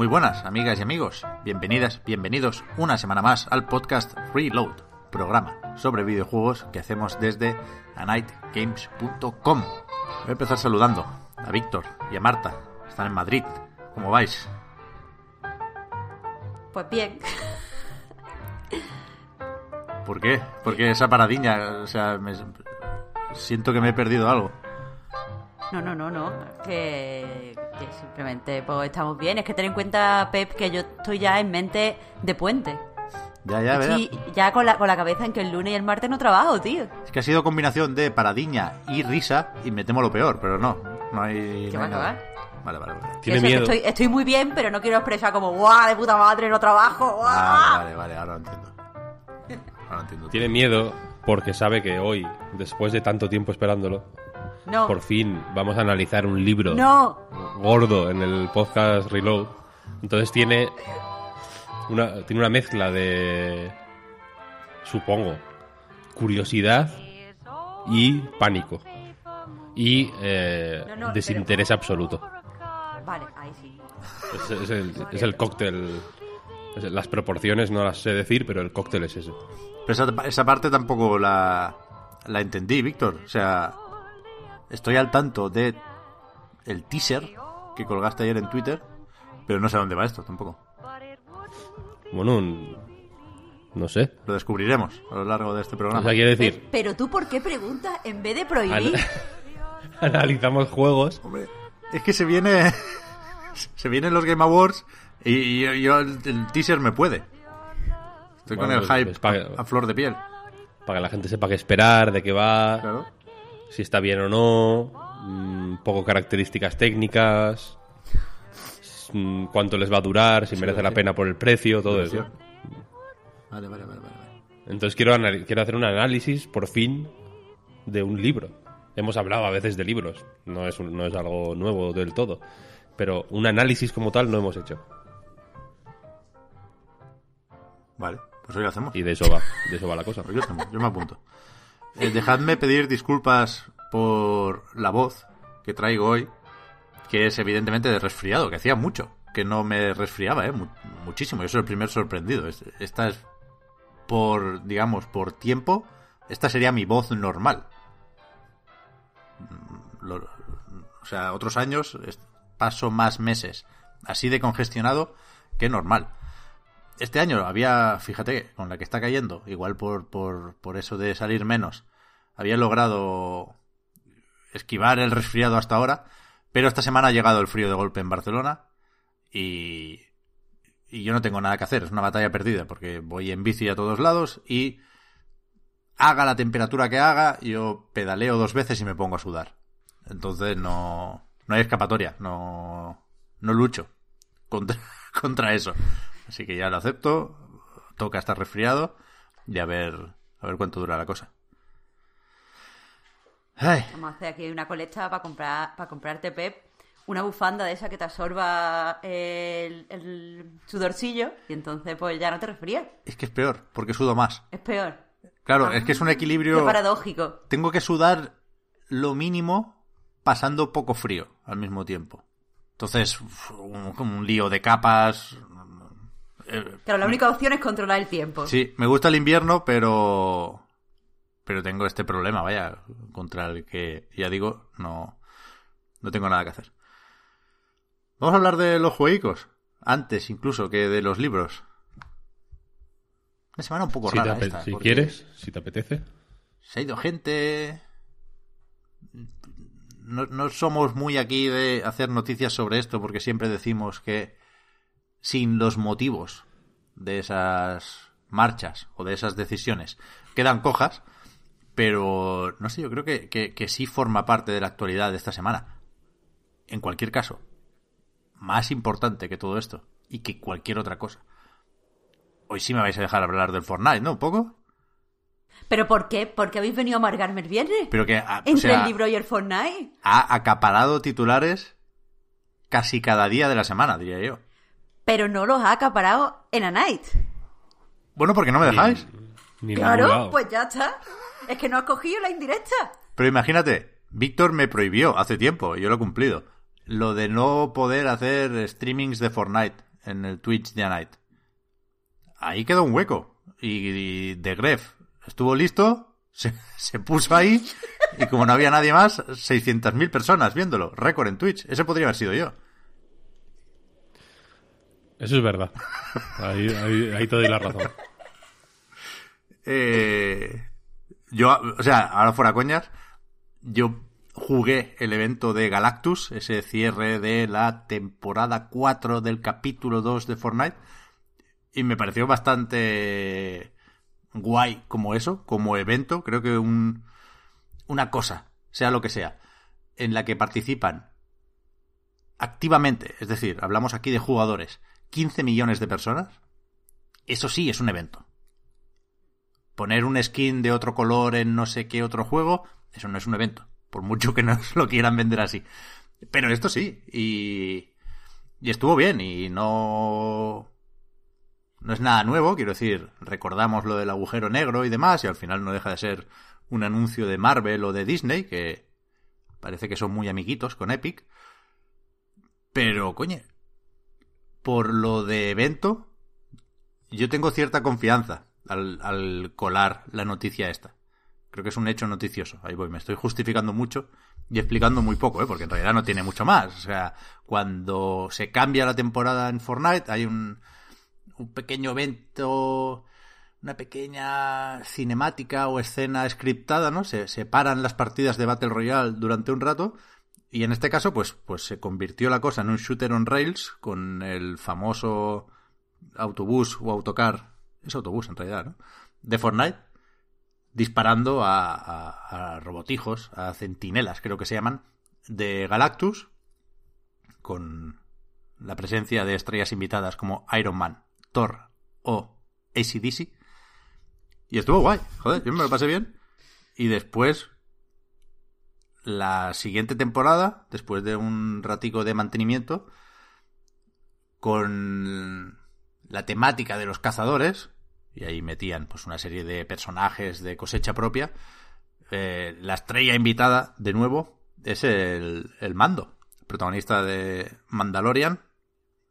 Muy buenas, amigas y amigos. Bienvenidas, bienvenidos una semana más al podcast Reload, programa sobre videojuegos que hacemos desde anightgames.com. Voy a empezar saludando a Víctor y a Marta. Están en Madrid. ¿Cómo vais? Pues bien. ¿Por qué? Porque esa paradiña, o sea, me- siento que me he perdido algo. No, no, no, no. Que, que simplemente pues estamos bien. Es que ten en cuenta, Pep, que yo estoy ya en mente de puente. Ya, ya. Sí, ya con la, con la cabeza en que el lunes y el martes no trabajo, tío. Es que ha sido combinación de paradiña y risa y me temo lo peor, pero no. No hay. ¿Qué no va, hay nada. va? Vale, vale, vale. Tiene eso, que miedo. estoy, estoy muy bien, pero no quiero expresar como, ¡guau, de puta madre, no trabajo! ¡guau! Vale, vale, vale, ahora lo entiendo. Ahora lo entiendo. Tiene miedo porque sabe que hoy, después de tanto tiempo esperándolo, No, por fin vamos a analizar un libro no. gordo en el podcast Reload. Entonces tiene una, tiene una mezcla de, supongo, curiosidad y pánico. Y eh, No, no, desinterés absoluto. Vale, ahí sí. Es, es el, es el cóctel. Las proporciones no las sé decir, pero el cóctel es eso. Pero esa, esa parte tampoco la, la entendí, Víctor. O sea, estoy al tanto de el teaser que colgaste ayer en Twitter, pero no sé a dónde va esto tampoco. Bueno, un- no sé. Lo descubriremos a lo largo de este O programa. sea, quiere decir, pero tú, ¿por qué preguntas en vez de prohibir? An- analizamos juegos Hombre, es que se viene se vienen los Game Awards y, yo, yo el, el teaser me puede. Estoy Bueno, con el pues, hype pues, para- a, a flor de piel. para que la gente sepa qué esperar, de qué va, Claro. Si está bien o no, mm, un poco características técnicas, mm, cuánto les va a durar, si merece la pena por el precio, todo eso. Vale, vale, vale, vale. Entonces quiero, quiero hacer un análisis, por fin, de un libro. Hemos hablado a veces de libros, no es, un- no es algo nuevo del todo, pero un análisis como tal no hemos hecho. Vale, pues hoy lo hacemos. Y de eso va, de eso va la cosa. Yo me apunto. Eh, dejadme pedir disculpas por la voz que traigo hoy, que es evidentemente de resfriado, que hacía mucho que no me resfriaba, ¿eh? Mu- muchísimo. Yo soy el primer sorprendido. Es- Esta es por, digamos, por tiempo, esta sería mi voz normal. Mm, o sea, otros años paso más meses así de congestionado que normal. Este año había, fíjate, con la que está cayendo, igual por, por, por eso de salir menos, había logrado esquivar el resfriado hasta ahora, pero esta semana ha llegado el frío de golpe en Barcelona y, y yo no tengo nada que hacer, es una batalla perdida porque voy en bici a todos lados y haga la temperatura que haga, yo pedaleo dos veces y me pongo a sudar. Entonces no, no hay escapatoria, no, no lucho contra, contra eso. Así que ya lo acepto, toca estar resfriado y a ver, a ver cuánto dura la cosa. Ay, Vamos a hacer aquí una colecta para comprar para comprarte, Pep, una bufanda de esa que te absorba el, el sudorcillo y entonces pues ya no te resfrías. es que es peor, porque sudo más. Es peor. Claro, es que es un Qué equilibrio. paradójico. Tengo que sudar lo mínimo pasando poco frío al mismo tiempo. Entonces, un, como un lío de capas. Eh, Claro, la única opción es controlar el tiempo. Sí, me gusta el invierno, pero. Pero tengo este problema, vaya, contra el que, ya digo, no. No tengo nada que hacer. Vamos a hablar de los juegos. Antes, incluso, que de los libros. Una semana un poco Si, rara esta, si quieres, si te apetece. Se ha ido gente. No, no somos muy aquí de hacer noticias sobre esto porque siempre decimos que sin los motivos de esas marchas o de esas decisiones quedan cojas, pero no sé, yo creo que, que, que sí forma parte de la actualidad de esta semana. En cualquier caso, más importante que todo esto y que cualquier otra cosa. Hoy sí me vais a dejar hablar del Fortnite, ¿no? ¿Un poco? ¿Pero por qué? ¿Por qué habéis venido a amargarme el viernes? Pero que a- o Entre sea, el libro y el Fortnite. ha acaparado titulares casi cada día de la semana, diría yo. Pero no los ha acaparado en A Night. Bueno, porque no me dejáis. Ni Claro, pues ya está. Es que no has cogido la indirecta. Pero imagínate, Víctor me prohibió hace tiempo, y yo lo he cumplido, lo de no poder hacer streamings de Fortnite en el Twitch de A Night. Ahí quedó un hueco. Y, y de Gref estuvo listo, se, se puso ahí, y como no había nadie más, 600.000 personas viéndolo. Récord en Twitch. Ese podría haber sido yo. Eso es verdad. Ahí, ahí, ahí te doy la razón. Eh, yo, o sea, ahora fuera coñas, yo jugué el evento de Galactus, ese cierre de la temporada 4 del capítulo 2 de Fortnite, y me pareció bastante guay como eso, como evento, creo que un, una cosa, sea lo que sea, en la que participan activamente, es decir, hablamos aquí de jugadores, 15 millones de personas, eso sí es un evento poner un skin de otro color en no sé qué otro juego, eso no es un evento, por mucho que nos lo quieran vender así. Pero esto sí, y, y estuvo bien, y no, no es nada nuevo, quiero decir, recordamos lo del agujero negro y demás, y al final no deja de ser un anuncio de Marvel o de Disney, que parece que son muy amiguitos con Epic. Pero, coño, por lo de evento, yo tengo cierta confianza al, al colar la noticia esta. Creo que es un hecho noticioso. Ahí voy, me estoy justificando mucho y explicando muy poco, ¿eh? porque en realidad no tiene mucho más. O sea, cuando se cambia la temporada en Fortnite, hay un, un pequeño evento, una pequeña cinemática o escena scriptada, ¿no? Se separan las partidas de Battle Royale durante un rato. Y en este caso, pues, pues se convirtió la cosa en un shooter on rails con el famoso autobús o autocar es autobús en realidad, ¿no? De Fortnite, disparando a, a, a robotijos, a centinelas, creo que se llaman, de Galactus, con la presencia de estrellas invitadas como Iron Man, Thor o ACDC. Y estuvo guay, joder, yo me lo pasé bien. Y después, la siguiente temporada, después de un ratico de mantenimiento, con la temática de los cazadores, y ahí metían pues una serie de personajes de cosecha propia, eh, la estrella invitada, de nuevo, es el, el Mando, protagonista de Mandalorian,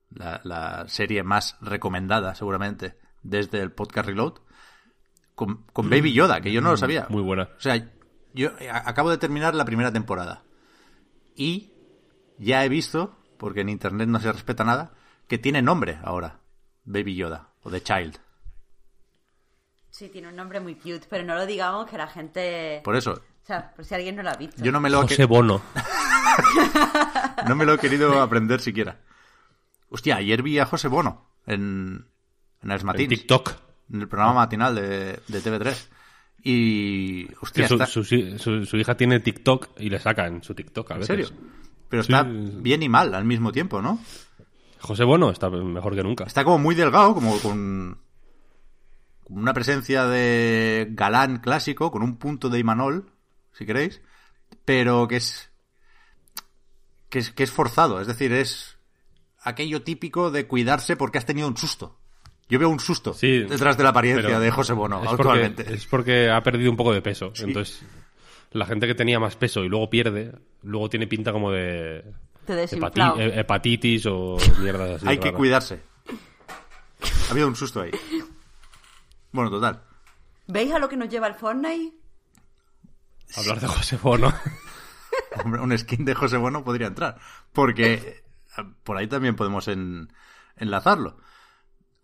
la, la, serie más recomendada seguramente desde el podcast Reload, con, con Baby Yoda, que yo no lo sabía. Muy buena. O sea, yo acabo de terminar la primera temporada y ya he visto, porque en internet no se respeta nada, que tiene nombre ahora, Baby Yoda o The Child. Sí, tiene un nombre muy cute, pero no lo digamos que la gente... Por eso. O sea, por si alguien no lo ha visto. Yo no me lo, José Bono. no me lo he querido aprender siquiera. Hostia, ayer vi a José Bono en, en Matins. En TikTok. En el programa matinal de, de TV3. Y. Hostia, su, está... su, su, su, hija tiene TikTok y le sacan su TikTok a ¿En veces. serio? Pero está sí. bien y mal al mismo tiempo, ¿no? José Bono está mejor que nunca. Está como muy delgado, como con una presencia de galán clásico, con un punto de Imanol, si queréis, pero que es, que es que es forzado, es decir, es aquello típico de cuidarse porque has tenido un susto. Yo veo un susto sí, detrás de la apariencia de José Bono es actualmente. Porque, es porque ha perdido un poco de peso. Sí. Entonces, la gente que tenía más peso y luego pierde, luego tiene pinta como de, hepati hepatitis o mierdas así. Hay que cuidarse. Ha habido un susto ahí. Bueno, total. ¿Veis a lo que nos lleva el Fortnite? Hablar de José Bono. Hombre, un skin de José Bono podría entrar. Porque por ahí también podemos en, enlazarlo.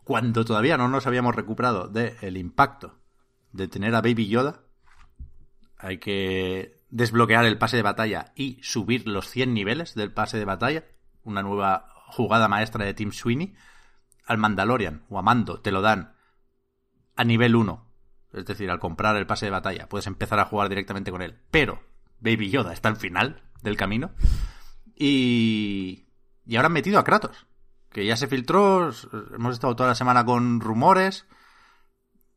Cuando todavía no nos habíamos recuperado del de impacto de tener a Baby Yoda, hay que desbloquear el pase de batalla y subir los 100 niveles del pase de batalla. Una nueva jugada maestra de Team Sweeney. al Mandalorian o a Mando te lo dan a nivel 1, es decir, al comprar el pase de batalla, puedes empezar a jugar directamente con él. Pero Baby Yoda está al final del camino. Y, y ahora han metido a Kratos, que ya se filtró, hemos estado toda la semana con rumores,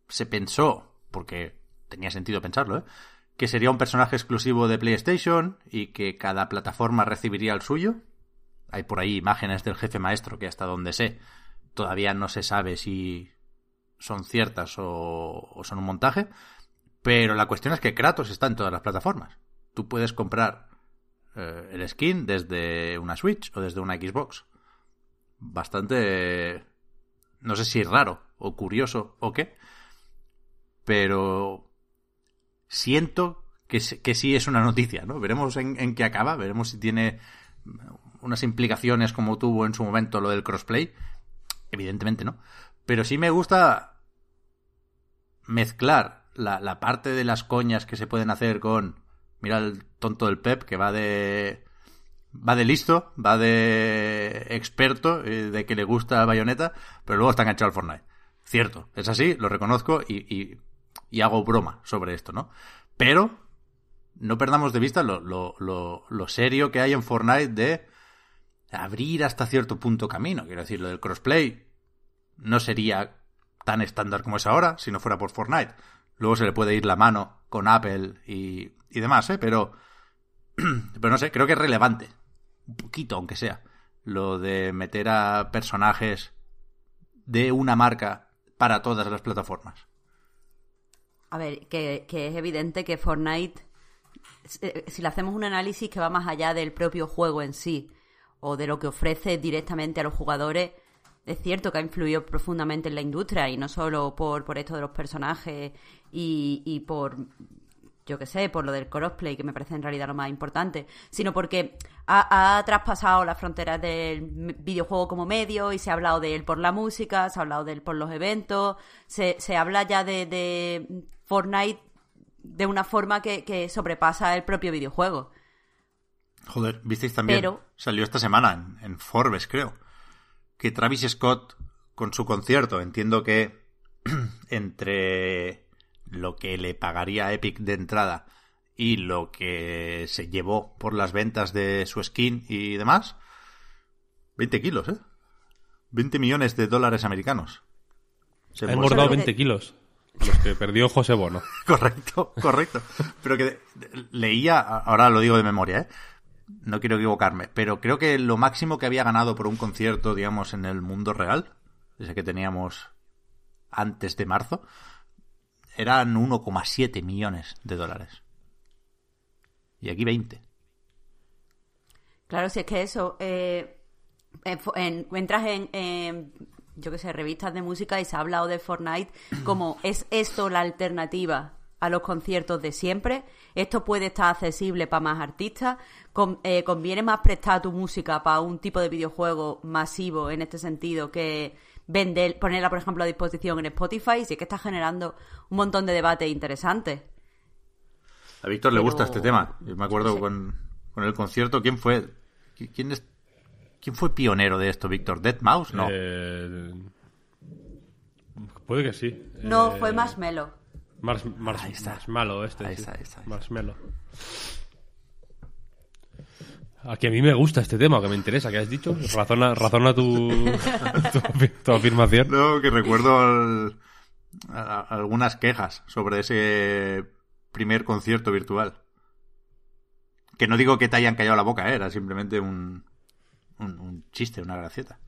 se pensó, porque tenía sentido pensarlo, ¿eh? que sería un personaje exclusivo de PlayStation y que cada plataforma recibiría el suyo. Hay por ahí imágenes del jefe maestro que hasta donde sé todavía no se sabe si son ciertas o, son un montaje. Pero la cuestión es que Kratos está en todas las plataformas. Tú puedes comprar eh, el skin desde una Switch o desde una Xbox. Bastante... No sé si raro o curioso o qué. Pero siento que, que sí es una noticia, ¿no? Veremos en, en qué acaba, veremos si tiene unas implicaciones como tuvo en su momento lo del crossplay. Evidentemente no. Pero sí me gusta mezclar la, la, parte de las coñas que se pueden hacer con. Mira el tonto del Pep que va de. Va de listo, va de experto, eh, de que le gusta Bayonetta, pero luego está enganchado al Fortnite. Cierto, es así, lo reconozco y, hago broma sobre esto, ¿no? Pero no perdamos de vista lo, lo, lo, lo, serio que hay en Fortnite de abrir hasta cierto punto camino. Quiero decir, lo del crossplay no sería tan estándar como es ahora si no fuera por Fortnite. Luego se le puede ir la mano con Apple y, y demás, ¿eh? Pero, pero no sé, creo que es relevante. Un poquito, aunque sea. Lo de meter a personajes de una marca para todas las plataformas. A ver, que, es evidente que Fortnite, si le hacemos un análisis que va más allá del propio juego en sí, o de lo que ofrece directamente a los jugadores, es cierto que ha influido profundamente en la industria y no solo por, por esto de los personajes y, y por, yo qué sé, por lo del crossplay, que me parece en realidad lo más importante, sino porque ha, ha, traspasado las fronteras del videojuego como medio y se ha hablado de él por la música, se ha hablado de él por los eventos, se, se habla ya de, de Fortnite de una forma que, que sobrepasa el propio videojuego. Joder, visteis también. Pero... Salió esta semana en, en, Forbes, creo. Que Travis Scott, con su concierto, entiendo que entre lo que le pagaría a Epic de entrada y lo que se llevó por las ventas de su skin y demás, 20 kilos, ¿eh? 20 millones de dólares americanos. Se ha engordado 20 kilos. Los que perdió José Bono. correcto, correcto. Pero que leía, ahora lo digo de memoria, ¿eh? no quiero equivocarme, pero creo que lo máximo que había ganado por un concierto, digamos, en el mundo real, ese que teníamos antes de marzo, eran 1,7 millones de dólares. Y aquí 20. Claro, si es que eso, eh, en, entras en, en, yo qué sé, revistas de música y se ha hablado de Fortnite como es esto la alternativa a los conciertos de siempre. Esto puede estar accesible para más artistas. Con, eh, conviene más prestar tu música para un tipo de videojuego masivo en este sentido que vender, ponerla, por ejemplo, a disposición en Spotify. Si es que está generando un montón de debates interesantes. A Víctor le gusta este tema. Yo me acuerdo con, con, el concierto. ¿Quién fue? ¿Quién, es, ¿Quién fue pionero de esto, Víctor? ¿Dead Mouse? No. Eh... Puede que sí. No, eh... fue Marshmello. Mars, Mars, Marshmallow este. Ahí sí. está, ahí está, ahí está. Marshmallow. Aquí a mí me gusta este tema, que me interesa, ¿qué has dicho? Razona, razona tu, tu, tu, afirmación. No, que recuerdo al, a, algunas quejas sobre ese primer concierto virtual. Que no digo que te hayan callado la boca, ¿eh? era simplemente un, un, un, chiste, una gracieta.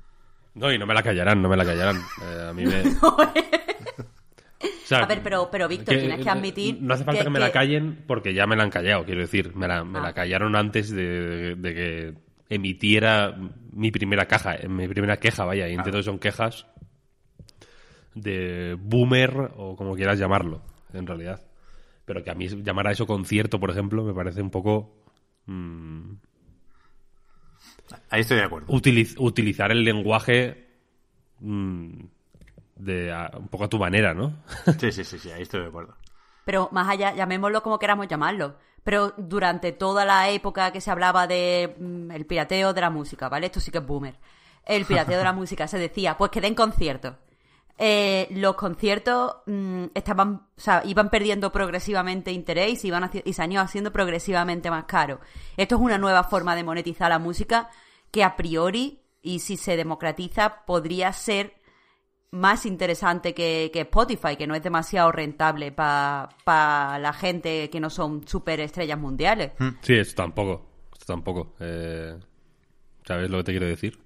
No, y no me la callarán, no me la callarán. Eh, a mí me... no, o sea, a ver, pero, pero Víctor, que, tienes que admitir. No hace falta que, que, me la callen porque ya me la han callado, quiero decir. Me la, me ah. la callaron antes de, de, que emitiera mi primera caja, mi primera queja, vaya. Y entonces son quejas de boomer o como quieras llamarlo, en realidad. Pero que a mí llamar a eso concierto, por ejemplo, me parece un poco. Mmm, Ahí estoy de acuerdo. Utiliz, utilizar el lenguaje. Mmm, de a, un poco a tu manera, ¿no? Sí, sí, sí, sí, ahí estoy de acuerdo. Pero más allá, llamémoslo como queramos llamarlo. Pero durante toda la época que se hablaba de mm, el pirateo de la música, ¿vale? Esto sí que es boomer. el pirateo de la música, se decía, pues que den conciertos. Eh, los conciertos mm, estaban, o sea, iban perdiendo progresivamente interés y, iban haci- y se han ido haciendo progresivamente más caros. Esto es una nueva forma de monetizar la música que a priori, y si se democratiza, podría ser más interesante que, que Spotify, que no es demasiado rentable para la gente que no son super estrellas mundiales. Sí, esto tampoco. Esto tampoco. Eh, ¿Sabes lo que te quiero decir?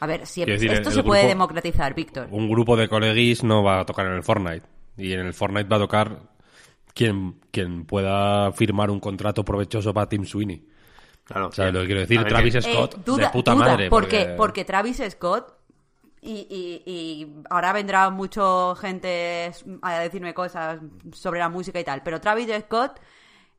A ver, si decir, esto el se puede grupo- democratizar, Víctor. Un grupo de coleguis no va a tocar en el Fortnite. Y en el Fortnite va a tocar quien, quien pueda firmar un contrato provechoso para Tim Sweeney. Claro. ¿Sabes lo que quiero decir? Travis que- Eh, Scott, duda, de puta duda, madre. porque, porque Travis Scott y, y- y ahora vendrá mucha gente a decirme cosas sobre la música y tal, pero Travis Scott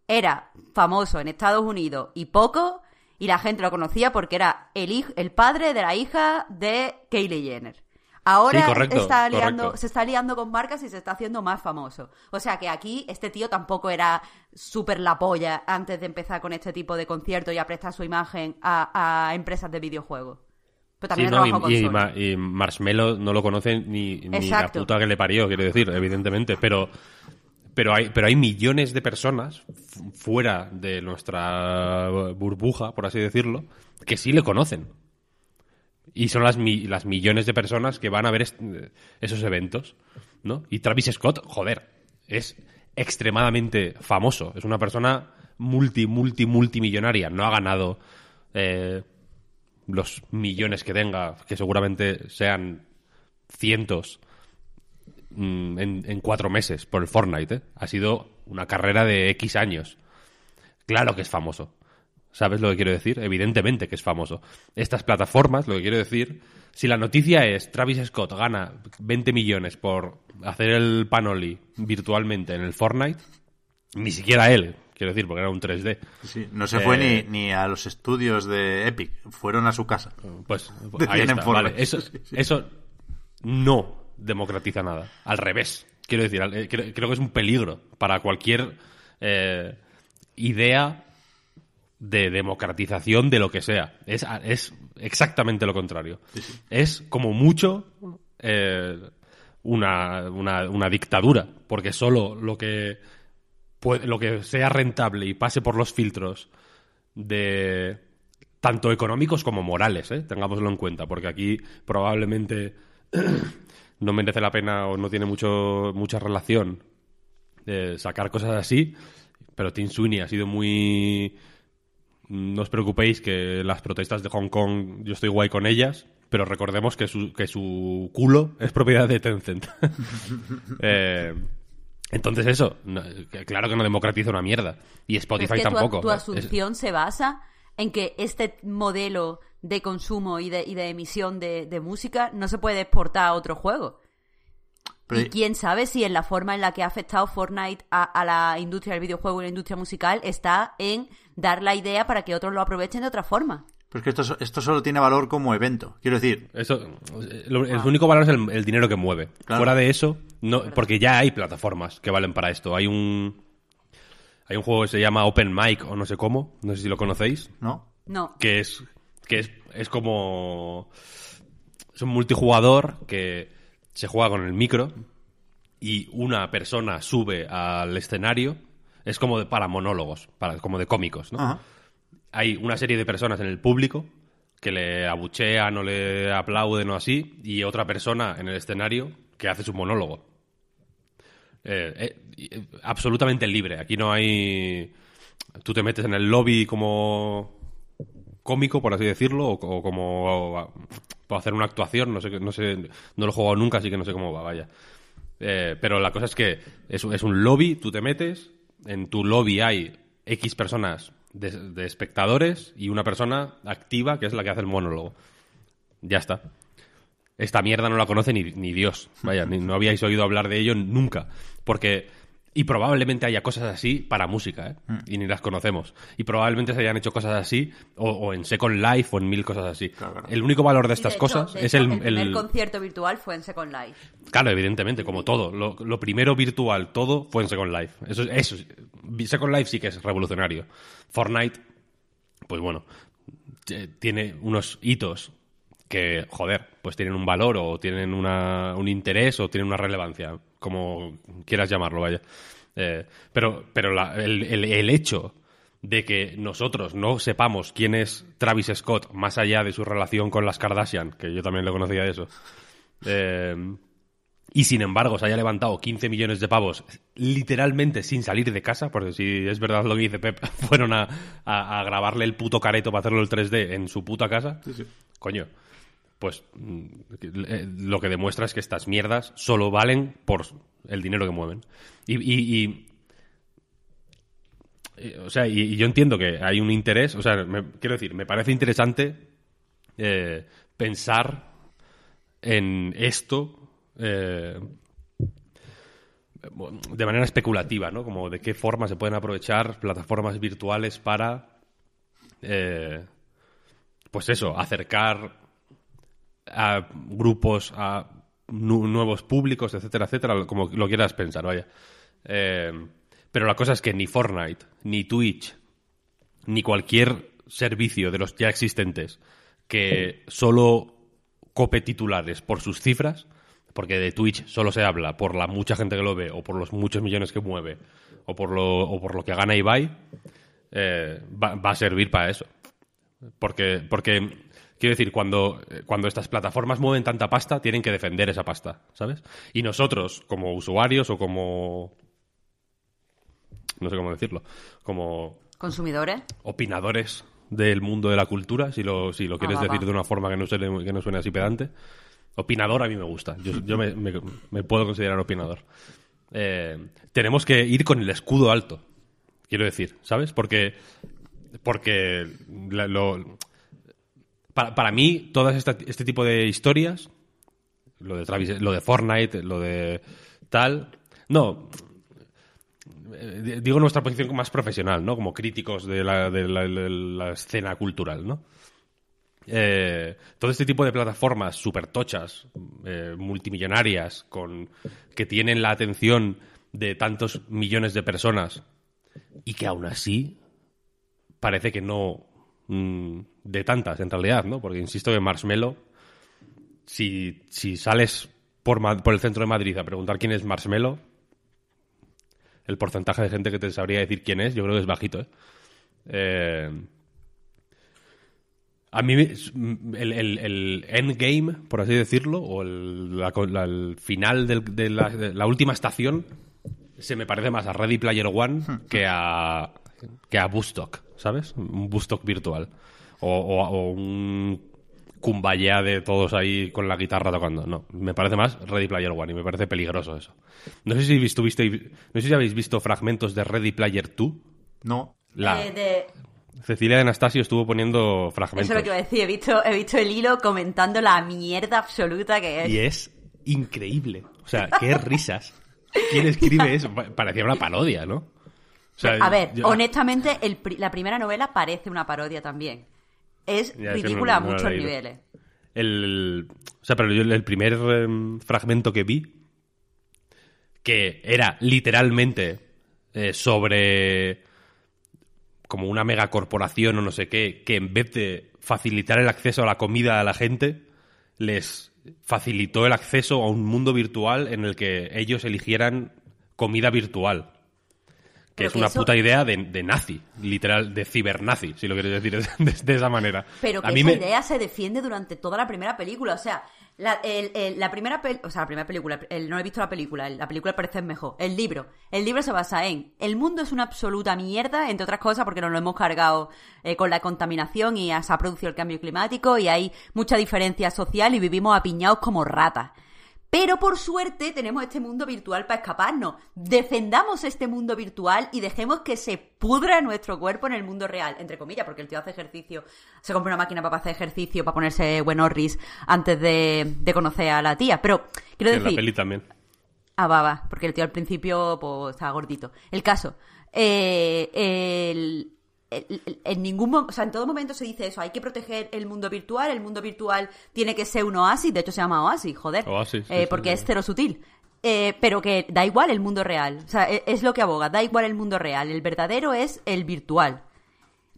era famoso en Estados Unidos y poco y la gente lo conocía porque era el hij- el padre de la hija de Kylie Jenner. Ahora Sí, correcto, está liando, correcto. se está liando con marcas y se está haciendo más famoso. O sea que aquí este tío tampoco era súper la polla antes de empezar con este tipo de conciertos y a prestar su imagen a, a empresas de videojuegos. Pero Sí, no, con y, y Marshmello no lo conoce ni, ni la puta que le parió, quiero decir, evidentemente. Pero, pero, hay, pero hay millones de personas fu- fuera de nuestra burbuja, por así decirlo, que sí le conocen. Y son las, mi- las millones de personas que van a ver esos eventos, ¿no? Y Travis Scott, joder, es extremadamente famoso. Es una persona multi, multi, multimillonaria. No ha ganado eh, los millones que tenga, que seguramente sean cientos mm, en, en cuatro meses por el Fortnite. ¿eh? Ha sido una carrera de X años. Claro que es famoso. ¿Sabes lo que quiero decir? Evidentemente que es famoso. Estas plataformas, lo que quiero decir, si la noticia es Travis Scott gana 20 millones por hacer el panoli virtualmente en el Fortnite, ni siquiera él, quiero decir, porque era un 3D. Sí, no se fue Eh, ni, ni a los estudios de Epic, fueron a su casa. Pues Decían ahí está, vale. Eso, Sí, sí. eso no democratiza nada. Al revés. Quiero decir, al- eh, creo, creo que es un peligro para cualquier eh, idea de democratización de lo que sea. Es, es exactamente lo contrario. Es como mucho eh, una, una, una dictadura, porque solo lo que, puede- lo que sea rentable y pase por los filtros de tanto económicos como morales, ¿eh? tengámoslo en cuenta, porque aquí probablemente no merece la pena o no tiene mucho, mucha relación eh, sacar cosas así, pero Tim Sweeney ha sido muy... No os preocupéis que las protestas de Hong Kong yo estoy guay con ellas, pero recordemos que su, que su culo es propiedad de Tencent. Eh, entonces eso, no- claro que no democratiza una mierda. Y Spotify es que tu- tampoco. Tu, Es- asunción se basa en que este modelo de consumo y de, y de emisión de, de música no se puede exportar a otro juego. Pero- y quién sabe si en la forma en la que ha afectado Fortnite a, a la industria del videojuego y la industria musical está en dar la idea para que otros lo aprovechen de otra forma. Pero es que esto, esto solo tiene valor como evento. Quiero decir, Eso, eh, lo- el único valor es el, el dinero que mueve. Claro. Fuera de eso, no, porque ya hay plataformas que valen para esto. Hay un hay un juego que se llama Open Mic o no sé cómo, no sé si lo conocéis, ¿no? No. que es que es, es como es un multijugador que se juega con el micro y una persona sube al escenario. Es como de, para monólogos, para, como de cómicos, ¿no? Ajá. Hay una serie de personas en el público que le abuchean o le aplauden o así, y otra persona en el escenario que hace su monólogo. Eh, eh, absolutamente libre. Aquí no hay. Tú te metes en el lobby como cómico, por así decirlo, o, o como para hacer una actuación. No sé, no sé, no lo he jugado nunca, así que no sé cómo va, vaya. Eh, pero la cosa es que es un lobby, tú te metes, en tu lobby hay X personas de, espectadores y una persona activa que es la que hace el monólogo. Ya está. Esta mierda no la conoce ni, ni Dios. Vaya, no habíais oído hablar de ello nunca. Porque. Y probablemente haya cosas así para música, ¿eh? Y ni las conocemos. Y probablemente se hayan hecho cosas así, o, o en Second Life, o en mil cosas así. Claro, claro. El único valor de estas de hecho- cosas de es hecho, el, el concierto virtual fue en Second Life. Claro, evidentemente, como todo. Lo, lo primero virtual, todo, fue en Second Life. Eso, eso, Second Life sí que es revolucionario. Fortnite, pues bueno, tiene unos hitos que, joder, pues tienen un valor o tienen una, un interés o tienen una relevancia, como quieras llamarlo, vaya. Eh, pero pero la- el, el- el hecho de que nosotros no sepamos quién es Travis Scott, más allá de su relación con las Kardashian, que yo también le conocía de eso, eh, y sin embargo se haya levantado 15 millones de pavos literalmente sin salir de casa, porque si es verdad lo que dice Pep, fueron a, a- a grabarle el puto careto para hacerlo el 3D en su puta casa, coño, pues mm, eh, lo que demuestra es que estas mierdas solo valen por el dinero que mueven. Y, eh, o sea, y, yo entiendo que hay un interés, o sea, quiero decir, me parece interesante eh, pensar en esto eh, de manera especulativa, ¿no? Como de qué forma se pueden aprovechar plataformas virtuales para, eh, pues eso, acercar a grupos, a nu- nuevos públicos, etcétera, etcétera, como lo quieras pensar, vaya. Eh, pero la cosa es que ni Fortnite, ni Twitch, ni cualquier servicio de los ya existentes que solo cope titulares por sus cifras, porque de Twitch solo se habla por la mucha gente que lo ve, o por los muchos millones que mueve, o por lo, o por lo que gana Ibai, eh, va, va a servir para eso. Porque, porque quiero decir, cuando, cuando estas plataformas mueven tanta pasta, tienen que defender esa pasta, ¿sabes? Y nosotros, como usuarios o como. No sé cómo decirlo. Como Consumidores. opinadores del mundo de la cultura, si lo, si lo quieres va, decir va. de una forma que no, suene, que no suene así pedante. Opinador a mí me gusta. Yo, yo me, me- me puedo considerar opinador. Eh, tenemos que ir con el escudo alto, quiero decir, ¿sabes? Porque, porque la- lo- para, para mí, todas esta- este tipo de historias, lo de Travis, lo de Fortnite, lo de tal, no, eh, digo nuestra posición más profesional, ¿no? Como críticos de la, de la- de la escena cultural, ¿no? Eh, todo este tipo de plataformas súper tochas, eh, multimillonarias, con, que tienen la atención de tantos millones de personas y que aún así parece que no mm, de tantas en realidad, ¿no? Porque insisto que Marshmello, si, si sales por, por el centro de Madrid a preguntar quién es Marshmello, el porcentaje de gente que te sabría decir quién es, yo creo que es bajito, ¿eh? Eh, a mí el, el- el endgame, por así decirlo, o el, la- la- el final del- de, la, de la última estación, se me parece más a Ready Player One que a que a Bustock, ¿sabes? Un Bustock virtual. O, o- o un Kumbaya de todos ahí con la guitarra tocando. No, me parece más Ready Player One y me parece peligroso eso. No sé si visto, viste- no sé si habéis visto fragmentos de Ready Player 2. No. La, Eh, de- Cecilia de Anastasio estuvo poniendo fragmentos. Eso es lo que iba a decir. He visto, he visto el hilo comentando la mierda absoluta que es. Y es increíble. O sea, qué risas. ¿Quién escribe eso? Pa- Parecía una parodia, ¿no? O sea, A ver, yo- honestamente, el pri- la primera novela parece una parodia también. Es Ya, es que ridícula a no muchos niveles. El, o sea, pero yo el primer em, fragmento que vi, que era literalmente eh, sobre como una megacorporación o no sé qué, que en vez de facilitar el acceso a la comida a la gente, les facilitó el acceso a un mundo virtual en el que ellos eligieran comida virtual. Que Pero es que una eso- puta idea de, de nazi, literal, de cibernazi, si lo quieres decir de, de esa manera. Pero que A mí esa me- idea se defiende durante toda la primera película. O sea, la, el- el- la primera pel- o sea, la primera película, el- no he visto la película, el- la película parece mejor. El libro. El libro se basa en el mundo es una absoluta mierda, entre otras cosas, porque nos lo hemos cargado eh, con la contaminación y se ha producido el cambio climático y hay mucha diferencia social y vivimos apiñados como ratas. Pero por suerte tenemos este mundo virtual para escaparnos. Defendamos este mundo virtual y dejemos que se pudra nuestro cuerpo en el mundo real, entre comillas, porque el tío hace ejercicio, se compra una máquina para hacer ejercicio, para ponerse buen orris antes de, de conocer a la tía. Pero quiero en la decir, peli también. Ah, va, va, porque el tío al principio pues, estaba gordito. El caso, eh, el- en ningún o sea, en todo momento se dice eso, hay que proteger el mundo virtual, el mundo virtual tiene que ser un oasis, de hecho se llama oasis, joder, Oasis, sí, eh, sí, porque sí. es cero sutil. Eh, pero que da igual el mundo real, o sea, e- es lo que aboga, da igual el mundo real, el verdadero es el virtual.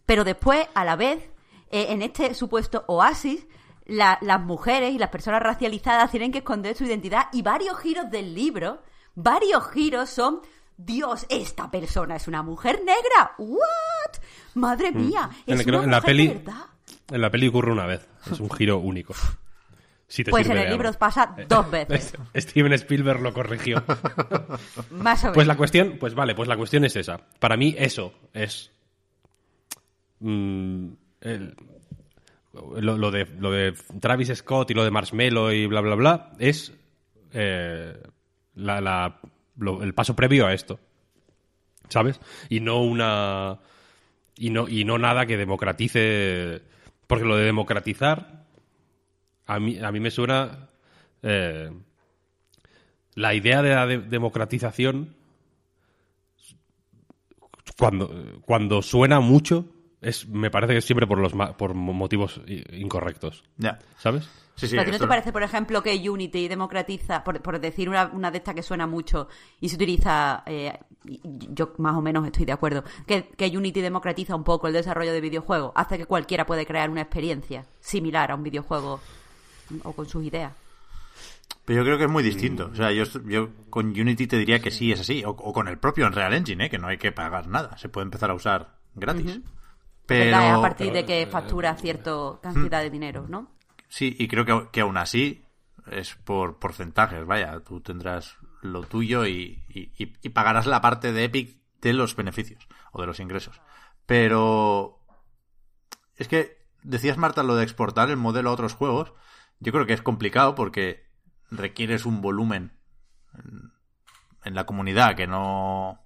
Pero después, a la vez, eh, en este supuesto oasis, la- las mujeres y las personas racializadas tienen que esconder su identidad y varios giros del libro, varios giros son, Dios, esta persona es una mujer negra. ¿What? Madre mía, Mm. En es el- una en la peli- de verdad. En la peli ocurre una vez. Es un giro único. Si Pues en el libro algo. pasa dos veces, Steven Spielberg lo corrigió. más o menos. Pues la cuestión, pues vale, pues la cuestión es esa. Para mí eso es mm, el- lo, lo de, lo de Travis Scott y lo de Marshmello y bla bla bla es eh, la- la- lo- el paso previo a esto, ¿sabes? Y no una y no y no nada que democratice, porque lo de democratizar a mí a mí me suena eh, la idea de la de- democratización cuando, cuando suena mucho es me parece que es siempre por los ma- por mo- motivos incorrectos Ya. ¿sabes? Sí, sí. ¿A ti no te parece, por ejemplo, que Unity democratiza, por, por decir una, una de estas que suena mucho y se utiliza, eh, yo más o menos estoy de acuerdo, que, que Unity democratiza un poco el desarrollo de videojuegos, hace que cualquiera puede crear una experiencia similar a un videojuego o con sus ideas? Pero yo creo que es muy distinto. O sea, yo, yo con Unity te diría que sí es así. O, o con el propio Unreal Engine, ¿eh? que no hay que pagar nada. Se puede empezar a usar gratis. Pero. ¿Verdad? Es a partir de que factura cierta cantidad de dinero, ¿no? Sí, y creo que, que aún así es por porcentajes. Vaya, tú tendrás lo tuyo y, y- y- pagarás la parte de Epic de los beneficios o de los ingresos. Pero. Es que decías, Marta, lo de exportar el modelo a otros juegos. Yo creo que es complicado porque requieres un volumen en- en la comunidad que no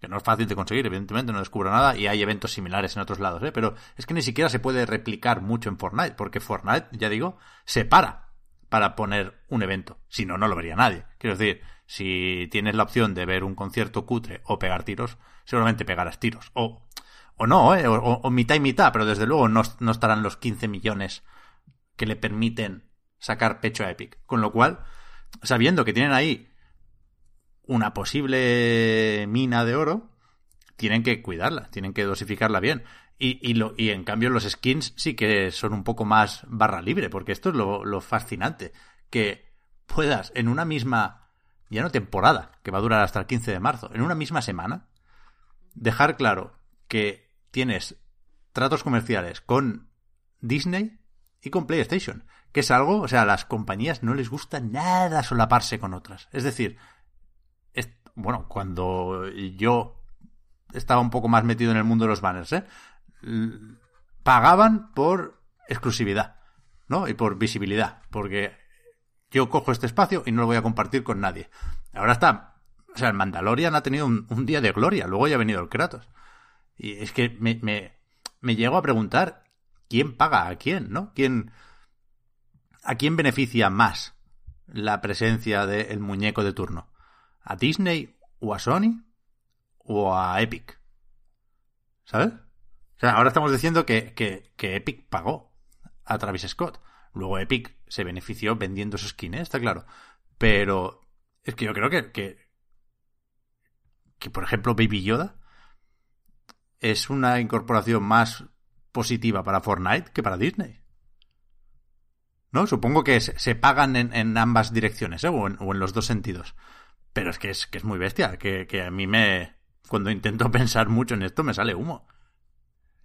que no es fácil de conseguir, evidentemente no descubro nada y hay eventos similares en otros lados, ¿eh? pero es que ni siquiera se puede replicar mucho en Fortnite, porque Fortnite, ya digo, se para para poner un evento, si no, no lo vería nadie. Quiero decir, si tienes la opción de ver un concierto cutre o pegar tiros, seguramente pegarás tiros, o, o no, ¿eh? o, o- mitad y mitad, pero desde luego no, no estarán los 15 millones que le permiten sacar pecho a Epic. Con lo cual, sabiendo que tienen ahí una posible mina de oro, tienen que cuidarla, tienen que dosificarla bien. Y, y, lo, y en cambio los skins sí que son un poco más barra libre, porque esto es lo, lo fascinante, que puedas en una misma, ya no temporada, que va a durar hasta el 15 de marzo, en una misma semana, dejar claro que tienes tratos comerciales con Disney y con PlayStation, que es algo, o sea, a las compañías no les gusta nada solaparse con otras. Es decir, es- bueno, cuando yo estaba un poco más metido en el mundo de los banners, ¿eh? L- pagaban por exclusividad, ¿no? Y por visibilidad, porque yo cojo este espacio y no lo voy a compartir con nadie. Ahora está, o sea, el Mandalorian ha tenido un, día de gloria, luego ya ha venido el Kratos. Y es que me, me, llego a preguntar quién paga a quién, ¿no? ¿Quién, ¿A quién beneficia más la presencia del muñeco de turno? ¿A Disney o a Sony o a Epic? ¿Sabes? O sea, ahora estamos diciendo que, que, que Epic pagó a Travis Scott. Luego Epic se benefició vendiendo sus skins, está claro. Pero es que yo creo que, que, que, por ejemplo, Baby Yoda es una incorporación más positiva para Fortnite que para Disney. ¿No? Supongo que se, se pagan en, en ambas direcciones, ¿eh? o, en, o en los dos sentidos. Pero es que es, que es muy bestia, que, que a mí me... Cuando intento pensar mucho en esto me sale humo.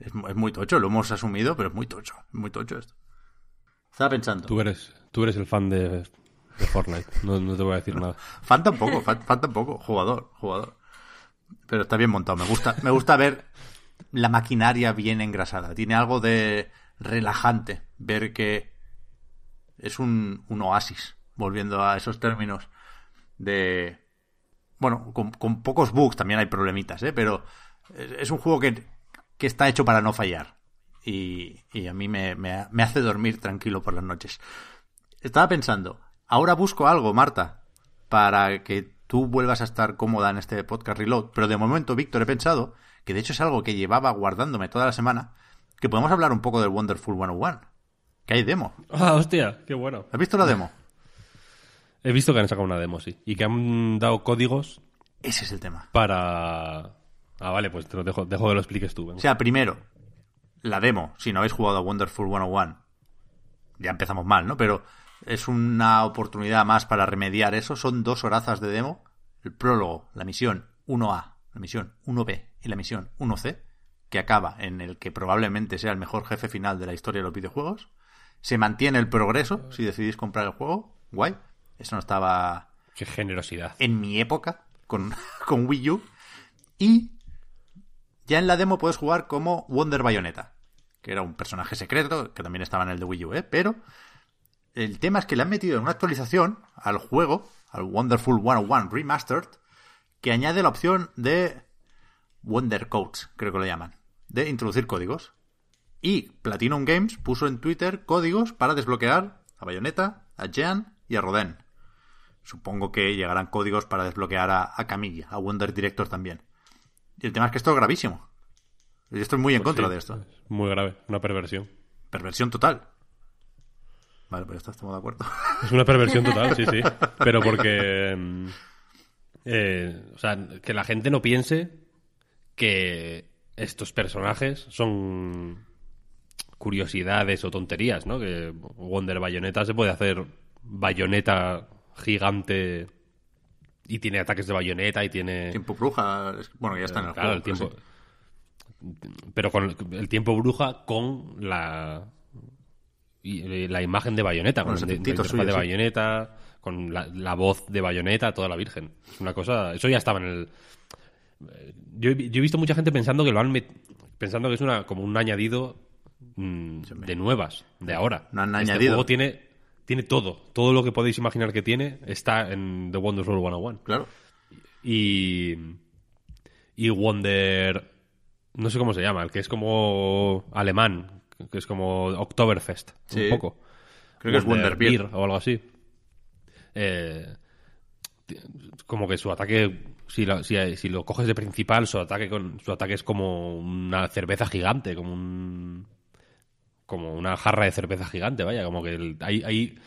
Es, mu- es muy tocho, lo hemos asumido, pero es muy tocho, muy tocho esto. Estaba pensando. Tú eres, tú eres el fan de, de Fortnite, no, no te voy a decir nada. Fan tampoco, fan, fan tampoco, jugador, jugador. Pero está bien montado, me gusta, me gusta ver la maquinaria bien engrasada. Tiene algo de relajante ver que es un, un oasis, volviendo a esos términos de... Bueno, con, con pocos bugs también hay problemitas, ¿eh? Pero es, es un juego que, que está hecho para no fallar. Y, y a mí me, me, me hace dormir tranquilo por las noches. Estaba pensando, ahora busco algo, Marta, para que tú vuelvas a estar cómoda en este podcast reload. Pero de momento, Víctor, he pensado que de hecho es algo que llevaba guardándome toda la semana, que podemos hablar un poco del Wonderful 101. Que hay demo. Ah, hostia, qué bueno. ¿Has visto la demo? He visto que han sacado una demo, sí. Y que han dado códigos Ese es el tema. para... Ah, vale, pues te lo dejo, dejo que lo expliques tú. venga. O sea, primero, la demo, si no habéis jugado a Wonderful 101, ya empezamos mal, ¿no? Pero es una oportunidad más para remediar eso. Son dos horazas de demo. El prólogo, la misión 1A, la misión 1B y la misión 1C, que acaba en el que probablemente sea el mejor jefe final de la historia de los videojuegos. Se mantiene el progreso si decidís comprar el juego. Guay. Eso no estaba Qué generosidad. en mi época con, con Wii U. Y ya en la demo puedes jugar como Wonder Bayonetta, que era un personaje secreto, que también estaba en el de Wii U, ¿eh? Pero el tema es que le han metido en una actualización al juego, al Wonderful 101 Remastered, que añade la opción de Wonder Codes, creo que lo llaman, de introducir códigos. Y Platinum Games puso en Twitter códigos para desbloquear a Bayonetta, a Jean y a Rodin. Supongo que llegarán códigos para desbloquear a, a a Wonder Director también. Y el tema es que esto es gravísimo. Yo estoy muy en Pues contra sí, de esto. es Muy grave, una perversión. Perversión total. Vale, pues ya está, estamos de acuerdo. Es una perversión total, sí, sí. Pero porque. eh, o sea, que la gente no piense que estos personajes son curiosidades o tonterías, ¿no? Que Wonder Bayonetta se puede hacer bayoneta gigante y tiene ataques de bayoneta y tiene. Tiempo bruja. Bueno, ya está en el claro, juego. el tiempo. sí. Pero con el tiempo bruja con la y- la imagen de Bayonetta, con efectitos interfaz de sí. Bayonetta, con la, la voz de Bayonetta, toda la Virgen. Es una cosa, eso ya estaba en el eh, yo, he- yo he visto mucha gente pensando que lo han met- pensando que es una como un añadido mm, de nuevas, de ahora. No han este añadido. juego tiene tiene todo, todo lo que podéis imaginar que tiene está en The Wonderful 101 Claro. y y Wonder no sé cómo se llama el que es como alemán que es como Oktoberfest Sí. un poco Creo que es Wonder Beer. O algo así Eh, como que su ataque si lo, si, si lo coges de principal su ataque con su ataque es como una cerveza gigante como un como una jarra de cerveza gigante vaya como que el- hay, hay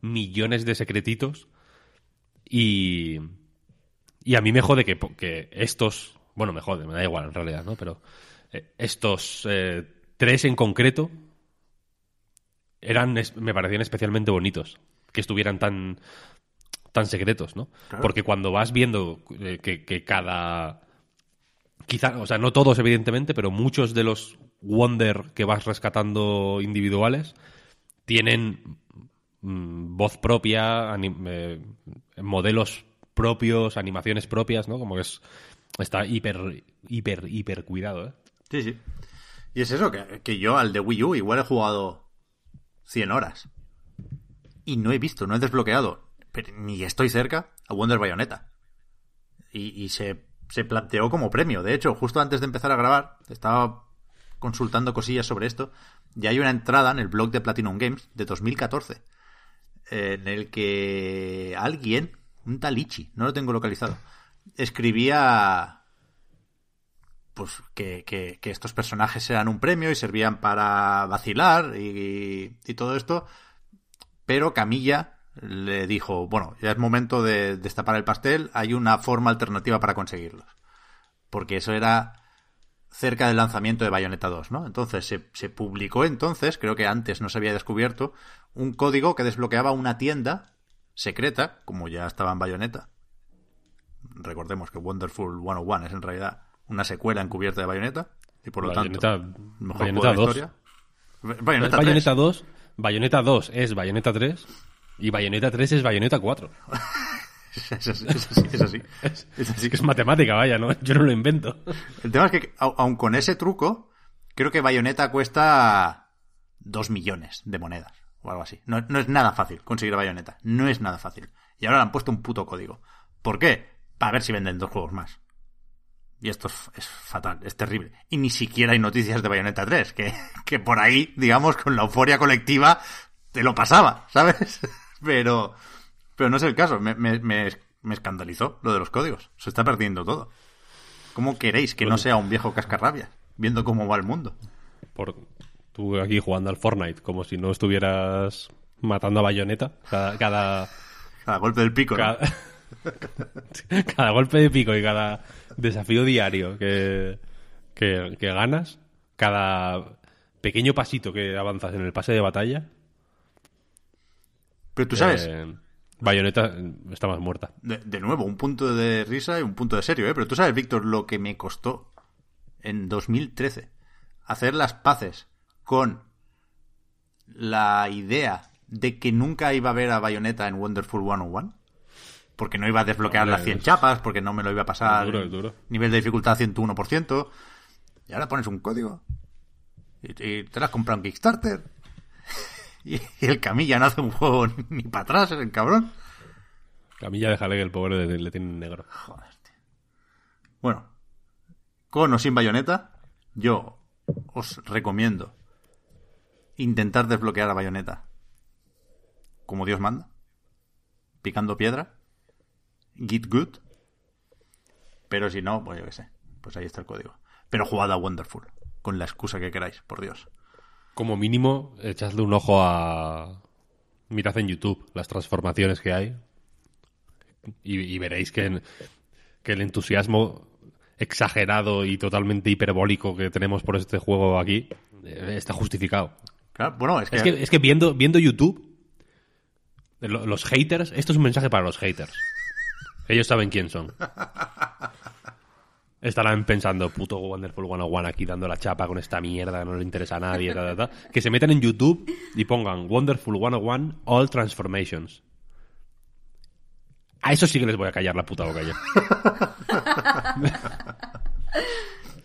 millones de secretitos y y a mí me jode que, que estos, bueno, me jode, me da igual en realidad, ¿no? Pero eh, estos eh, tres en concreto eran, es- me parecían especialmente bonitos, que estuvieran tan, tan secretos, ¿no? Claro. Porque cuando vas viendo eh, que, que cada, quizá, o sea, no todos evidentemente, pero muchos de los Wonder que vas rescatando individuales tienen mm, voz propia, eh, modelos propios, animaciones propias, ¿no? Como que es está hiper hiper hiper cuidado, ¿eh? Sí, sí. Y es eso, que, que yo al de Wii U igual he jugado 100 horas. Y no he visto, no he desbloqueado, pero ni estoy cerca a Wonder Bayonetta. Y, y se, se planteó como premio. De hecho, justo antes de empezar a grabar, estaba consultando cosillas sobre esto. Y hay una entrada en el blog de Platinum Games de 2014 en el que alguien, un talichi, no lo tengo localizado, escribía pues que, estos personajes eran un premio y servían para vacilar y, y todo esto, pero Camilla le dijo, bueno, ya es momento de destapar el pastel, hay una forma alternativa para conseguirlos. Porque eso era cerca del lanzamiento de Bayonetta 2, ¿no? Entonces se, se publicó entonces, creo que antes no se había descubierto, un código que desbloqueaba una tienda secreta, como ya estaba en Bayonetta. Recordemos que Wonderful 101 es en realidad una secuela encubierta de Bayonetta y por lo Bayonetta- tanto mejor Bayonetta juego de la 2. historia. Bayonetta 3. Bayonetta 2, Bayonetta 2 es Bayonetta 3 y Bayonetta 3 es Bayonetta 4. Es así, es así, es así. Es así. Es matemática, vaya, ¿no? Yo no lo invento. El tema es que, au- aun con ese truco, creo que Bayonetta cuesta 2 millones de monedas o algo así. No, no es nada fácil conseguir Bayonetta. No es nada fácil. Y ahora le han puesto un puto código. ¿Por qué? Para ver si venden dos juegos más. Y esto es, es fatal, es terrible. Y ni siquiera hay noticias de Bayonetta 3, que, que por ahí, digamos, con la euforia colectiva, te lo pasaba, ¿sabes? Pero, pero no es el caso. Me, me, me, me escandalizó lo de los códigos. Se está perdiendo todo. ¿Cómo queréis que no sea un viejo cascarrabias? Viendo cómo va el mundo. Por, tú aquí jugando al Fortnite, como si no estuvieras matando a Bayonetta cada, cada, Cada golpe del pico, ¿no? cada, cada golpe de pico y cada desafío diario que, que, que ganas, cada pequeño pasito que avanzas en el pase de batalla, Pero tú sabes, Eh, Bayonetta está más muerta. de, de nuevo, un punto de risa y un punto de serio, ¿eh? Pero tú sabes, Víctor, lo que me costó en 2013 hacer las paces con la idea de que nunca iba a ver a Bayonetta en Wonderful 101. Porque no iba a desbloquear las 100 es- chapas, porque no me lo iba a pasar. Es duro, es duro. Nivel de dificultad 101%. Y ahora pones un código. Y, y te lo has comprado en Kickstarter. Y, el Camilla no hace un juego ni para atrás, el cabrón. Camilla, déjale que el pobre le, le tiene negro. Bueno, con o sin bayoneta, yo os recomiendo intentar desbloquear a bayoneta como Dios manda, picando piedra, git good, pero si no, pues yo qué sé, pues ahí está el código. Pero jugad a Wonderful, con la excusa que queráis, por Dios. Como mínimo, echadle un ojo a. Mirad en YouTube las transformaciones que hay. Y, y veréis que, que el entusiasmo exagerado y totalmente hiperbólico que tenemos por este juego aquí eh, está justificado. Claro, bueno, es que, Es que, es que viendo, viendo YouTube, lo- los haters, esto es un mensaje para los haters. Ellos saben quién son. Estarán pensando, puto Wonderful 101 aquí dando la chapa con esta mierda, no le interesa a nadie, ta, ta, ta. que se metan en YouTube y pongan Wonderful 101 All Transformations. A eso sí que les voy a callar la puta boca ya.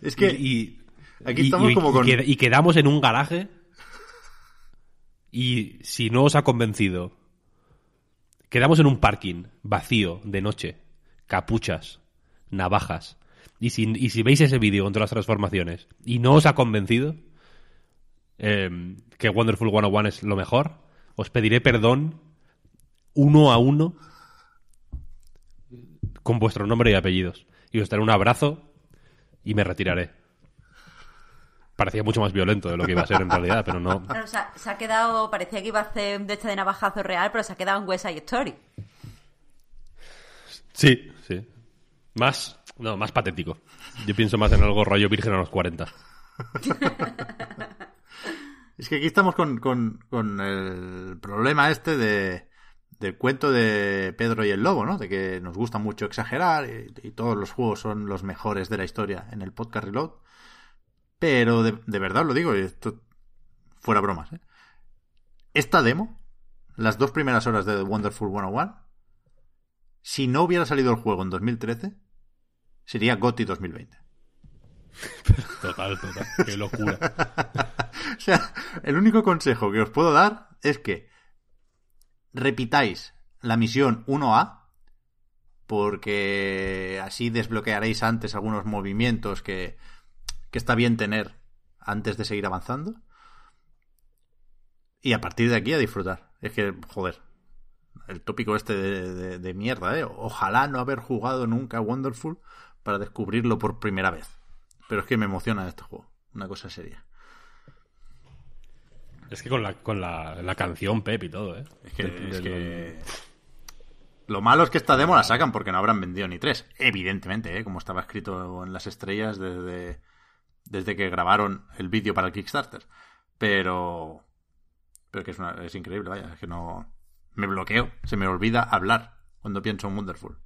es que y, aquí y- estamos y- como con... y quedamos en un garaje y si no os ha convencido, quedamos en un parking vacío de noche, capuchas, navajas. Y si, y si veis ese vídeo con todas las transformaciones y no os ha convencido eh, que Wonderful 101 es lo mejor, os pediré perdón uno a uno con vuestro nombre y apellidos. Y os daré un abrazo y me retiraré. Parecía mucho más violento de lo que iba a ser en realidad, pero no. Claro, o sea, se ha quedado, parecía que iba a hacer un de este de navajazo real, pero se ha quedado en West Side Story. Sí, sí. Más, no, más patético. Yo pienso más en algo rollo virgen a los 40. Es que aquí estamos con, con, con el problema este de, del cuento de Pedro y el Lobo, ¿no? De que nos gusta mucho exagerar y, todos los juegos son los mejores de la historia en el podcast Reload. Pero de, de verdad lo digo, esto fuera bromas, ¿eh? Esta demo, las dos primeras horas de Wonderful 101, si no hubiera salido el juego en 2013, sería GOTY 2020. Total, total. Qué locura. O sea, el único consejo que os puedo dar es que repitáis la misión 1A, porque así desbloquearéis antes algunos movimientos que, que está bien tener antes de seguir avanzando. Y a partir de aquí a disfrutar. Es que, joder, el tópico este de, de- de mierda, ¿eh? Ojalá no haber jugado nunca Wonderful para descubrirlo por primera vez. Pero es que me emociona este juego. Una cosa seria. Es que con la, con la, la canción Pep y todo, ¿eh? Es que, es Lo malo es que esta demo la sacan porque no habrán vendido ni tres. Evidentemente, ¿eh? como estaba escrito en las estrellas desde, desde que grabaron el vídeo para el Kickstarter. Pero. Pero que es, una- es increíble, vaya. Es que no. Me bloqueo. Se me olvida hablar cuando pienso en Wonderful.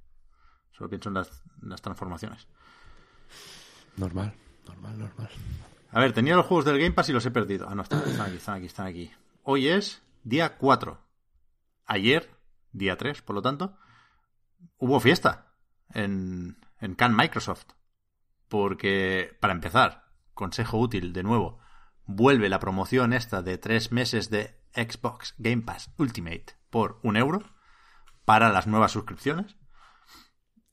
Solo pienso en las, en las transformaciones. Normal, normal, normal. A ver, tenía los juegos del Game Pass y los he perdido. Ah, no, están, están aquí, están aquí, están aquí. Hoy es día 4. Ayer, día 3, por lo tanto, hubo fiesta en, en Cannes Microsoft. Porque, para empezar, consejo útil de nuevo, vuelve la promoción esta de tres meses de Xbox Game Pass Ultimate por un euro para las nuevas suscripciones.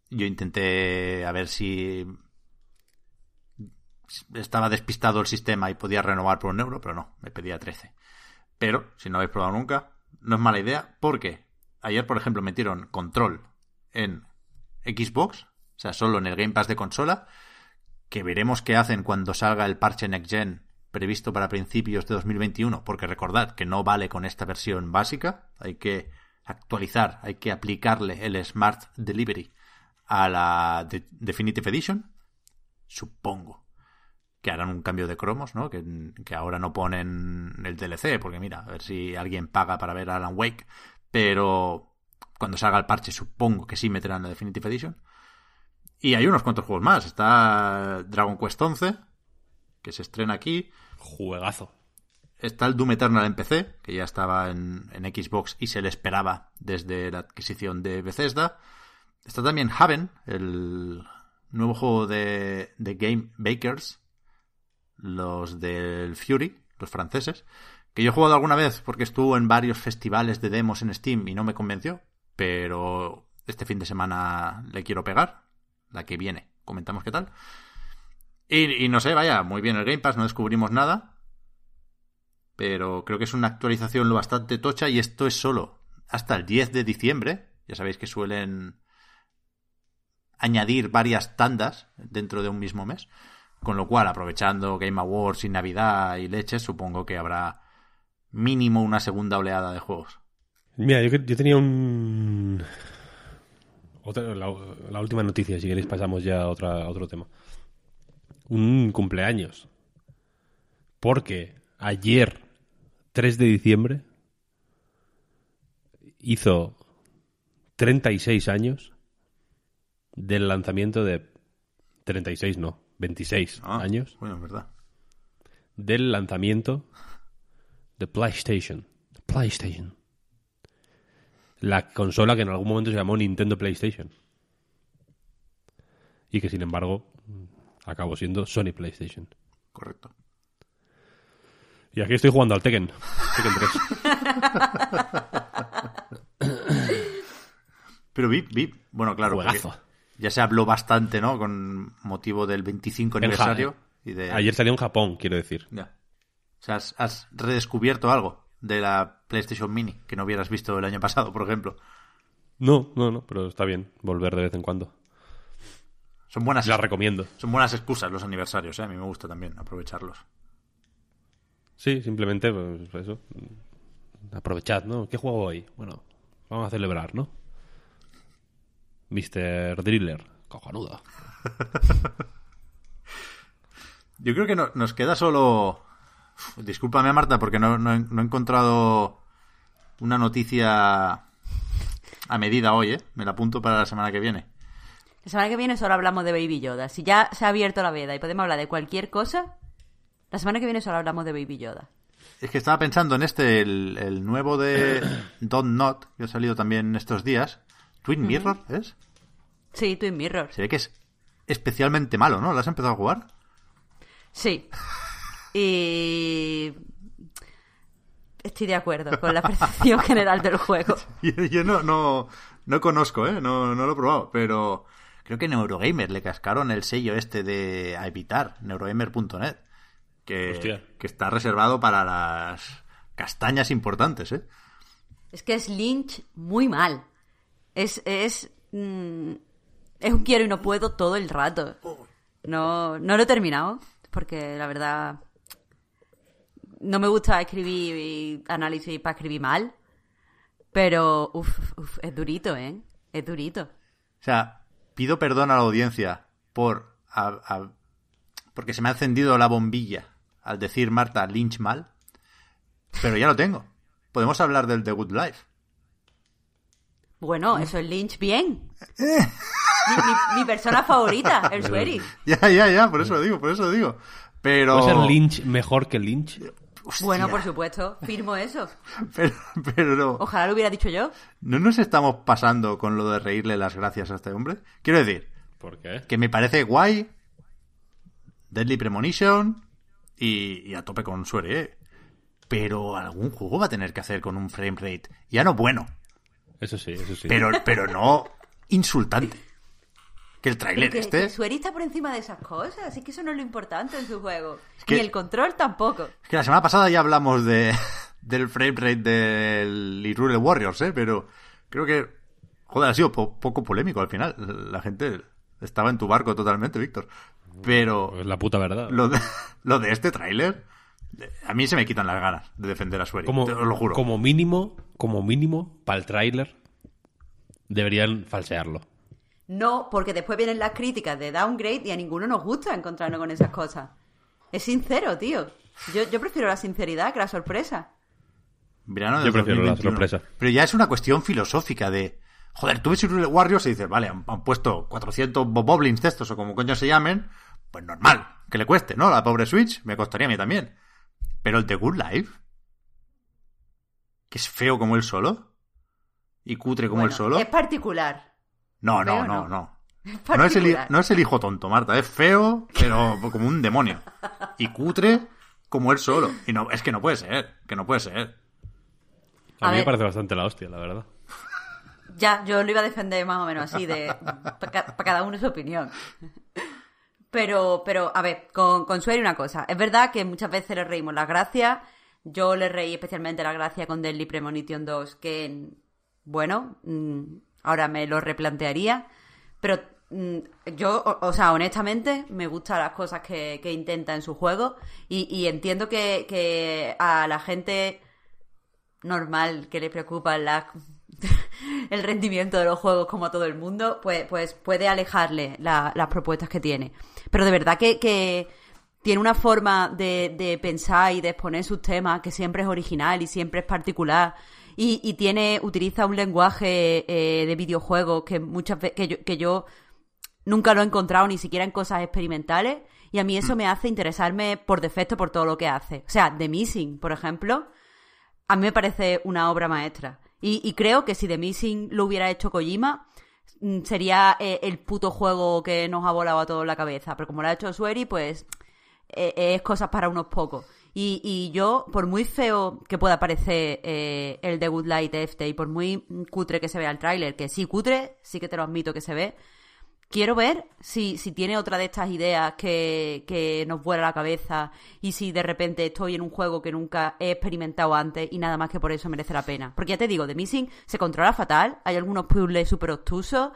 Yo intenté a ver si estaba despistado el sistema y podía renovar por un euro, pero no, me pedía 13. Pero, si no habéis probado nunca, no es mala idea, porque ayer, por ejemplo, metieron control en Xbox, o sea, solo en el Game Pass de consola, que veremos qué hacen cuando salga el parche Next Gen previsto para principios de 2021, porque recordad que no vale con esta versión básica, hay que actualizar, hay que aplicarle el Smart Delivery a la de- Definitive Edition, supongo que harán un cambio de cromos, ¿no? Que, que ahora no ponen el DLC, porque mira, a ver si alguien paga para ver Alan Wake, pero cuando salga el parche supongo que sí meterán la Definitive Edition. Y hay unos cuantos juegos más. Está Dragon Quest 11, que se estrena aquí. Juegazo. Está el Doom Eternal en PC, que ya estaba en, en Xbox y se le esperaba desde la adquisición de Bethesda. Está también Haven, el nuevo juego de, Game Bakers, los del Fury, los franceses, que yo he jugado alguna vez porque estuvo en varios festivales de demos en Steam y no me convenció, pero este fin de semana le quiero pegar, la que viene, comentamos qué tal. Y, y no sé, vaya, muy bien el Game Pass, no descubrimos nada, pero creo que es una actualización lo bastante tocha y esto es solo hasta el 10 de diciembre. Ya sabéis que suelen añadir varias tandas dentro de un mismo mes. Con lo cual, aprovechando Game Awards y Navidad y leches, supongo que habrá mínimo una segunda oleada de juegos. Mira, yo, yo tenía un... La, la, última noticia, si queréis pasamos ya a, otra, a otro tema. Un cumpleaños. Porque ayer 3 de diciembre hizo 36 años del lanzamiento de 36 no, 26 Ah, años Bueno, es verdad. del lanzamiento de PlayStation. PlayStation. La consola que en algún momento se llamó Nintendo PlayStation. Y que sin embargo acabó siendo Sony PlayStation. Correcto. Y aquí estoy jugando al Tekken. Tekken 3. Pero vi, vi, bueno, claro, porque Juegazo. Ya se habló bastante, ¿no? Con motivo del 25 En Ja- aniversario. Y de... Ayer salió en Japón, quiero decir. Ya. O sea, has, has redescubierto algo de la PlayStation Mini que no hubieras visto el año pasado, por ejemplo. No, no, no, pero está bien volver de vez en cuando. Son buenas, La recomiendo. son buenas excusas los aniversarios, ¿eh? A mí me gusta también aprovecharlos. Sí, simplemente pues, eso. Aprovechad, ¿no? ¿Qué juego hoy? Bueno, vamos a celebrar, ¿no? Mr. Driller. Cojonudo. Yo creo que no- nos queda solo... Uf, discúlpame, Marta, porque no, no he, no he encontrado una noticia a medida hoy, ¿eh? Me la apunto para la semana que viene. La semana que viene solo hablamos de Baby Yoda. Si ya se ha abierto la veda y podemos hablar de cualquier cosa, la semana que viene solo hablamos de Baby Yoda. Es que estaba pensando en este, el, el nuevo de Don't Not, que ha salido también estos días. Twin Mirror, ¿es? Sí, Twin Mirror. Se ve que es especialmente malo, ¿no? ¿Lo has empezado a jugar? Sí. Y... Estoy de acuerdo con la percepción general del juego. Yo, yo no, no, no conozco, ¿eh? No, no lo he probado, pero creo que Neurogamer le cascaron el sello este de a evitar, neurogamer.net, que, que está reservado para las castañas importantes, ¿eh? Es que es Lynch muy mal. Es, es, mm, es un quiero y no puedo todo el rato. No, no lo he terminado, porque la verdad no me gusta escribir análisis para escribir mal. Pero, uff, es durito, ¿eh? Es durito. O sea, pido perdón a la audiencia por a- porque se me ha encendido la bombilla al decir Marta Lynch mal, pero ya lo tengo. Podemos hablar del The Good Life. Bueno, eso es Lynch bien. Mi, mi- mi persona favorita, el Swery. Ya, ya, ya, por eso lo digo, por eso lo digo. Pero, ¿Puede ser Lynch mejor que Lynch? Hostia, Bueno, por supuesto, firmo eso. pero, pero no, Ojalá lo hubiera dicho yo. ¿no nos estamos pasando con lo de reírle las gracias a este hombre? Quiero decir, ¿Por qué? que me parece guay, Deadly Premonition y, y a tope con Suere, ¿eh? Pero algún juego va a tener que hacer con un frame rate, ya no bueno, Eso sí, eso sí. pero, pero no insultante. Que el tráiler que, este... que Swery está por encima de esas cosas, así que eso no es lo importante en su juego. que- Ni el control tampoco. Es que la semana pasada ya hablamos de, del frame rate del Hyrule Warriors, ¿eh? Pero creo que, joder, ha sido po- poco polémico al final. La gente estaba en tu barco totalmente, Víctor. Pero Es la puta verdad. lo de, lo de este tráiler, a mí se me quitan las ganas de defender a Sueri. como, te lo juro. como mínimo, como mínimo, para el tráiler, deberían falsearlo. No, porque después vienen las críticas de downgrade y a ninguno nos gusta encontrarnos con esas cosas. Es sincero, tío. Yo, yo prefiero la sinceridad que la sorpresa. Verano Yo prefiero la 2021. sorpresa. Pero ya es una cuestión filosófica de... Joder, tú ves Hyrule Warriors y dices, vale, han, han puesto 400 boblins de estos o como coño se llamen, pues normal, que le cueste, ¿no? La pobre Switch me costaría a mí también. Pero el de Good Life, que es feo como él solo, y cutre como él solo... Es particular. No, no, feo no, no. no. Es No es, el, no es el hijo tonto, Marta. Es feo, pero como un demonio. Y cutre como él solo. Y no, es que no puede ser, que no puede ser. A, A mí me parece bastante la hostia, la verdad. Ya, yo lo iba a defender más o menos así, de para cada uno su opinión. Pero, pero, a ver, con, con Sueri una cosa. Es verdad que muchas veces le reímos las gracias. Yo le reí especialmente la gracia con Deadly Premonition 2, que, bueno, mm, ahora me lo replantearía. Pero mm, yo, o, sea, honestamente, me gustan las cosas que, que intenta en su juego. Y, y entiendo que, que a la gente normal que le preocupa la- el rendimiento de los juegos como a todo el mundo, pues, pues puede alejarle la- las propuestas que tiene. Pero de verdad que, que tiene una forma de, de pensar y de exponer sus temas que siempre es original y siempre es particular. Y, y tiene, utiliza un lenguaje eh, de videojuegos que muchas veces, que yo, que yo nunca lo he encontrado ni siquiera en cosas experimentales y a mí eso me hace interesarme por defecto por todo lo que hace. O sea, The Missing, por ejemplo, a mí me parece una obra maestra. Y, y creo que si The Missing lo hubiera hecho Kojima, mm, sería eh, el puto juego que nos ha volado a todos la cabeza. Pero como lo ha hecho Sueri, pues eh, es cosas para unos pocos. Y, y yo, por muy feo que pueda parecer eh, el de Good Light este y por muy cutre que se vea el tráiler, que sí cutre, sí que te lo admito que se ve, quiero ver si, si tiene otra de estas ideas que, que nos vuela la cabeza y si de repente estoy en un juego que nunca he experimentado antes y nada más que por eso merece la pena. Porque ya te digo, The Missing se controla fatal, hay algunos puzzles súper obtusos,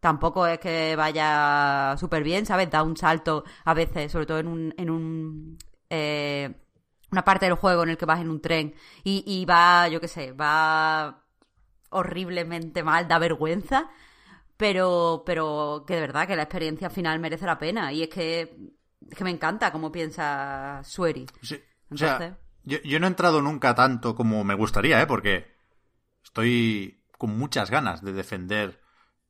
tampoco es que vaya súper bien, ¿sabes? Da un salto a veces, sobre todo en un... En un eh, una parte del juego en el que vas en un tren y, y va, yo qué sé, va horriblemente mal, da vergüenza, pero, pero que de verdad que la experiencia final merece la pena. Y es que, es que me encanta cómo piensa Sueri. Sí. O sea, Entonces- yo, yo no he entrado nunca tanto como me gustaría, ¿eh? Porque estoy con muchas ganas de defender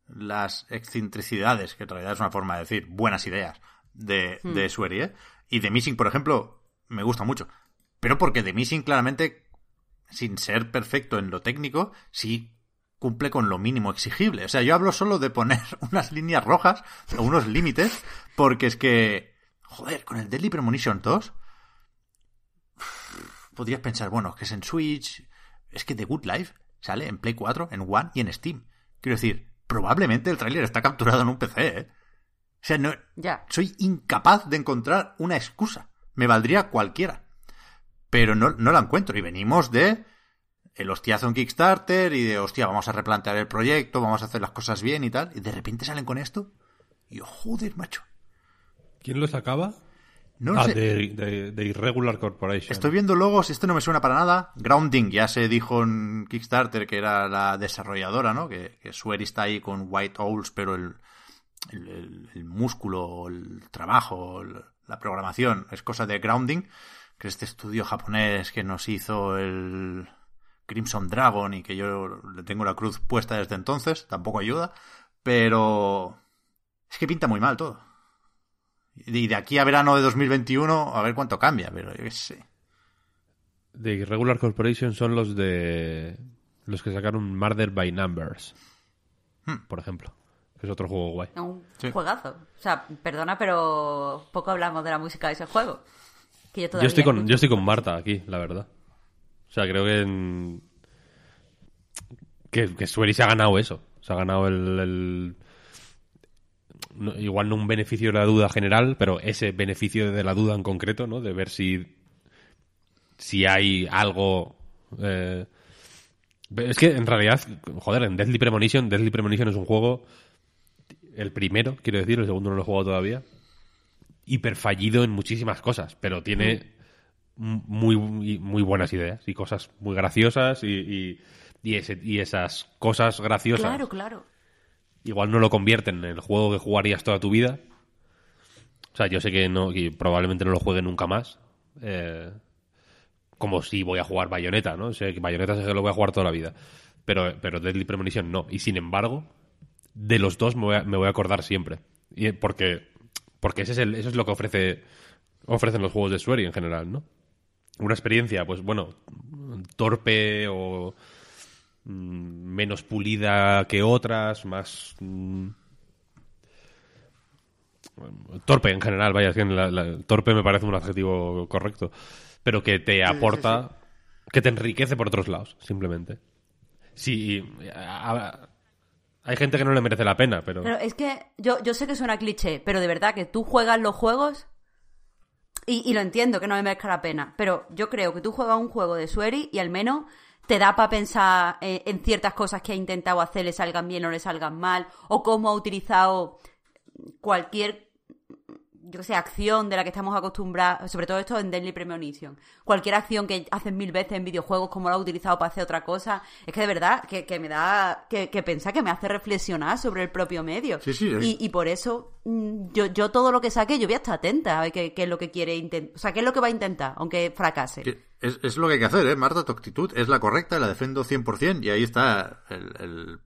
las excentricidades, que en realidad es una forma de decir buenas ideas, de, de Sueri, ¿eh? Y The Missing, por ejemplo, me gusta mucho. Pero porque The Missing claramente, sin ser perfecto en lo técnico, sí cumple con lo mínimo exigible. O sea, yo hablo solo de poner unas líneas rojas o unos límites, porque es que, joder, con el Deadly Premonition 2 podrías pensar, bueno, que es en Switch, es que The Good Life sale en Play 4, en One y en Steam. Quiero decir, probablemente el tráiler está capturado en un PC, ¿eh? O sea, no, Ya. soy incapaz de encontrar una excusa. Me valdría cualquiera. Pero no, no la encuentro. Y venimos de el hostiazo en Kickstarter y de, hostia, vamos a replantear el proyecto, vamos a hacer las cosas bien y tal. Y de repente salen con esto. Y yo, joder, macho. ¿Quién lo sacaba? No lo ah, sé. de, de- de Irregular Corporation. Estoy viendo logos, esto no me suena para nada. Grounding, ya se dijo en Kickstarter que era la desarrolladora, ¿no? Que, que Sueri está ahí con White Owls, pero el, el, el- el músculo, el trabajo, la programación es cosa de Grounding, que es este estudio japonés que nos hizo el Crimson Dragon y que yo le tengo la cruz puesta desde entonces, tampoco ayuda, pero es que pinta muy mal todo. Y de aquí a verano de 2021, a ver cuánto cambia, pero yo qué sé. De Irregular Corporation son los de. Los que sacaron Murder by Numbers. Hmm. Por ejemplo. Que es otro juego guay. Es un Sí. juegazo. O sea, perdona, pero poco hablamos de la música de ese juego. Que yo, Yo estoy, con, yo estoy con Marta aquí, la verdad. O sea, creo que. en- Que, que se ha ganado eso. Se ha ganado el. igual no un beneficio de la duda general, pero ese beneficio de la duda en concreto, ¿no? De ver si. Si hay algo. eh, es que en realidad, joder, en Deadly Premonition, Deadly Premonition es un juego. El primero, quiero decir, el segundo no lo he jugado todavía hiper fallido en muchísimas cosas, pero tiene m- muy, muy buenas ideas y cosas muy graciosas y, y, y ese- y esas cosas graciosas Claro, claro. igual no lo convierten en el juego que jugarías toda tu vida. O sea, yo sé que, no, que probablemente no lo juegue nunca más. eh, como si voy a jugar Bayonetta, ¿no? O sea, que Bayonetta sé que lo voy a jugar toda la vida. Pero, pero Deadly Premonition no. Y sin embargo, de los dos me voy a, me voy a acordar siempre. Y porque, porque ese es el, eso es lo que ofrece, ofrecen los juegos de Swery en general, ¿no? Una experiencia, pues bueno, torpe o mm, menos pulida que otras, más... mm, torpe en general, vaya, es que la- la- torpe me parece un adjetivo correcto, pero que te aporta, que te enriquece por otros lados, simplemente. Sí, a- a- hay gente que no le merece la pena, pero... Pero es que yo, yo sé que suena cliché, pero de verdad que tú juegas los juegos y, y lo entiendo que no me merezca la pena, pero yo creo que tú juegas un juego de Sueri y al menos te da para pensar eh, en ciertas cosas que ha intentado hacer, le salgan bien o le salgan mal, o cómo ha utilizado cualquier yo que sé, acción de la que estamos acostumbrados, sobre todo esto en Deadly Premonition. Cualquier acción que hacen mil veces en videojuegos, como lo ha utilizado para hacer otra cosa, es que de verdad que, que me da que, que pensar, que me hace reflexionar sobre el propio medio. Sí, sí, es- y, y por eso mm, yo, yo todo lo que saque, yo voy a estar atenta a ver qué, qué es lo que quiere intentar, o sea, qué es lo que va a intentar, aunque fracase. Es, es lo que hay que hacer, ¿eh? Marta, tu actitud es la correcta, la defiendo 100%. Y ahí está el, el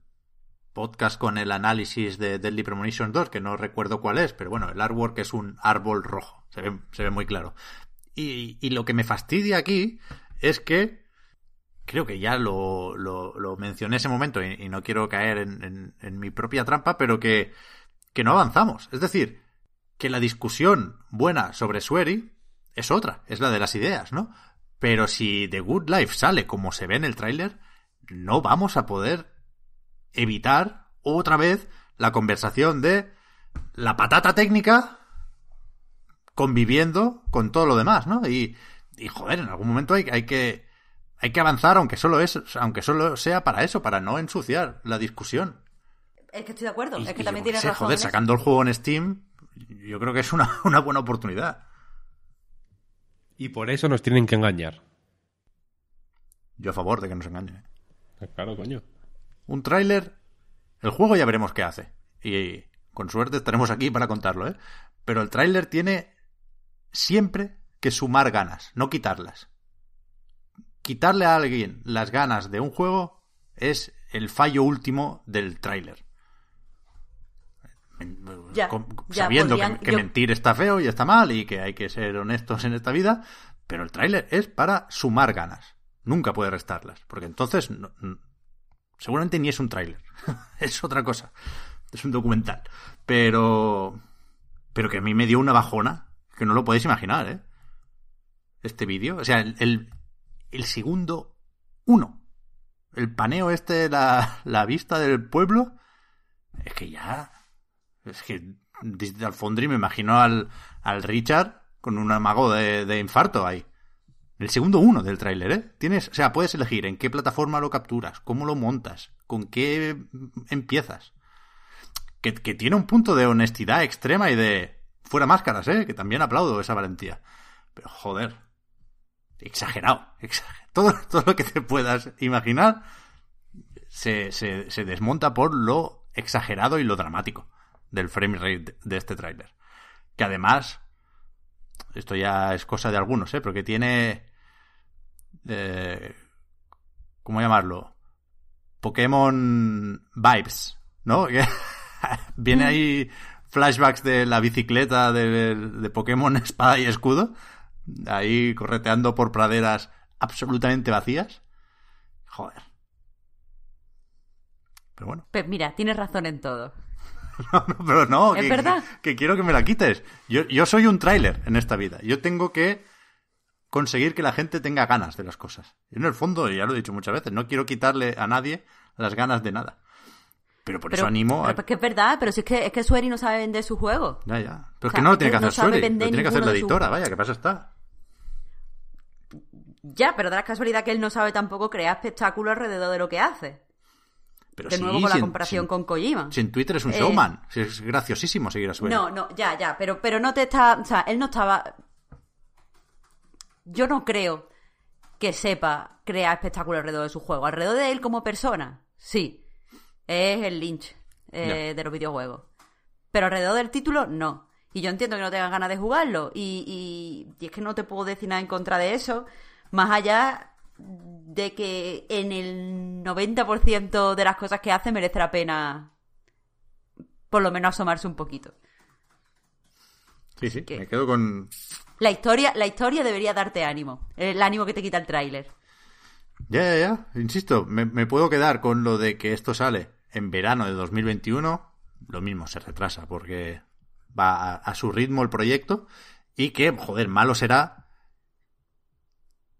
podcast con el análisis de Deadly Premonition 2, que no recuerdo cuál es, pero bueno, el artwork es un árbol rojo, se ve, muy claro. Y, lo que me fastidia aquí es que creo que ya lo, mencioné en ese momento y, no quiero caer en, mi propia trampa, pero que, que no avanzamos. Es decir, que la discusión buena sobre Swery es otra, es la de las ideas, ¿no? Pero si The Good Life sale como se ve en el tráiler, no vamos a poder evitar otra vez la conversación de la patata técnica conviviendo con todo lo demás, ¿no? Y, y joder, en algún momento hay, hay que hay que avanzar, aunque solo es, aunque solo sea para eso, para no ensuciar la discusión. Es que estoy de acuerdo, Y- es que también tienes sé, razón. Joder, sacando el juego en Steam, yo creo que es una, una buena oportunidad. Y por eso nos tienen que engañar. Yo a favor de que nos engañen. ¿eh? Claro, coño. Un tráiler, el juego ya veremos qué hace. Y con suerte estaremos aquí para contarlo, ¿eh? Pero el tráiler tiene siempre que sumar ganas, no quitarlas. Quitarle a alguien las ganas de un juego es el fallo último del tráiler. Ya, ya, sabiendo que- podrían- que, yo- mentir está feo y está mal y que hay que ser honestos en esta vida, pero el tráiler es para sumar ganas. Nunca puede restarlas, porque entonces no- seguramente ni es un tráiler, es otra cosa, es un documental, pero pero que a mí me dio una bajona que no lo podéis imaginar, ¿eh? Este vídeo, o sea, el, el, el segundo uno, el paneo este, la, la vista del pueblo, es que ya es que desde Alfondri me imagino al, al Richard con un amago de, de infarto ahí. El segundo uno del tráiler, ¿eh? Tienes, o sea, puedes elegir en qué plataforma lo capturas, cómo lo montas, con qué empiezas. Que, que tiene un punto de honestidad extrema y de fuera máscaras, ¿eh? Que también aplaudo esa valentía. Pero joder, exagerado. exager- Todo, todo lo que te puedas imaginar se, se, se desmonta por lo exagerado y lo dramático del frame rate de este tráiler. Que además, esto ya es cosa de algunos, ¿eh? Pero que tiene... eh, ¿Cómo llamarlo? Pokémon vibes, ¿no? Que Viene ahí flashbacks de la bicicleta de, de Pokémon Espada y Escudo, ahí correteando por praderas absolutamente vacías. Joder. Pero bueno. Pues mira, tienes razón en todo. No, no, pero no, ¿Es que, verdad? que quiero que me la quites. Yo, yo soy un tráiler en esta vida. Yo tengo que conseguir que la gente tenga ganas de las cosas. En el fondo, ya lo he dicho muchas veces, no quiero quitarle a nadie las ganas de nada. Pero por eso animo a... pero es que es verdad, pero si es que, es que Sueri no sabe vender su juego. Ya, ya. Pero es sea, que no lo tiene que que no hacer sabe Sueri, lo tiene que hacer la editora, juegos. vaya, que pasa está. Ya, pero da la casualidad que él no sabe tampoco crear espectáculo alrededor de lo que hace. Pero De sí, nuevo con la comparación con Kojima. Si en Twitter es un Eh, showman, es graciosísimo seguir a Sueri. No, no, ya, ya, pero, pero no te está. O sea, él no estaba. Yo no creo que sepa crear espectáculo alrededor de su juego. Alrededor de él como persona, sí. Es el Lynch eh, de los videojuegos. Pero alrededor del título, no. Y yo entiendo que no tengas ganas de jugarlo. Y, y, y es que no te puedo decir nada en contra de eso. Más allá de que en el 90% de las cosas que hace merece la pena por lo menos asomarse un poquito. Sí, sí, que- me quedo con... La historia, la historia debería darte ánimo. El ánimo que te quita el tráiler. Ya, ya, ya. Insisto, me, puedo quedar con lo de que esto sale en verano de 2021. Lo mismo, se retrasa porque va a, a su ritmo el proyecto. Y que, joder, malo será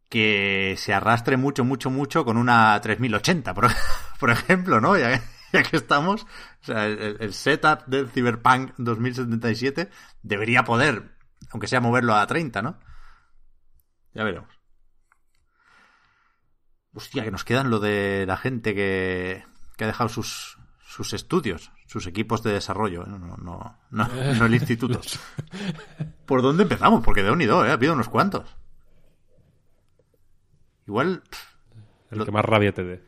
que se arrastre mucho, mucho, mucho con una 3080, por, por ejemplo, ¿no? Ya, ya que estamos, o sea, el, el setup del Cyberpunk 2077 debería poder, aunque sea moverlo a 30, ¿no? Ya veremos. Hostia, que nos quedan lo de la gente que, que ha dejado sus, sus estudios, sus equipos de desarrollo, ¿eh? no, no, no, no, no el instituto. ¿Por dónde empezamos? Porque de unido, ¿eh? Ha habido unos cuantos. Igual, pff, El Lo- que más rabia te dé.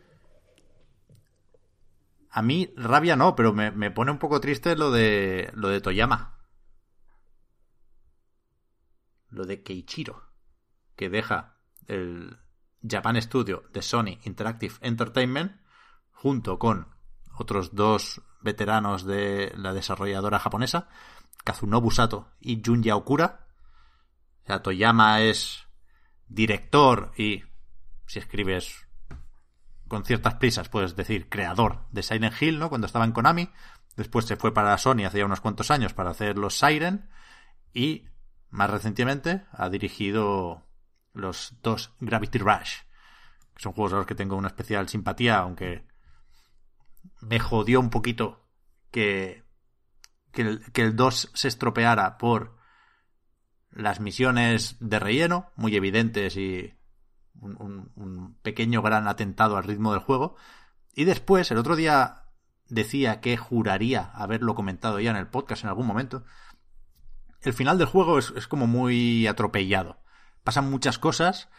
a mí rabia no, pero me, me pone un poco triste lo de lo de Toyama. Lo de Keiichiro, que deja el Japan Studio de Sony Interactive Entertainment junto con otros dos veteranos de la desarrolladora japonesa, Kazunobu Sato y Junya Okura. O sea, Toyama es director y si escribes con ciertas prisas, puedes decir, creador de Silent Hill, ¿no? Cuando estaba en Konami. Después se fue para Sony hace ya unos cuantos años para hacer los Siren. Y más recientemente ha dirigido los dos Gravity Rush. Que son juegos a los que tengo una especial simpatía, aunque me jodió un poquito que, que, el, que el 2 se estropeara por las misiones de relleno, muy evidentes y un, pequeño gran atentado al ritmo del juego. Y después, el otro día decía que juraría haberlo comentado ya en el podcast en algún momento. El final del juego es, como muy atropellado. Pasan muchas cosas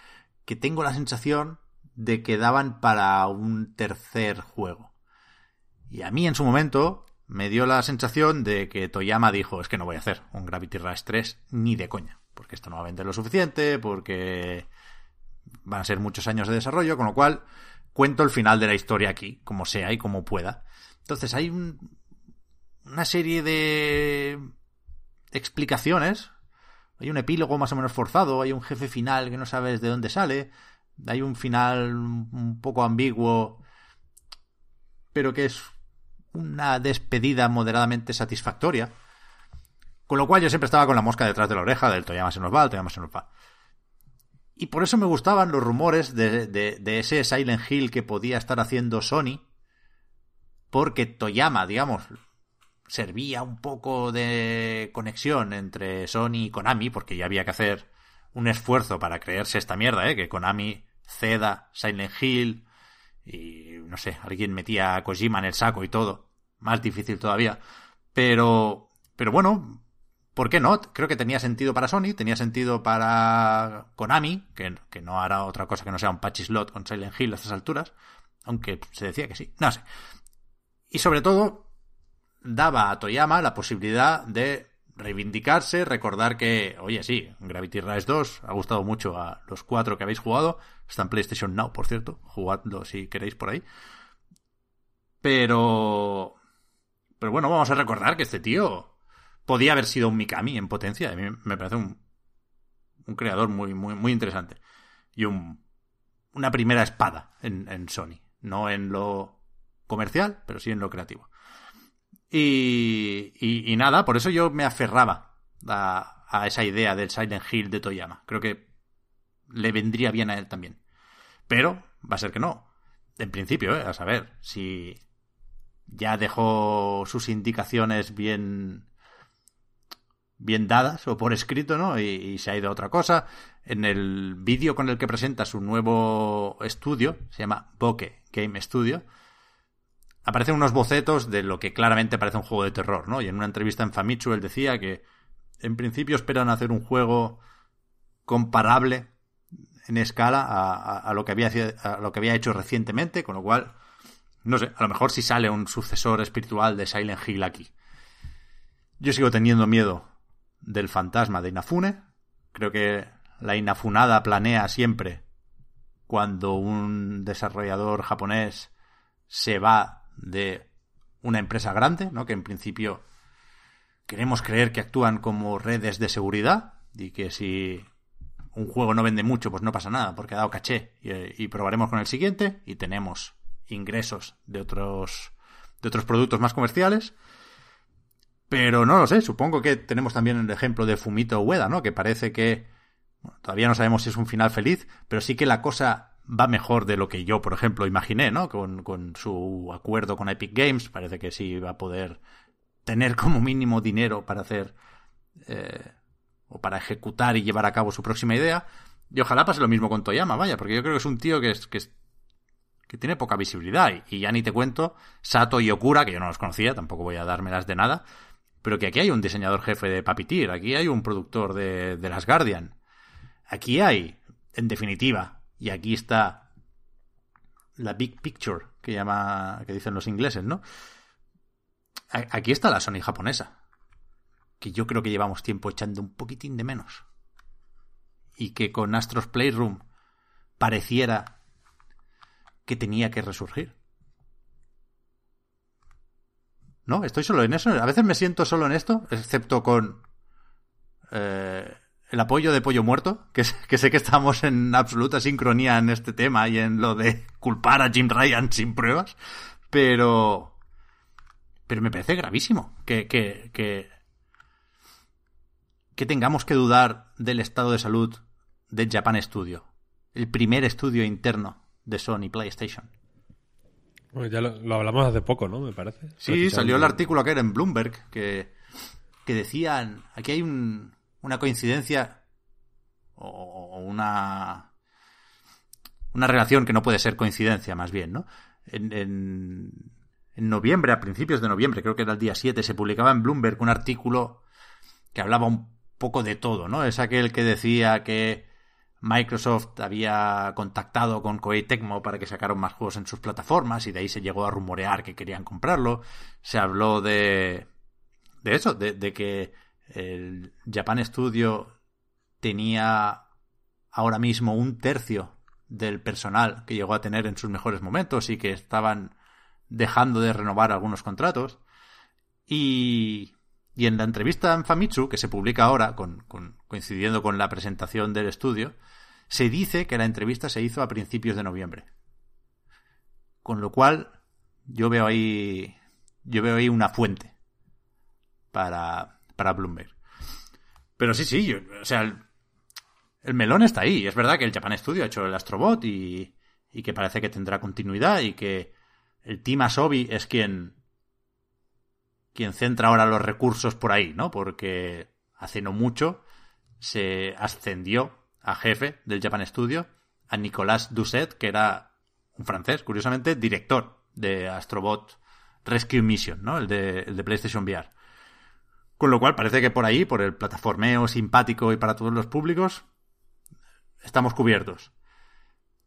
que tengo la sensación de que daban para un tercer juego. Y a mí en su momento me dio la sensación de que Toyama dijo, es que no voy a hacer un Gravity Rush 3 ni de coña, porque esto no va a vender lo suficiente, porque van a ser muchos años de desarrollo, con lo cual cuento el final de la historia aquí, como sea y como pueda. Entonces hay un, una serie de explicaciones, hay un epílogo más o menos forzado, hay un jefe final que no sabes de dónde sale, hay un final un poco ambiguo, pero que es una despedida moderadamente satisfactoria. Con lo cual yo siempre estaba con la mosca detrás de la oreja del Toyama se nos va, Toyama se nos va. Y por eso me gustaban los rumores de, de, ese Silent Hill que podía estar haciendo Sony. Porque Toyama, digamos, servía un poco de conexión entre Sony y Konami, porque ya había que hacer un esfuerzo para creerse esta mierda, ¿eh? Que Konami ceda Silent Hill y, no sé, alguien metía a Kojima en el saco y todo. Más difícil todavía. Pero, pero bueno, ¿Por qué no? Creo que tenía sentido para Sony, tenía sentido para Konami, que, que, no hará otra cosa que no sea un patch slot con Silent Hill a estas alturas, aunque se decía que sí, no sé. Y sobre todo, daba a Toyama la posibilidad de reivindicarse, recordar que, oye, sí, Gravity Rush 2 ha gustado mucho a los cuatro que habéis jugado, está en PlayStation Now, por cierto, jugadlo si queréis por ahí. Pero... Pero bueno, vamos a recordar que este tío podía haber sido un Mikami en potencia. A mí me parece un, un creador muy, muy, muy interesante. Y un, una primera espada en, en, Sony. No en lo comercial, pero sí en lo creativo. Y, y, nada, por eso yo me aferraba a, a, esa idea del Silent Hill de Toyama. Creo que le vendría bien a él también. Pero va a ser que no. En principio, ¿eh? a saber, si ya dejó sus indicaciones bien bien dadas o por escrito, ¿no? Y, y, se ha ido a otra cosa. En el vídeo con el que presenta su nuevo estudio, se llama Bokeh Game Studio, aparecen unos bocetos de lo que claramente parece un juego de terror, ¿no? Y en una entrevista en Famitsu él decía que en principio esperan hacer un juego comparable en escala a, lo que había a lo que había hecho recientemente, con lo cual no sé, a lo mejor si sale un sucesor espiritual de Silent Hill aquí. Yo sigo teniendo miedo del fantasma de Inafune. Creo que la Inafunada planea siempre cuando un desarrollador japonés se va de una empresa grande, ¿no? Que en principio queremos creer que actúan como redes de seguridad y que si un juego no vende mucho, pues no pasa nada, porque ha dado caché y, probaremos con el siguiente y tenemos ingresos de otros de otros productos más comerciales. Pero no lo sé, supongo que tenemos también el ejemplo de Fumito Ueda, ¿no? Que parece que todavía no sabemos si es un final feliz, pero sí que la cosa va mejor de lo que yo, por ejemplo, imaginé, ¿no? Con, su acuerdo con Epic Games, parece que sí va a poder tener como mínimo dinero para hacer eh, o para ejecutar y llevar a cabo su próxima idea. Y ojalá pase lo mismo con Toyama, vaya, porque yo creo que es un tío que es, que, que tiene poca visibilidad. Y, ya ni te cuento, Sato y Okura, que yo no los conocía, tampoco voy a dármelas de nada, pero que aquí hay un diseñador jefe de Papitir, aquí hay un productor de, de Las Guardian. Aquí hay, en definitiva, y aquí está la big picture que llama que dicen los ingleses, ¿no? Aquí está la Sony japonesa que yo creo que llevamos tiempo echando un poquitín de menos. Y que con Astros Playroom pareciera que tenía que resurgir. ¿No? Estoy solo en eso. A veces me siento solo en esto, excepto con eh, el apoyo de Pollo Muerto, que, que sé que estamos en absoluta sincronía en este tema y en lo de culpar a Jim Ryan sin pruebas, pero... Pero me parece gravísimo que, que, que que tengamos que dudar del estado de salud de Japan Studio, el primer estudio interno de Sony PlayStation. Bueno, ya lo, hablamos hace poco, ¿no? Me parece. Sí, salió el artículo que era en Bloomberg que, que decían, aquí hay un, una coincidencia o, una una relación que no puede ser coincidencia, más bien, ¿no? En, en, noviembre, a principios de noviembre, creo que era el día 7, se publicaba en Bloomberg un artículo que hablaba un poco de todo, ¿no? Es aquel que decía que Microsoft había contactado con Koei Tecmo para que sacaran más juegos en sus plataformas y de ahí se llegó a rumorear que querían comprarlo. Se habló de, de eso, de, de que el Japan Studio tenía ahora mismo un tercio del personal que llegó a tener en sus mejores momentos y que estaban dejando de renovar algunos contratos. Y y en la entrevista en Famitsu, que se publica ahora, con, coincidiendo con la presentación del estudio, se dice que la entrevista se hizo a principios de noviembre. Con lo cual, yo veo ahí. Yo veo ahí una fuente para, para Bloomberg. Pero sí, sí, o sea, el, melón está ahí. Es verdad que el Japan Studio ha hecho el Astrobot y, y que parece que tendrá continuidad y que el Team Asobi es quien quien centra ahora los recursos por ahí, ¿no? Porque hace no mucho se ascendió a jefe del Japan Studio a Nicolas Doucet, que era un francés, curiosamente, director de Astrobot Rescue Mission, ¿no? El de, el de PlayStation VR. Con lo cual parece que por ahí, por el plataformeo simpático y para todos los públicos, estamos cubiertos.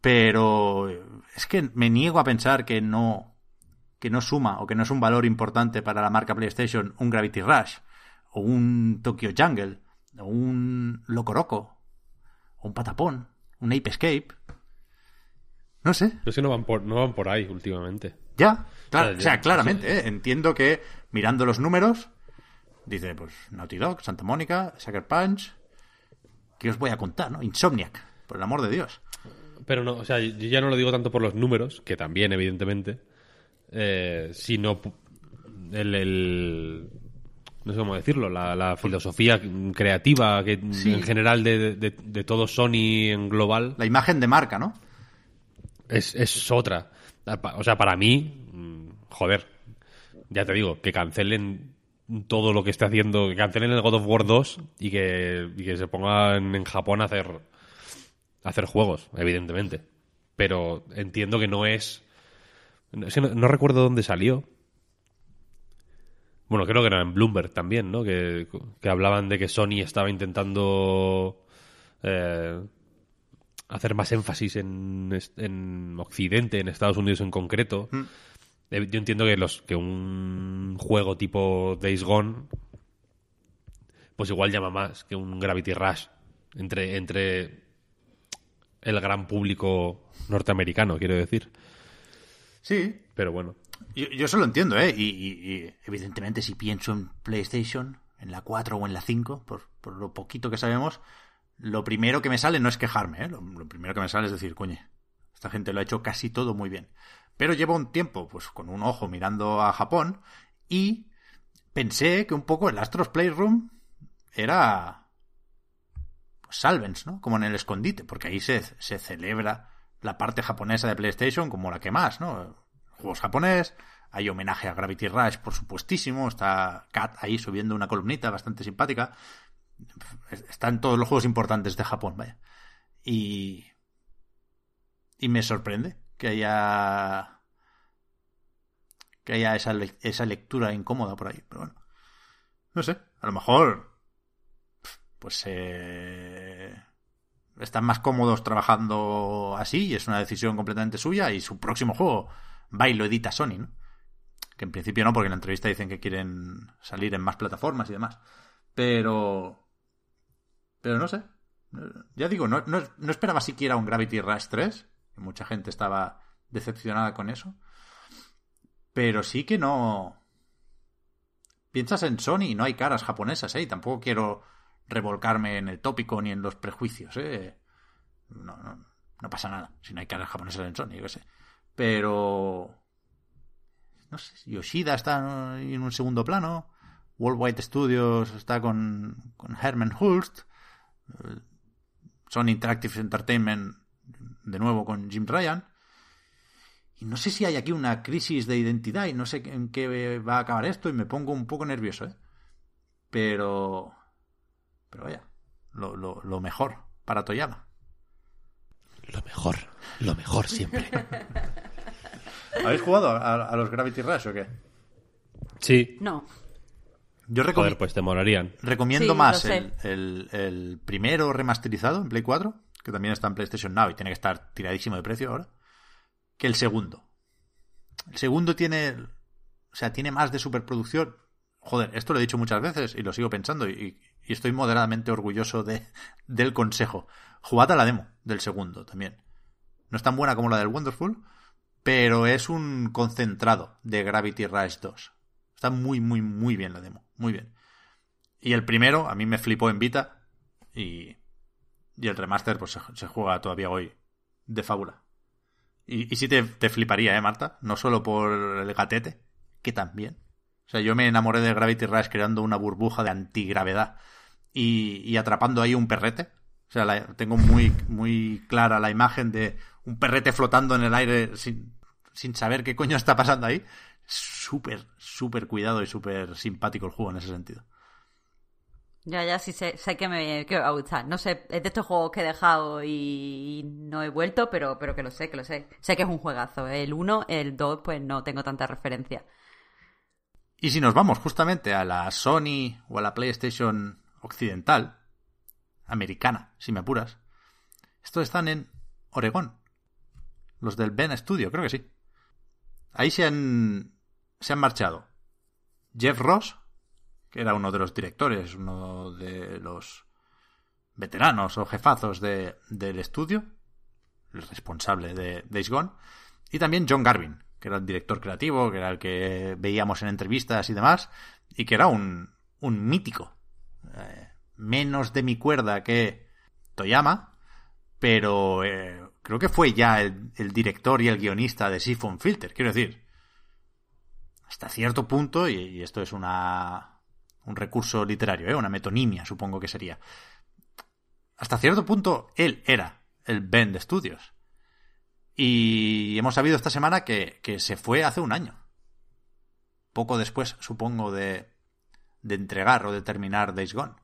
Pero es que me niego a pensar que no que no suma o que no es un valor importante para la marca PlayStation un Gravity Rush o un Tokyo Jungle o un Locoroco o un Patapón, un Ape Escape. No sé. Pero si no van por, no van por ahí últimamente. Ya, o sea, claramente, ¿eh? entiendo que mirando los números, dice, pues Naughty Dog, Santa Mónica, Sucker Punch, ¿qué os voy a contar, no? Insomniac, por el amor de Dios. Pero no, o sea, yo ya no lo digo tanto por los números, que también, evidentemente, eh, sino el, no sé cómo decirlo, la, filosofía creativa que en general de, todo Sony en global. La imagen de marca, ¿no? Es, otra. O sea, para mí, mm, joder, ya te digo, que cancelen todo lo que esté haciendo, que cancelen el God of War 2 y que, y que se pongan en Japón a hacer, a hacer juegos, evidentemente. Pero entiendo que no es no, recuerdo dónde salió. Bueno, creo que era en Bloomberg también, ¿no? Que, hablaban de que Sony estaba intentando eh, hacer más énfasis en, en, Occidente, en Estados Unidos en concreto. Mm. Eh, yo entiendo que los que un juego tipo Days Gone, pues igual llama más que un Gravity Rush entre entre el gran público norteamericano, quiero decir. Sí. Pero bueno. Yo, yo eso lo entiendo, ¿eh? Y, y- y, evidentemente si pienso en PlayStation, en la 4 o en la 5, por, por lo poquito que sabemos, lo primero que me sale no es quejarme, ¿eh? Lo, lo primero que me sale es decir, coño, esta gente lo ha hecho casi todo muy bien. Pero llevo un tiempo, pues con un ojo mirando a Japón y pensé que un poco el Astros Playroom era pues, Salvens, ¿no? Como en el escondite, porque ahí se, se celebra la parte japonesa de PlayStation como la que más, ¿no? Juegos japonés, hay homenaje a Gravity Rush, por supuestísimo, está Kat ahí subiendo una columnita bastante simpática. Están todos los juegos importantes de Japón, vaya. Y. Y me sorprende que haya. que haya esa, esa lectura incómoda por ahí, pero bueno. No sé, a lo mejor. Pues eh, están más cómodos trabajando así y es una decisión completamente suya y su próximo juego va y lo edita Sony, ¿no? Que en principio no, porque en la entrevista dicen que quieren salir en más plataformas y demás. Pero... Pero no sé. Ya digo, no, no, no esperaba siquiera un Gravity Rush 3. Mucha gente estaba decepcionada con eso. Pero sí que no... Piensas en Sony y no hay caras japonesas, ¿eh? Y tampoco quiero revolcarme en el tópico ni en los prejuicios, ¿eh? No, no, no pasa nada si no hay caras japonesas en Sony, yo qué sé. Pero... No sé, Yoshida está en un segundo plano. Worldwide Studios está con, con Herman Hulst. eh, Sony Interactive Entertainment de nuevo con Jim Ryan. Y no sé si hay aquí una crisis de identidad y no sé en qué va a acabar esto y me pongo un poco nervioso, ¿eh? Pero... Pero vaya, lo, lo, lo mejor para Toyama. Lo mejor, lo mejor siempre. ¿Habéis jugado a, a los Gravity Rush o qué? Sí. No. Yo recomiendo... Joder, pues te molarían. Recomiendo Sí, más el, el- el primero remasterizado en Play 4, que también está en PlayStation Now y tiene que estar tiradísimo de precio ahora, que el segundo. El segundo tiene, o sea, tiene más de superproducción. Joder, esto lo he dicho muchas veces y lo sigo pensando y, estoy moderadamente orgulloso de, del consejo. Jugad a la demo del segundo también. No es tan buena como la del Wonderful, pero es un concentrado de Gravity Rush 2. Está muy, muy, muy bien la demo. Muy bien. Y el primero, a mí me flipó en Vita. Y, y el remaster, pues se, juega todavía hoy de fábula. Y, y sí te, te fliparía, ¿eh, Marta? No solo por el gatete, que también. O sea, yo me enamoré de Gravity Rush creando una burbuja de antigravedad y, y atrapando ahí un perrete. O sea, la- tengo muy, muy clara la imagen de un perrete flotando en el aire sin, sin saber qué coño está pasando ahí. Súper, súper cuidado y súper simpático el juego en ese sentido. Ya, ya sí sé, sé que, me, va a gustar. No sé, es de estos juegos que he dejado y no he vuelto, pero, pero que lo sé, que lo sé. Sé que es un juegazo. El 1, el 2, pues no tengo tanta referencia. Y si nos vamos justamente a la Sony o a la PlayStation occidental, americana, si me apuras, estos están en Oregón. Los del Ben Studio, creo que sí. Ahí se han, se han marchado Jeff Ross, que era uno de los directores, uno de los veteranos o jefazos de, del estudio, el responsable de Days Gone, y también John Garvin, que era el director creativo, que era el que veíamos en entrevistas y demás, y que era un, un mítico. Eh, menos de mi cuerda que Toyama, pero eh, creo que fue ya el, director y el guionista de Siphon Filter, quiero decir. Hasta cierto punto, y esto es una, un recurso literario, ¿eh? una metonimia, supongo que sería. Hasta cierto punto, él era el Ben de estudios. Y hemos sabido esta semana que, que se fue hace un año. Poco después, supongo, de, de entregar o de terminar Days Gone.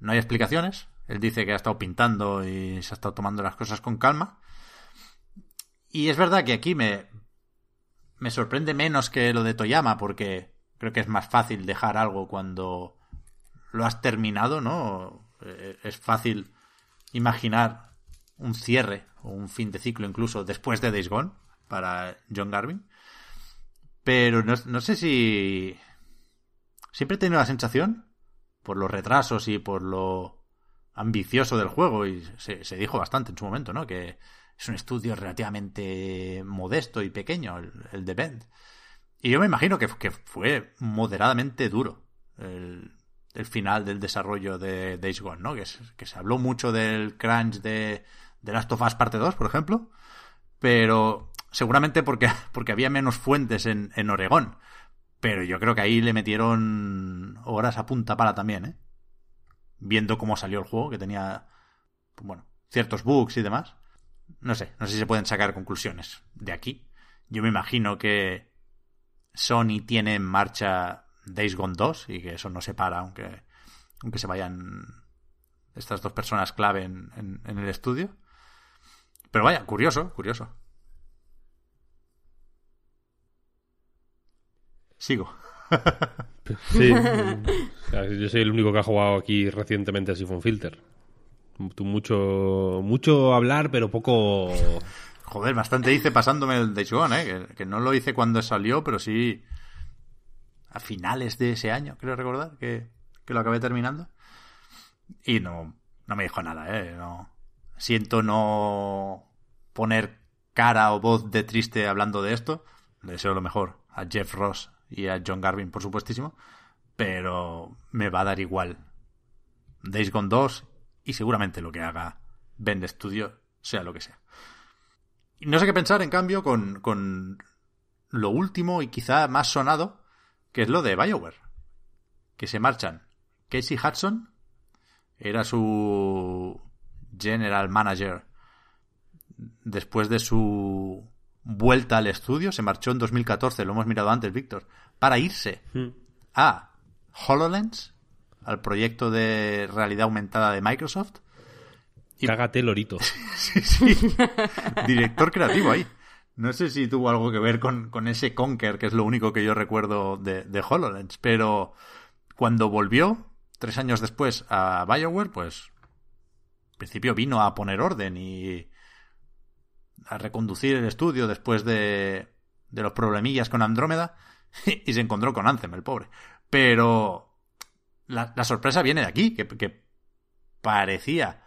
No hay explicaciones. Él dice que ha estado pintando y se ha estado tomando las cosas con calma. Y es verdad que aquí me, me sorprende menos que lo de Toyama, porque creo que es más fácil dejar algo cuando lo has terminado, ¿no? Eh, Es fácil imaginar un cierre o un fin de ciclo incluso después de Days Gone para John Garvin. Pero no, no sé si... Siempre he tenido la sensación, por los retrasos y por lo ambicioso del juego y se, se dijo bastante en su momento, ¿no? Que es un estudio relativamente modesto y pequeño, el, el de Bend. Y yo me imagino que, fue moderadamente duro el, final del desarrollo de Days Gone, ¿no? Que se habló mucho del crunch de, de Last of Us Parte 2, por ejemplo, pero seguramente porque, porque había menos fuentes en, en Oregón. Pero yo creo que ahí le metieron horas a punta para también, ¿eh? Viendo cómo salió el juego, que tenía, bueno, ciertos bugs y demás. No sé, no sé si se pueden sacar conclusiones de aquí. Yo me imagino que Sony tiene en marcha Days Gone 2 y que eso no se para aunque, aunque se vayan estas dos personas clave en, en, en el estudio. Pero vaya, curioso, curioso. Sigo. Sí. Yo soy el único que ha jugado aquí recientemente a Siphon Filter. Tú mucho, mucho hablar, pero poco. Joder, bastante hice pasándome el Days Gone, ¿eh? Que, que, no lo hice cuando salió, pero sí a finales de ese año, creo recordar, que, que lo acabé terminando. Y no, no me dijo nada, ¿eh? No, siento no poner cara o voz de triste hablando de esto. Le deseo lo mejor a Jeff Ross y a John Garvin, por supuestísimo. Pero me va a dar igual Days Gone 2 y seguramente lo que haga Bend Studio, sea lo que sea. Y no sé qué pensar, en cambio, con, con lo último y quizá más sonado, que es lo de Bioware. Que se marchan. Casey Hudson era su general manager después de su vuelta al estudio. Se marchó en 2014, lo hemos mirado antes, Víctor, para irse Hmm. a HoloLens, al proyecto de realidad aumentada de Microsoft. Y- Cágate, Lorito. Sí, sí. Director creativo ahí. No sé si tuvo algo que ver con, con ese Conker, que es lo único que yo recuerdo de, de HoloLens, pero cuando volvió, tres años después, a Bioware, pues en principio vino a poner orden y a reconducir el estudio después de, de los problemillas con Andrómeda y se encontró con Anthem, el pobre. Pero la, sorpresa viene de aquí, que parecía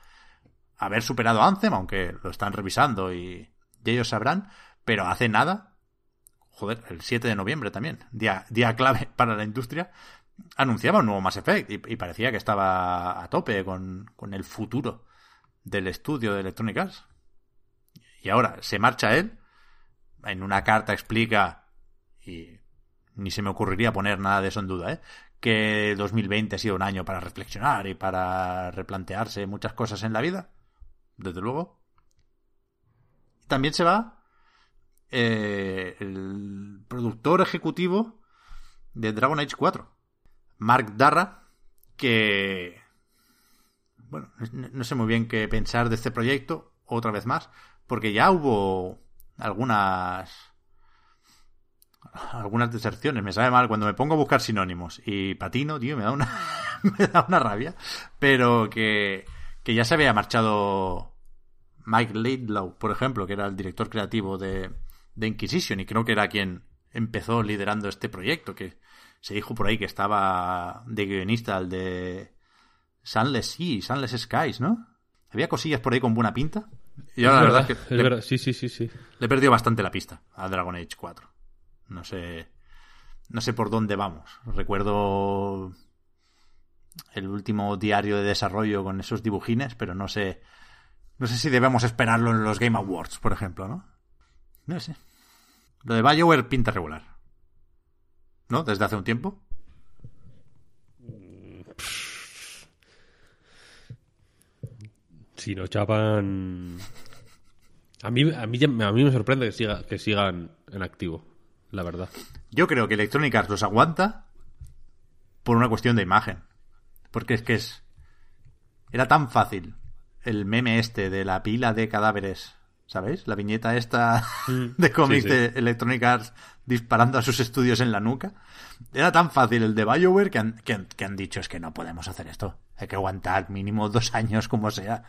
haber superado Anthem, aunque lo están revisando y, ellos sabrán, pero hace nada, joder, el 7 de noviembre también, día, día clave para la industria, anunciaba un nuevo Mass Effect y, y parecía que estaba a tope con, con, el futuro del estudio de Electronic Arts. Y ahora se marcha él, en una carta explica, y ni se me ocurriría poner nada de eso en duda, ¿eh? que 2020 ha sido un año para reflexionar y para replantearse muchas cosas en la vida, desde luego. También se va eh, el productor ejecutivo de Dragon Age 4, Mark Darra, que bueno, no sé muy bien qué pensar de este proyecto, otra vez más, porque ya hubo algunas algunas deserciones. Me sabe mal cuando me pongo a buscar sinónimos y patino, tío, me da una me da una rabia, pero que que ya se había marchado Mike Laidlaw, por ejemplo, que era el director creativo de, de Inquisition y creo que era quien empezó liderando este proyecto, que se dijo por ahí que estaba de guionista al de Sunless Sea, Sunless Skies, ¿no? Había cosillas por ahí con buena pinta. Y ahora es la verdad, verdad es que es le, verdad. Sí, sí, sí, sí. le he perdido bastante la pista a Dragon Age 4. No sé. No sé por dónde vamos. Recuerdo el último diario de desarrollo con esos dibujines, pero no sé. No sé si debemos esperarlo en los Game Awards, por ejemplo, ¿no? No sé. Lo de Bioware pinta regular. ¿No? Desde hace un tiempo. Si no chapan. A mí, a mí, a mí me sorprende que, siga, que sigan en activo, la verdad. Yo creo que Electronic Arts los aguanta por una cuestión de imagen. Porque es que es. Era tan fácil el meme este de la pila de cadáveres. ¿Sabéis? La viñeta esta de cómics sí, sí. de Electronic Arts disparando a sus estudios en la nuca. Era tan fácil el de Bioware que han, que, han, que han dicho es que no podemos hacer esto. Hay que aguantar mínimo dos años como sea.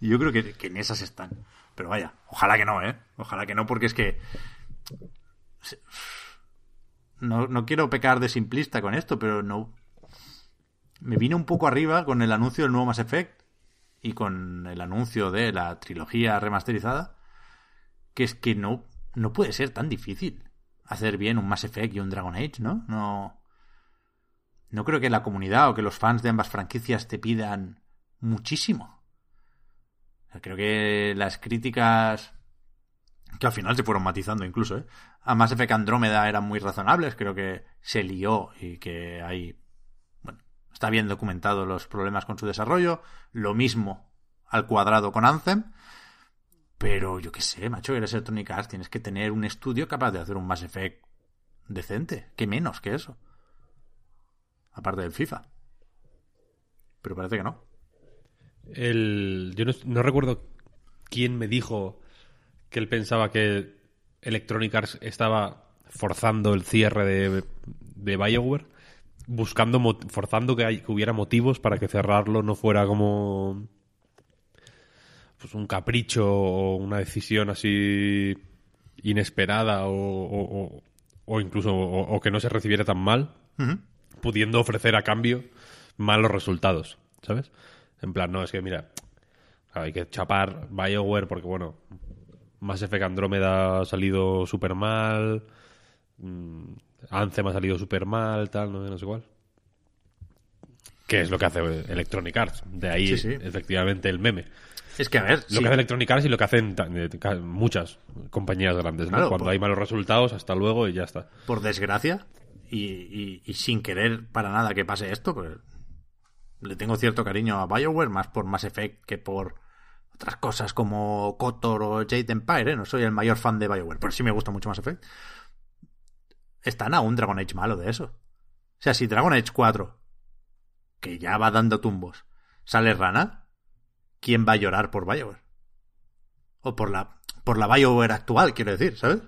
Y yo creo que, que en esas están. Pero vaya, ojalá que no, ¿eh? Ojalá que no, porque es que no, no quiero pecar de simplista con esto, pero no. me vine un poco arriba con el anuncio del nuevo Mass Effect y con el anuncio de la trilogía remasterizada, que es que no, no puede ser tan difícil hacer bien un Mass Effect y un Dragon Age, ¿no? No, no creo que la comunidad o que los fans de ambas franquicias te pidan muchísimo. creo que las críticas que al final se fueron matizando incluso, ¿eh? A Mass Effect Andrómeda eran muy razonables, creo que se lió y que hay Está bien documentado los problemas con su desarrollo. Lo mismo al cuadrado con Anthem. Pero yo qué sé, macho, eres Electronic Arts, tienes que tener un estudio capaz de hacer un Mass Effect decente. ¿Qué menos que eso? Aparte del FIFA. Pero parece que no. El, yo no, recuerdo quién me dijo que él pensaba que Electronic Arts estaba forzando el cierre de, de Bioware buscando, forzando que, hubiera motivos para que cerrarlo no fuera como pues un capricho o una decisión así inesperada o, o, incluso o, que no se recibiera tan mal, pudiendo ofrecer a cambio malos resultados, ¿sabes? En plan, no, es que mira, hay que chapar BioWare porque, bueno, Mass Effect Andrómeda ha salido súper mal, mm, Anthem ha salido súper mal, tal, no, sé cuál. ¿Qué es lo que hace Electronic Arts? De ahí, efectivamente, el meme. Es que, a ver. Lo que hace Electronic Arts y lo que hacen eh, muchas compañías grandes, ¿no? Cuando hay malos resultados, hasta luego y ya está. Por desgracia, y, sin querer para nada que pase esto, pues le tengo cierto cariño a Bioware, más por Mass Effect que por otras cosas como Kotor o Jade Empire, ¿eh? No soy el mayor fan de Bioware, pero sí me gusta mucho Mass Effect están a un Dragon Age malo de eso. O sea, si Dragon Age 4, que ya va dando tumbos, sale rana, ¿quién va a llorar por BioWare? O por la, por la BioWare actual, quiero decir, ¿sabes?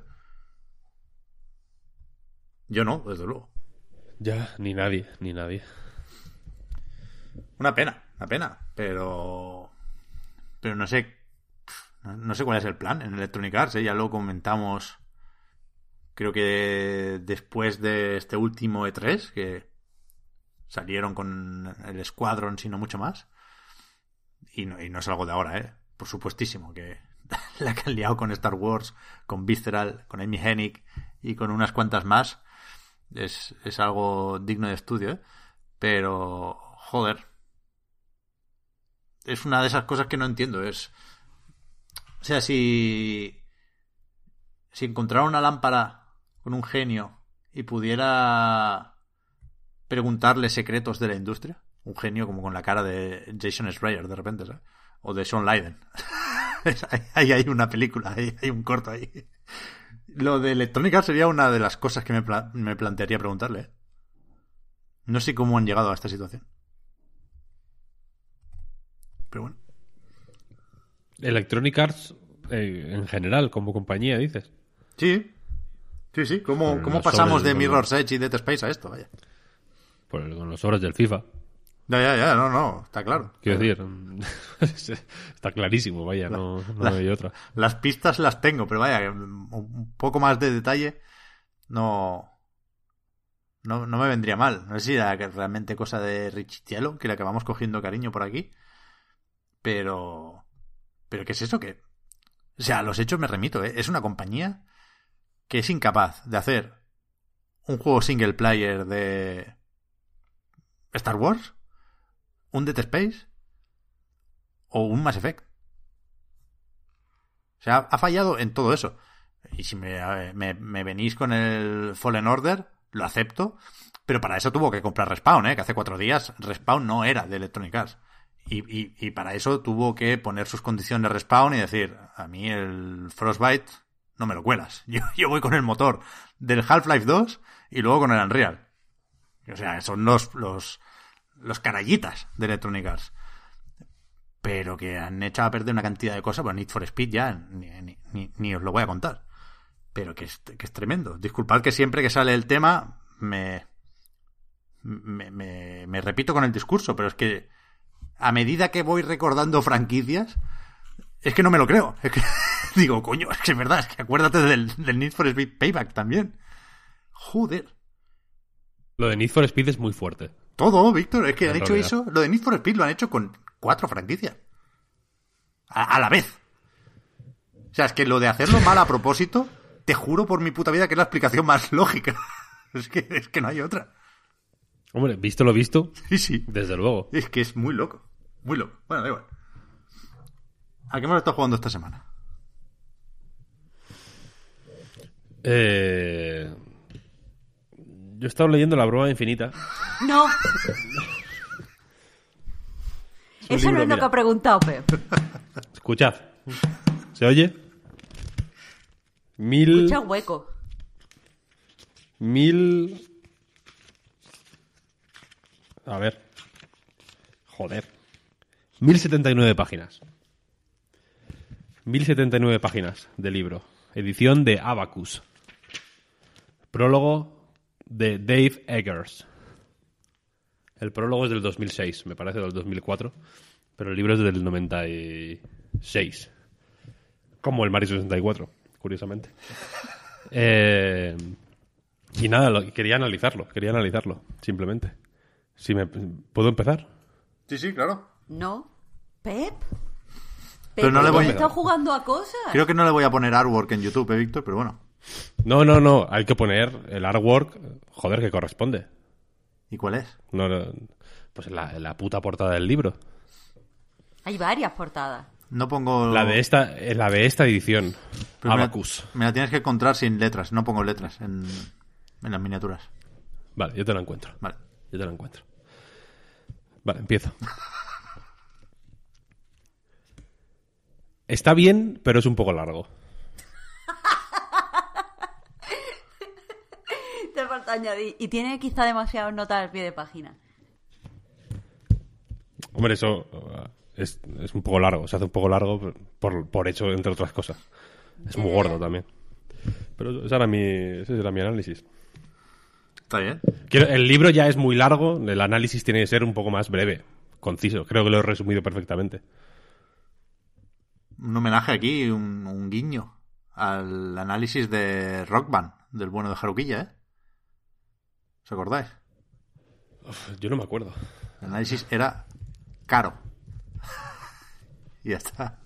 Yo no, desde luego. Ya, ni nadie, ni nadie. Una pena, una pena, pero. Pero no sé. No sé cuál es el plan en Electronic Arts, ¿eh? ya lo comentamos Creo que después de este último E3, que salieron con el Squadron, sino mucho más. Y no, y no es algo de ahora, ¿eh? Por supuestísimo, que la que han liado con Star Wars, con Visceral, con Amy Hennig y con unas cuantas más, es, es algo digno de estudio, ¿eh? Pero, joder. Es una de esas cosas que no entiendo. Es. O sea, si. Si encontrara una lámpara con un genio y pudiera preguntarle secretos de la industria, un genio como con la cara de Jason Schreier de repente, ¿sabes? O de Sean Leiden. ahí hay una película, ahí hay un corto ahí. Lo de electrónica sería una de las cosas que me, me plantearía preguntarle. ¿eh? No sé cómo han llegado a esta situación. Pero bueno. Electronic Arts eh, en general, como compañía, dices. Sí, Sí, sí, ¿cómo, cómo pasamos de Mirror's Edge y Dead Space a esto? Vaya. Pues con los sobres del FIFA. Ya, ya, ya, no, no, está claro. Quiero decir, está clarísimo, vaya, no, no hay otra. Las pistas las tengo, pero vaya, un poco más de detalle no, no, no me vendría mal. No sé si era realmente cosa de Richitielo, que le acabamos cogiendo cariño por aquí. Pero. ¿Pero qué es eso? que O sea, a los hechos me remito, ¿eh? Es una compañía que es incapaz de hacer un juego single player de Star Wars, un Dead Space o un Mass Effect. O sea, ha fallado en todo eso. Y si me, venís con el Fallen Order, lo acepto. Pero para eso tuvo que comprar Respawn, ¿eh? que hace cuatro días Respawn no era de Electronic Arts. Y, y, para eso tuvo que poner sus condiciones de Respawn y decir, a mí el Frostbite no me lo cuelas. Yo, voy con el motor del Half-Life 2 y luego con el Unreal. O sea, son los, los, los canallitas de Electronic Arts. Pero que han echado a perder una cantidad de cosas. Bueno, Need for Speed ya ni, ni, os lo voy a contar. Pero que es, que es tremendo. Disculpad que siempre que sale el tema me, me, me, me repito con el discurso, pero es que a medida que voy recordando franquicias, es que no me lo creo. Es que digo, coño, es que es verdad, es que acuérdate del, del Need for Speed Payback también. Joder. Lo de Need for Speed es muy fuerte. Todo, Víctor. Es que han hecho eso. Lo de Need for Speed lo han hecho con cuatro franquicias. A, a la vez. O sea, es que lo de hacerlo mal a propósito, te juro por mi puta vida que es la explicación más lógica. Es que, es que no hay otra. Hombre, visto lo visto, Sí, sí. desde luego. Es que es muy loco. Muy loco. Bueno, da igual. ¿A qué hemos estado jugando esta semana? Eh, Yo he estado leyendo La broma infinita. No. Eso no es lo que ha preguntado Pep. Escuchad. ¿Se oye? Mil... Escucha un hueco. Mil... A ver. Joder. 1079 páginas. 1079 páginas de libro. Edición de Abacus. Prólogo de Dave Eggers. El prólogo es del 2006, me parece del 2004, pero el libro es del 96. Como el Mario 64, curiosamente. Eh, y nada, lo- quería analizarlo, quería analizarlo, simplemente. Si me, ¿Puedo empezar? Sí, sí, claro. No. ¿Pep? Pero no le voy a- ¿Está jugando a cosas? Creo que no le voy a poner artwork en YouTube, ¿eh, Víctor? Pero bueno. No, no, no, hay que poner el artwork, joder, que corresponde. ¿Y cuál es? No, no, pues la, la puta portada del libro. Hay varias portadas. No pongo... La de esta, eh, la de esta edición. Pero me la- Abacus. Me la tienes que encontrar sin letras. No pongo letras en, en las miniaturas. Vale, yo te la encuentro. Vale. Yo te la encuentro. Vale, empiezo. Está bien, pero es un poco largo. Te falta añadir. Y tiene quizá demasiadas notas al pie de página. Hombre, eso uh, es, es un poco largo. Se hace un poco largo por, por hecho, entre otras cosas. Es muy gordo también. Pero ese era mi, ese era mi análisis. Está bien. Quiero- el libro ya es muy largo, el análisis tiene que ser un poco más breve, conciso. Creo que lo he resumido perfectamente. Un homenaje aquí, un, un guiño al análisis de Rock Band, del bueno de Haruquilla, ¿eh? ¿Os acordáis? Yo no me acuerdo. El análisis era caro. y ya está.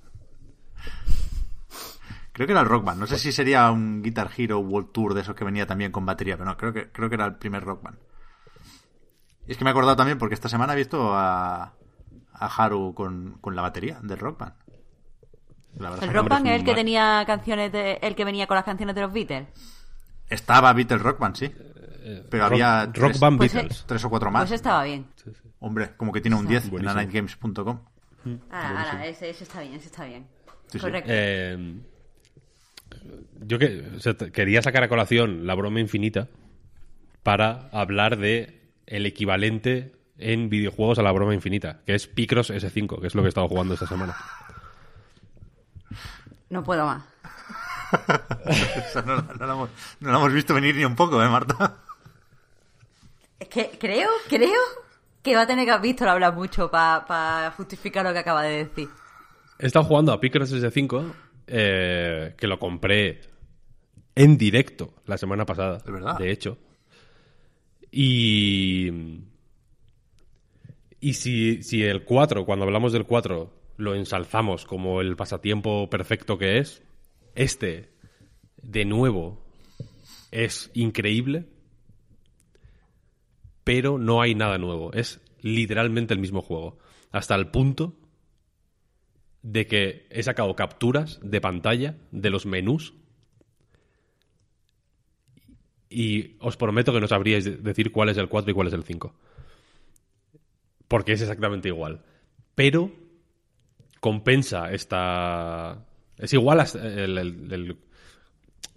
Creo que era el Rock Band. No sé si sería un Guitar Hero World Tour de esos que venía también con batería, pero no, creo que, creo que era el primer Rock Band. Y es que me he acordado también porque esta semana he visto a, a Haru con, con la batería del Rock Band. La verdad El es que Rock Band es el que tenía canciones de. el que venía con las canciones de los Beatles. Estaba Beatle Rock Band, sí. Pero Rock, había Rock tres, Band Pues, Beatles. tres o cuatro más. Pues estaba bien. Hombre, como que tiene un 10 en nightgames.com. Ahora, ahora, ese, ese está bien, ese está bien. Sí, sí. Correcto. Eh, yo que, o sea, te- quería sacar a colación la broma infinita para hablar de el equivalente en videojuegos a la broma infinita, que es Picross S5, que es lo que he estado jugando esta semana. No puedo más. No, la- no la hemos, no la hemos visto venir ni un poco, ¿eh, Marta? Es que creo, creo que va a tener que haber visto hablar mucho para justificar lo que acaba de decir. He estado jugando a Picross S5, eh, que lo compré en directo la semana pasada, ¿De verdad? de hecho. Y. Y si, si el 4, cuando hablamos del 4, lo ensalzamos como el pasatiempo perfecto que es, este, de nuevo, es increíble, pero no hay nada nuevo. Es literalmente el mismo juego. Hasta el punto de que he sacado capturas de pantalla de los menús y os prometo que no sabríais de- decir cuál es el 4 y cuál es el 5. Porque es exactamente igual. Pero compensa esta... Es igual el...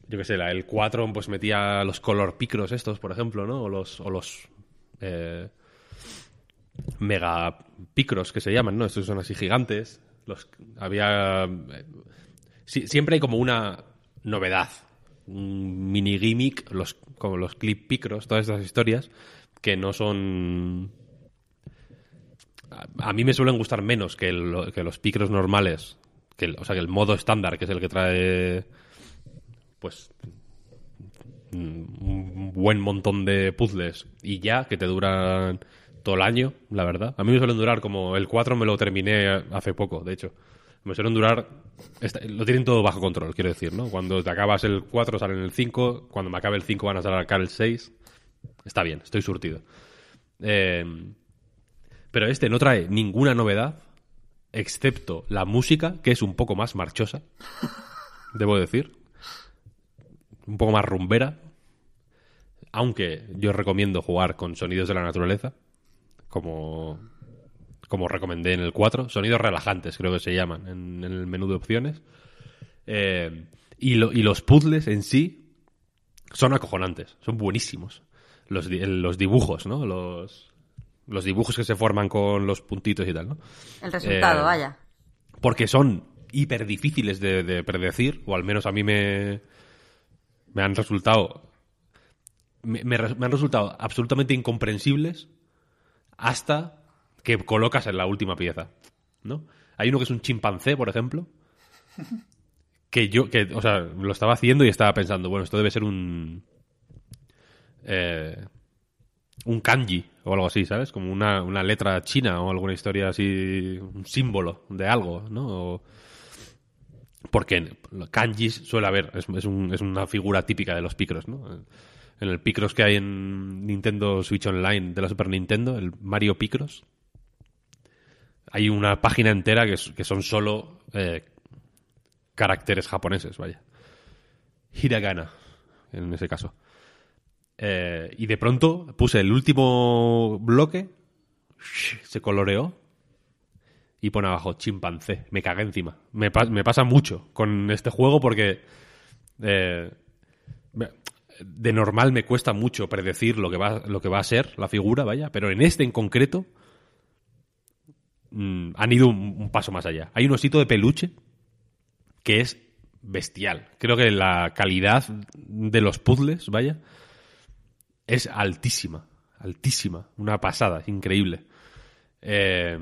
yo qué sé, el 4 pues metía los color picros estos, por ejemplo, ¿no? O los eh, mega picros que se llaman, ¿no? Estos son así gigantes. Los, había... eh, siempre hay como una novedad, un mini gimmick, los, como los clip picros, todas estas historias, que no son... A, mí me suelen gustar menos que, los picros normales, que o sea, que el modo estándar, que es el que trae, pues, un buen montón de puzzles y ya, que te duran todo el año, la verdad. A mí me suelen durar como el 4 me lo terminé hace poco, de hecho. Me suelen durar. lo tienen todo bajo control, quiero decir, ¿no? Cuando te acabas el 4 salen el 5, cuando me acabe el 5 van a sacar el 6. Está bien, estoy surtido. Eh, pero este no trae ninguna novedad, excepto la música, que es un poco más marchosa, debo decir. Un poco más rumbera. Aunque yo recomiendo jugar con sonidos de la naturaleza, como, como recomendé en el 4. Sonidos relajantes, creo que se llaman, en, el menú de opciones. Eh, y, y los puzzles en sí son acojonantes, son buenísimos. Los, los dibujos, ¿no? Los, los dibujos que se forman con los puntitos y tal, ¿no? El resultado, eh, vaya. Porque son hiper difíciles de, predecir, o al menos a mí me, me han resultado. Me, han resultado absolutamente incomprensibles hasta que colocas en la última pieza, ¿no? Hay uno que es un chimpancé, por ejemplo, que yo, que, o sea, lo estaba haciendo y estaba pensando, bueno, esto debe ser un. Eh, un kanji o algo así, ¿sabes? Como una, letra china o alguna historia así, un símbolo de algo, ¿no? porque kanji suele haber, es, es, es, una figura típica de los picros, ¿no? En el Picross que hay en Nintendo Switch Online de la Super Nintendo, el Mario Picross, hay una página entera que, son solo eh, caracteres japoneses, vaya. Hiragana, en ese caso. Eh, y de pronto puse el último bloque, se coloreó y pone abajo chimpancé. Me cagué encima. Me, pasa mucho con este juego porque eh, de normal me cuesta mucho predecir lo que va, lo que va a ser la figura, vaya, pero en este en concreto mm, han ido un, paso más allá. Hay un osito de peluche que es bestial. Creo que la calidad de los puzzles, vaya, es altísima. Altísima. Una pasada, increíble. Eh,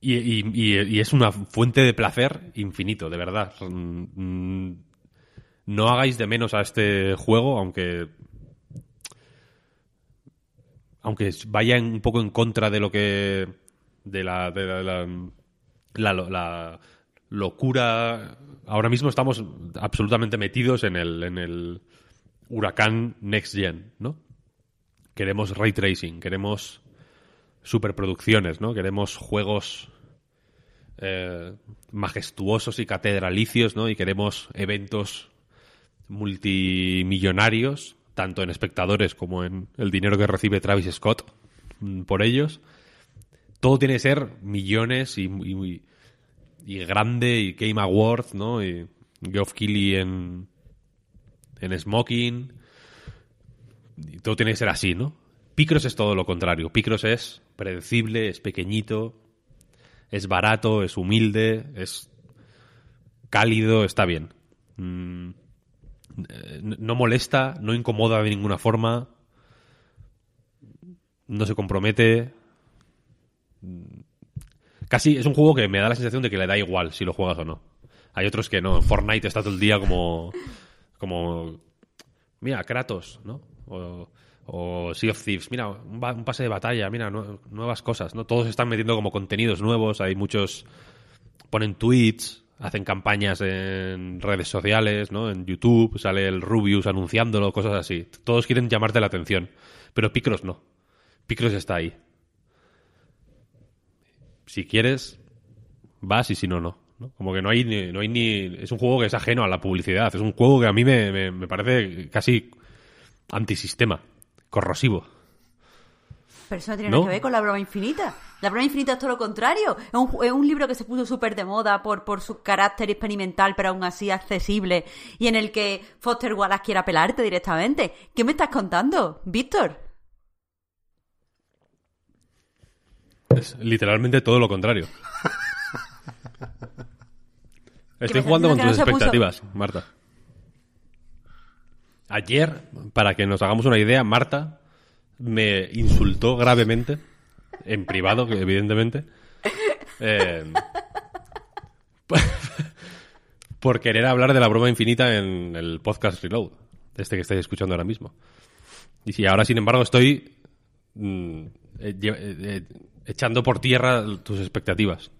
y, es una fuente de placer infinito, de verdad. Mm, no hagáis de menos a este juego, aunque. Aunque vaya un poco en contra de lo que. de la. de la, la, locura. Ahora mismo estamos absolutamente metidos en el, en el huracán Next Gen, ¿no? Queremos ray tracing, queremos superproducciones, ¿no? Queremos juegos eh, majestuosos y catedralicios, ¿no? Y queremos eventos multimillonarios, tanto en espectadores como en el dinero que recibe Travis Scott mm, por ellos. Todo tiene que ser millones y, y, grande y Game Awards, ¿no? Y Geoff Keighley en, en Smoking. Y todo tiene que ser así, ¿no? Picross es todo lo contrario. Picross es predecible, es pequeñito, es barato, es humilde, es cálido, está bien. Mm, no molesta, no incomoda de ninguna forma, no se compromete. Casi es un juego que me da la sensación de que le da igual si lo juegas o no. Hay otros que no. Fortnite está todo el día como. como. Mira, Kratos, ¿no? O, Sea of Thieves, mira, un, pase de batalla, mira, nuevas cosas, ¿no? Todos están metiendo como contenidos nuevos, hay muchos ponen tweets, hacen campañas en redes sociales, ¿no? En YouTube, sale el Rubius anunciándolo, cosas así. Todos quieren llamarte la atención, pero Picross no. Picross está ahí. Si quieres, vas y si no, no. Como que no hay, ni, no hay ni... Es un juego que es ajeno a la publicidad. Es un juego que a mí me, me parece casi antisistema corrosivo. Pero eso no tiene nada que ver con la broma infinita. La broma infinita es todo lo contrario. Es un, es un libro que se puso súper de moda por, por su carácter experimental, pero aún así accesible, y en el que Foster Wallace quiere apelarte directamente. ¿Qué me estás contando, Víctor? Es literalmente todo lo contrario. Estoy jugando con tus expectativas, Marta. Ayer, para que nos hagamos una idea, Marta me insultó gravemente, en privado, evidentemente, eh, por querer hablar de la broma infinita en el podcast Reload, este que estáis escuchando ahora mismo. Y si ahora, sin embargo, estoy mm, eh, eh, echando por tierra tus expectativas.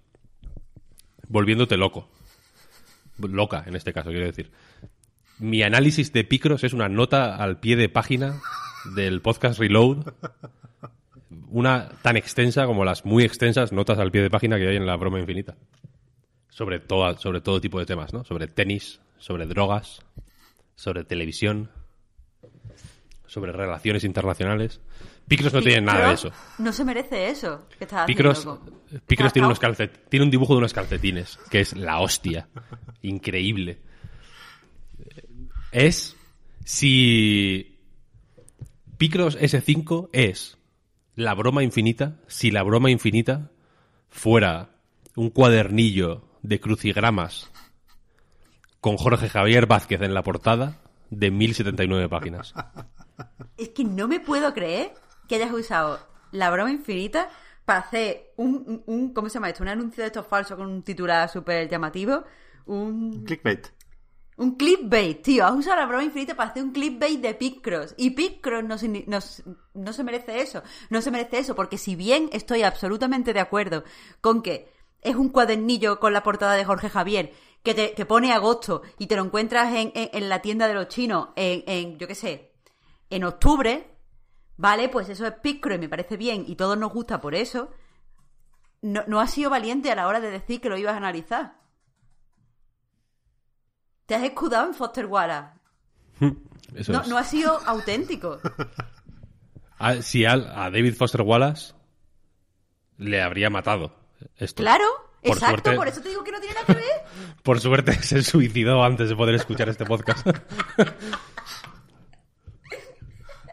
Volviéndote loco. Loca, en este caso, quiero decir. Mi análisis de Picross es una nota al pie de página del podcast Reload. Una tan extensa como las muy extensas notas al pie de página que hay en la broma infinita. Sobre, toda, sobre todo tipo de temas, ¿no? Sobre tenis, sobre drogas, sobre televisión, sobre relaciones internacionales. Picross no tiene nada de eso. No se merece eso que estás Picross, tiene, unos calcet- tiene un dibujo de unos calcetines, que es la hostia. Increíble. Es si Picross S5 es la broma infinita, si la broma infinita fuera un cuadernillo de crucigramas con Jorge Javier Vázquez en la portada de 1079 páginas. Es que no me puedo creer que hayas usado la broma infinita para hacer un, un- un- ¿cómo se llama esto? Un anuncio de estos falsos con un titular súper llamativo. Un, Clickbait. Un clickbait, tío. Has usado la broma infinita para hacer un clickbait de Picross. Y Picross no, no se merece eso. No se merece eso, porque si bien estoy absolutamente de acuerdo con que es un cuadernillo con la portada de Jorge Javier que, te, que pone agosto y te lo encuentras en, en- en la tienda de los chinos en, en, yo qué sé, en octubre, ¿vale? Pues eso es Picross y me parece bien y todos nos gusta por eso. No, no has sido valiente a la hora de decir que lo ibas a analizar. Te has escudado en Foster Wallace. Eso No, es. no has sido auténtico. A- si al- a David Foster Wallace le habría matado esto. Claro, Por exacto, suerte- por eso te digo que no tiene nada que ver. Por suerte se suicidó antes de poder escuchar este podcast.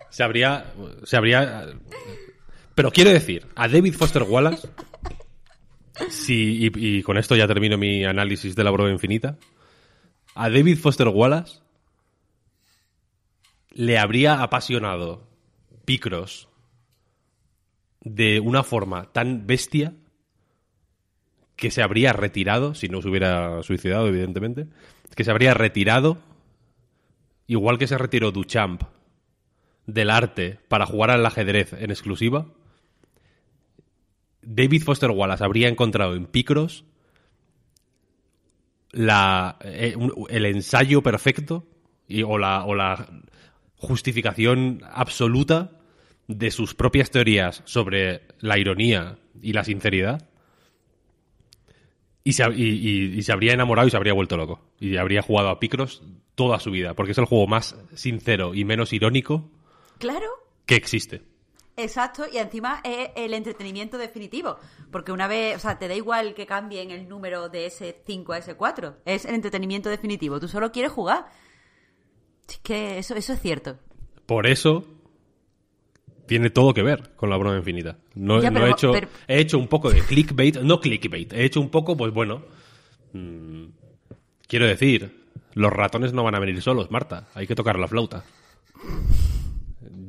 se habría. Se habría. Pero quiero decir, a David Foster Wallace. Si, y, y con esto ya termino mi análisis de la broma infinita. A David Foster Wallace le habría apasionado Picross de una forma tan bestia que se habría retirado, si no se hubiera suicidado, evidentemente, que se habría retirado, igual que se retiró Duchamp del arte para jugar al ajedrez en exclusiva, David Foster Wallace habría encontrado en Picross la, eh, el ensayo perfecto y, o, la, o la justificación absoluta de sus propias teorías sobre la ironía y la sinceridad y se, y- y- y se habría enamorado y se habría vuelto loco. Y habría jugado a Picross toda su vida, porque es el juego más sincero y menos irónico Claro, que existe. Exacto, y encima es el entretenimiento definitivo. Porque una vez, o sea, te da igual que cambien el número de S5 a S4. Es el entretenimiento definitivo. Tú solo quieres jugar. Es que eso, eso es cierto. Por eso tiene todo que ver con la broma infinita. No, Ya, no pero- he, hecho, pero- he hecho un poco de clickbait, no clickbait, he hecho un poco, pues bueno, mm, quiero decir, los ratones no van a venir solos, Marta, hay que tocar la flauta.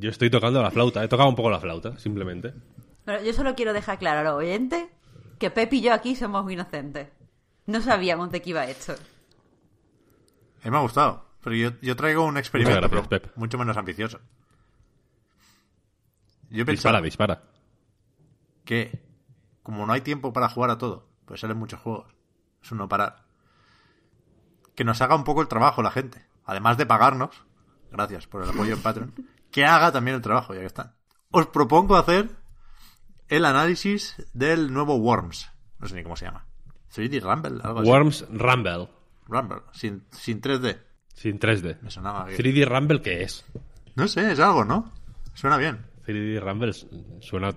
Yo estoy tocando la flauta, he tocado un poco la flauta, simplemente. Pero yo solo quiero dejar claro a los oyentes que Pep y yo aquí somos inocentes. No sabíamos de qué iba esto. A mí me ha gustado. Pero yo, yo traigo un experimento Muchas gracias, pero Pep. mucho menos ambicioso. Yo Dispara, dispara. que, como no hay tiempo para jugar a todo, pues salen muchos juegos. Es un no parar. Que nos haga un poco el trabajo la gente. Además de pagarnos, gracias por el apoyo en Patreon, que haga también el trabajo, ya que están. Os propongo hacer el análisis del nuevo Worms. No sé ni cómo se llama. 3D Rumble, algo así. Worms Rumble, Rumble, sin, sin 3D. sin 3D. Me sonaba que- 3D Rumble, ¿qué es? No sé, es algo, ¿no? Suena bien. 3D Rumble suena.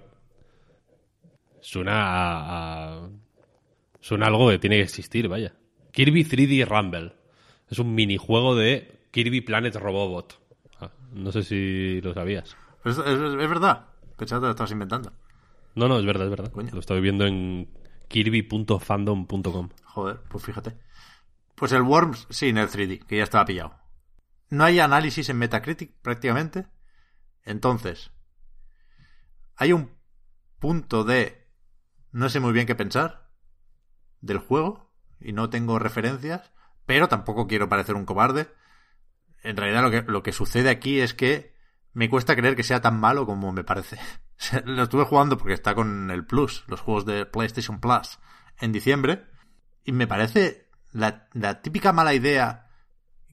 Suena a, a- Suena algo que tiene que existir, vaya. Kirby 3D Rumble. Es un minijuego de Kirby Planet Robobot. No sé si lo sabías. Es, es- es verdad. Pensaba que lo estabas inventando. No, no, es verdad, es verdad. Coño. Lo estoy viendo en kirby.fandom.com. Joder, pues fíjate. Pues el Worms sin el 3D, que ya estaba pillado. No hay análisis en Metacritic prácticamente. Entonces, hay un punto de no sé muy bien qué pensar del juego y no tengo referencias, pero tampoco quiero parecer un cobarde. En realidad lo que, lo que sucede aquí es que me cuesta creer que sea tan malo como me parece. Lo estuve jugando porque está con el Plus, los juegos de PlayStation Plus, en diciembre. Y me parece la, la típica mala idea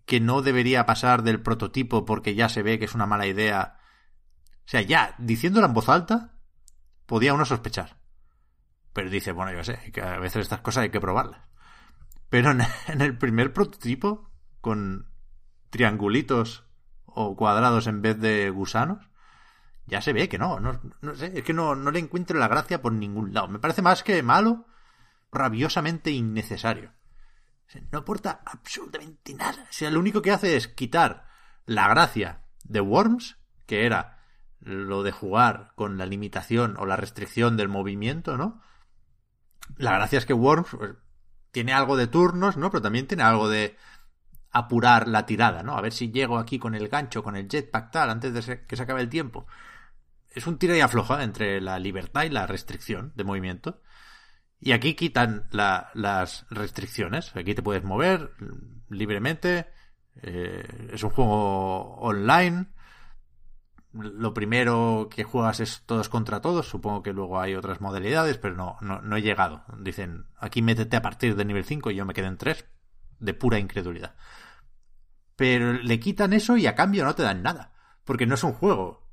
que no debería pasar del prototipo porque ya se ve que es una mala idea. O sea, ya, diciéndola en voz alta, podía uno sospechar. Pero dice, bueno, yo sé, que a veces estas cosas hay que probarlas. Pero en, en el primer prototipo, con triangulitos o cuadrados en vez de gusanos, ya se ve que no, no, no sé, es que no, no le encuentro la gracia por ningún lado. Me parece más que malo, rabiosamente innecesario. No aporta absolutamente nada. O sea, lo único que hace es quitar la gracia de Worms, que era lo de jugar con la limitación o la restricción del movimiento, ¿no? La gracia es que Worms pues, tiene algo de turnos, ¿no? Pero también tiene algo de apurar la tirada, ¿no? A ver si llego aquí con el gancho, con el jetpack tal, antes de que se acabe el tiempo. Es un tira y afloja entre la libertad y la restricción de movimiento. Y aquí quitan la, las restricciones. Aquí te puedes mover libremente. Eh, es un juego online. Lo primero que juegas es todos contra todos. Supongo que luego hay otras modalidades, pero no, no, no he llegado. Dicen, aquí métete a partir del nivel 5 y yo me quedé en 3. De pura incredulidad. Pero le quitan eso y a cambio no te dan nada. Porque no es un juego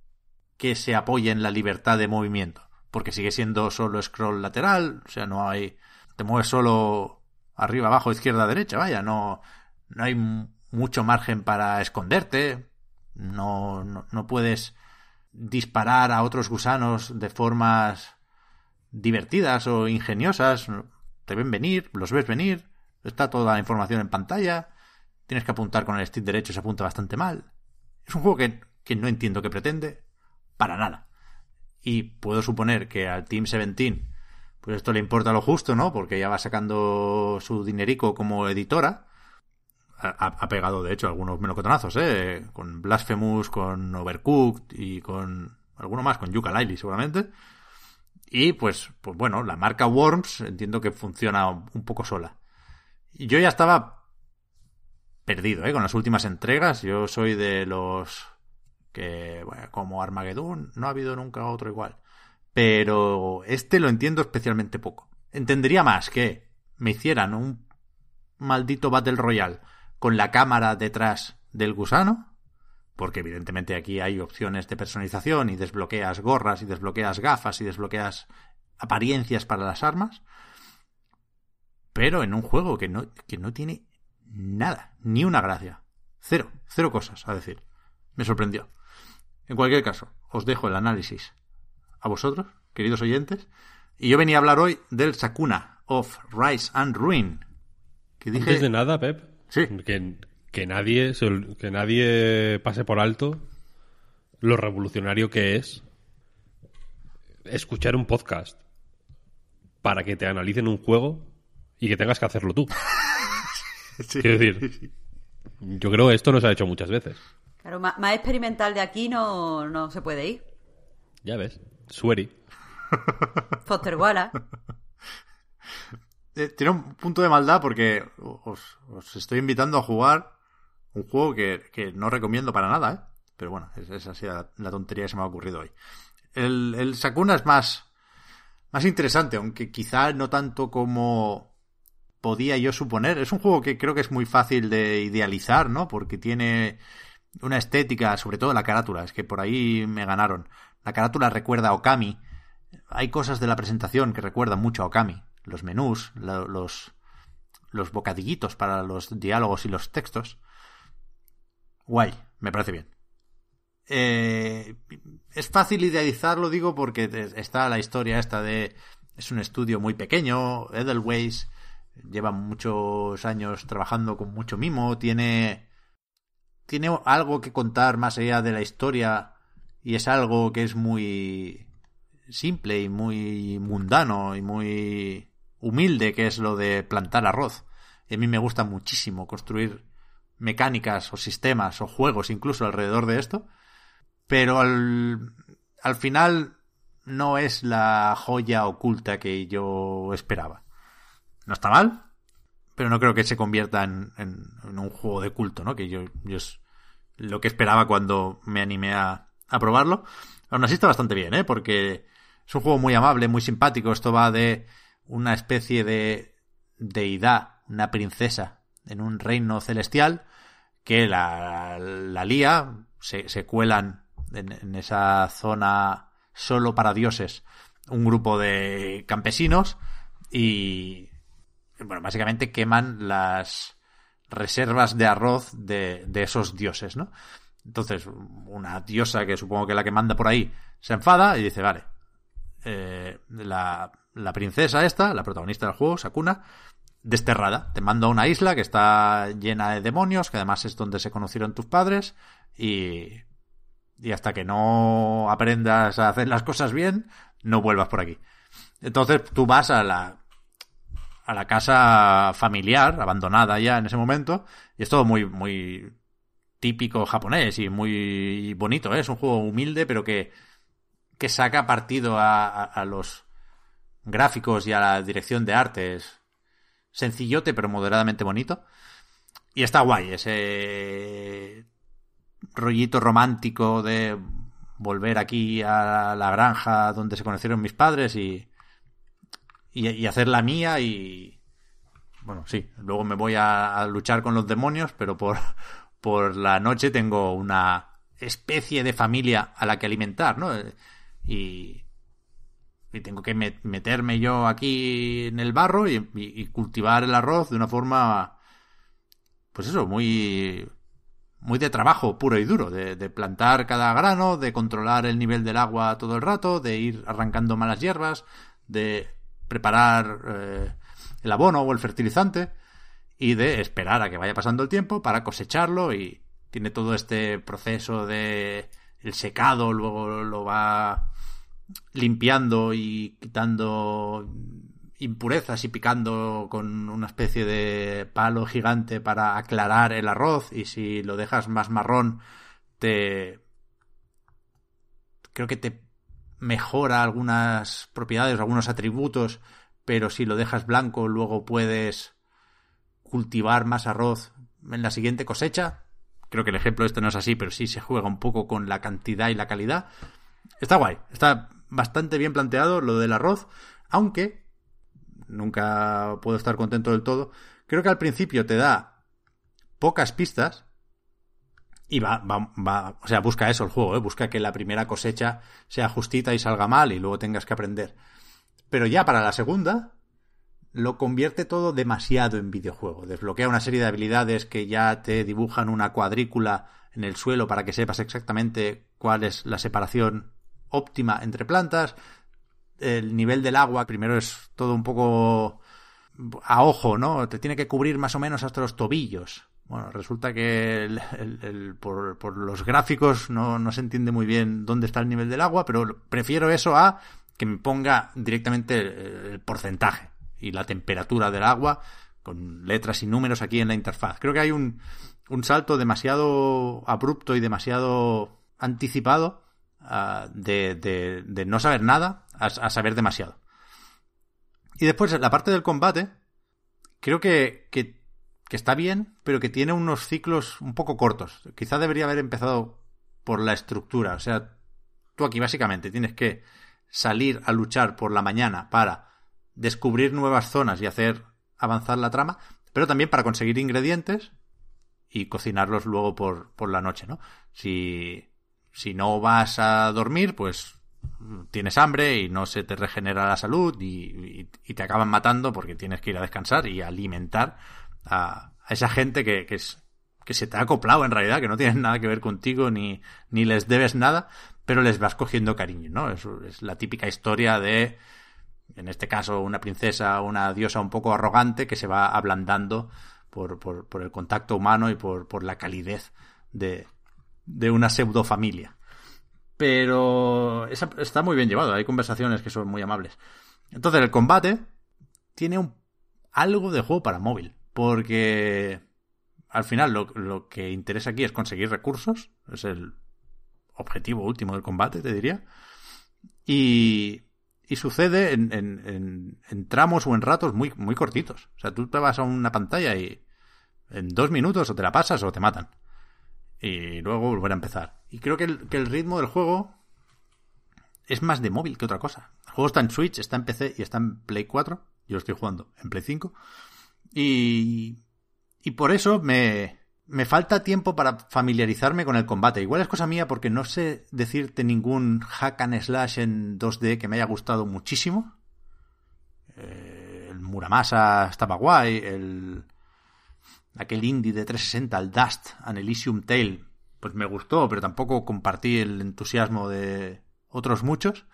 que se apoye en la libertad de movimiento porque sigue siendo solo scroll lateral, o sea, no hay, te mueves solo arriba, abajo, izquierda, derecha, vaya, no, no hay mucho margen para esconderte, no, no, no puedes disparar a otros gusanos de formas divertidas o ingeniosas, te ven venir, los ves venir, está toda la información en pantalla, tienes que apuntar con el stick derecho, se apunta bastante mal. Es un juego que, que no entiendo qué pretende, para nada. Y puedo suponer que al Team 17, pues esto le importa lo justo, ¿no? Porque ya va sacando su dinerico como editora. Ha, pegado, de hecho, algunos melocotonazos, ¿eh? Con Blasphemous, con Overcooked y con alguno más, con Yuka Laili seguramente. Y pues, pues bueno, la marca Worms entiendo que funciona un poco sola. Y yo ya estaba perdido, ¿eh? Con las últimas entregas. Yo soy de los que bueno, como Armageddon no ha habido nunca otro igual. Pero este lo entiendo especialmente poco. Entendería más que me hicieran un maldito Battle Royale con la cámara detrás del gusano, porque evidentemente aquí hay opciones de personalización y desbloqueas gorras y desbloqueas gafas y desbloqueas apariencias para las armas, pero en un juego que no, que no tiene nada, ni una gracia. Cero, cero cosas a decir. Me sorprendió. En cualquier caso, os dejo el análisis a vosotros, queridos oyentes, y yo venía a hablar hoy del Sakuna of Rise and Ruin. Que dije... Antes de nada, Pep, sí. que, que, nadie, que nadie pase por alto lo revolucionario que es escuchar un podcast para que te analicen un juego y que tengas que hacerlo tú. Quiero decir, yo creo que esto no se ha hecho muchas veces. Claro, más, experimental de aquí no, no se puede ir. Ya ves, Swery. Foster Walla. Eh, tiene un punto de maldad porque os, estoy invitando a jugar un juego que, no recomiendo para nada, ¿eh? Pero bueno, esa ha sido la, tontería que se me ha ocurrido hoy. El, el Sakuna es más, más interesante, aunque quizá no tanto como podía yo suponer. Es un juego que creo que es muy fácil de idealizar, ¿no? Porque tiene una estética, sobre todo la carátula, es que por ahí me ganaron. La carátula recuerda a Okami. Hay cosas de la presentación que recuerdan mucho a Okami. Los menús, los, los bocadillitos para los diálogos y los textos. Guay, me parece bien. Eh, es fácil idealizarlo, digo, porque está la historia esta de... Es un estudio muy pequeño, Edelweiss lleva muchos años trabajando con mucho mimo, tiene tiene algo que contar más allá de la historia y es algo que es muy simple y muy mundano y muy humilde, que es lo de plantar arroz. Y a mí me gusta muchísimo construir mecánicas o sistemas o juegos incluso alrededor de esto. Pero al, al final no es la joya oculta que yo esperaba. No está mal, pero no creo que se convierta en, un juego de culto, ¿no? Que yo, yo es lo que esperaba cuando me animé a, a probarlo. Aún así está bastante bien, ¿eh? Porque es un juego muy amable, muy simpático. Esto va de una especie de deidad, una princesa en un reino celestial que la, la lía, se, se cuelan en, en, esa zona solo para dioses un grupo de campesinos y, bueno, básicamente queman las reservas de arroz de, de esos dioses, ¿no? Entonces, una diosa que supongo que la que manda por ahí se enfada y dice, vale, eh, la, la, princesa esta, la protagonista del juego, Sakuna, desterrada. Te mando a una isla que está llena de demonios, que además es donde se conocieron tus padres, y, y hasta que no aprendas a hacer las cosas bien, no vuelvas por aquí. Entonces tú vas a la, a la casa familiar, abandonada ya en ese momento, y es todo muy, muy típico japonés y muy bonito, ¿eh? es un juego humilde, pero que, que saca partido a, los gráficos y a la dirección de arte. Sencillote, pero moderadamente bonito. Y está guay, ese rollito romántico de volver aquí a la granja donde se conocieron mis padres y, y, hacer la mía y... Bueno, sí, luego me voy a, luchar con los demonios, pero por, por la noche tengo una especie de familia a la que alimentar, ¿no? Y, y tengo que meterme yo aquí en el barro y, cultivar el arroz de una forma, pues eso, muy, muy de trabajo puro y duro, de, de, plantar cada grano, de controlar el nivel del agua todo el rato, de ir arrancando malas hierbas, de preparar eh, el abono o el fertilizante y de esperar a que vaya pasando el tiempo para cosecharlo y tiene todo este proceso de el secado, luego lo va limpiando y quitando impurezas y picando con una especie de palo gigante para aclarar el arroz y si lo dejas más marrón te creo que te mejora algunas propiedades, algunos atributos, pero si lo dejas blanco luego puedes cultivar más arroz en la siguiente cosecha. Creo que el ejemplo este no es así, pero sí se juega un poco con la cantidad y la calidad. Está guay, está bastante bien planteado lo del arroz, aunque nunca puedo estar contento del todo. Creo que al principio te da pocas pistas y va, va, va, o sea, busca eso el juego, ¿eh? busca que la primera cosecha sea justita y salga mal y luego tengas que aprender. Pero ya para la segunda, lo convierte todo demasiado en videojuego. Desbloquea una serie de habilidades que ya te dibujan una cuadrícula en el suelo para que sepas exactamente cuál es la separación óptima entre plantas. El nivel del agua primero es todo un poco a ojo, ¿no? Te tiene que cubrir más o menos hasta los tobillos. Bueno, resulta que el, por, los gráficos no, se entiende muy bien dónde está el nivel del agua, pero prefiero eso a que me ponga directamente el, porcentaje y la temperatura del agua con letras y números aquí en la interfaz. Creo que hay un, salto demasiado abrupto y demasiado anticipado uh, de, no saber nada a, saber demasiado. Y después, la parte del combate, creo que, que, está bien, pero que tiene unos ciclos un poco cortos. Quizá debería haber empezado por la estructura. O sea, tú aquí básicamente tienes que salir a luchar por la mañana para descubrir nuevas zonas y hacer avanzar la trama, pero también para conseguir ingredientes y cocinarlos luego por, por la noche, ¿no? Si, si no vas a dormir, pues tienes hambre y no se te regenera la salud y, y, y, te acaban matando porque tienes que ir a descansar y alimentar a, esa gente que, que, es, que se te ha acoplado en realidad, que no tienen nada que ver contigo ni, ni les debes nada, pero les vas cogiendo cariño, ¿no? Es, la típica historia de, en este caso, una princesa, una diosa un poco arrogante que se va ablandando por, por, el contacto humano y por, por la calidez de, de una pseudo familia. Pero está muy bien llevado, hay conversaciones que son muy amables. Entonces el combate tiene un, algo de juego para móvil, porque al final lo, lo, que interesa aquí es conseguir recursos, es el objetivo último del combate, te diría. Y, y sucede en, tramos o en ratos muy, muy cortitos. O sea, tú te vas a una pantalla y en dos minutos o te la pasas o te matan y luego volver a empezar. Y creo que el, que el ritmo del juego es más de móvil que otra cosa. El juego está en Switch, está en PC y está en Play 4. Yo lo estoy jugando en Play 5. Y, y por eso me, me falta tiempo para familiarizarme con el combate. Igual es cosa mía porque no sé decirte ningún hack and slash en 2D que me haya gustado muchísimo. Eh, el Muramasa estaba guay, el aquel indie de 360, el Dust, An Elysium Tale, pues me gustó, pero tampoco compartí el entusiasmo de otros muchos.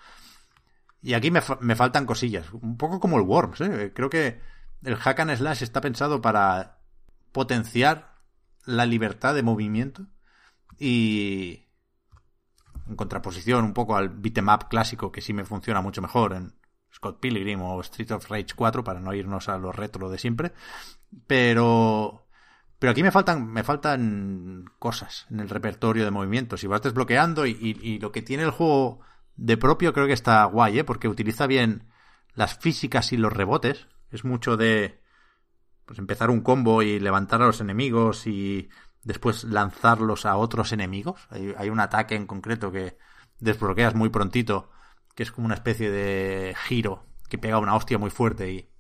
Y aquí me, me faltan cosillas, un poco como el Worms, ¿eh? creo que el hack and slash está pensado para potenciar la libertad de movimiento y en contraposición un poco al beat'em clásico que sí me funciona mucho mejor en Scott Pilgrim o Street of Rage 4 para no irnos a lo retro de siempre pero pero aquí me faltan me faltan cosas en el repertorio de movimientos y vas desbloqueando y, y, lo que tiene el juego de propio creo que está guay ¿eh? porque utiliza bien las físicas y los rebotes es mucho de pues empezar un combo y levantar a los enemigos y después lanzarlos a otros enemigos. Hay, un ataque en concreto que desbloqueas muy prontito, que es como una especie de giro que pega una hostia muy fuerte y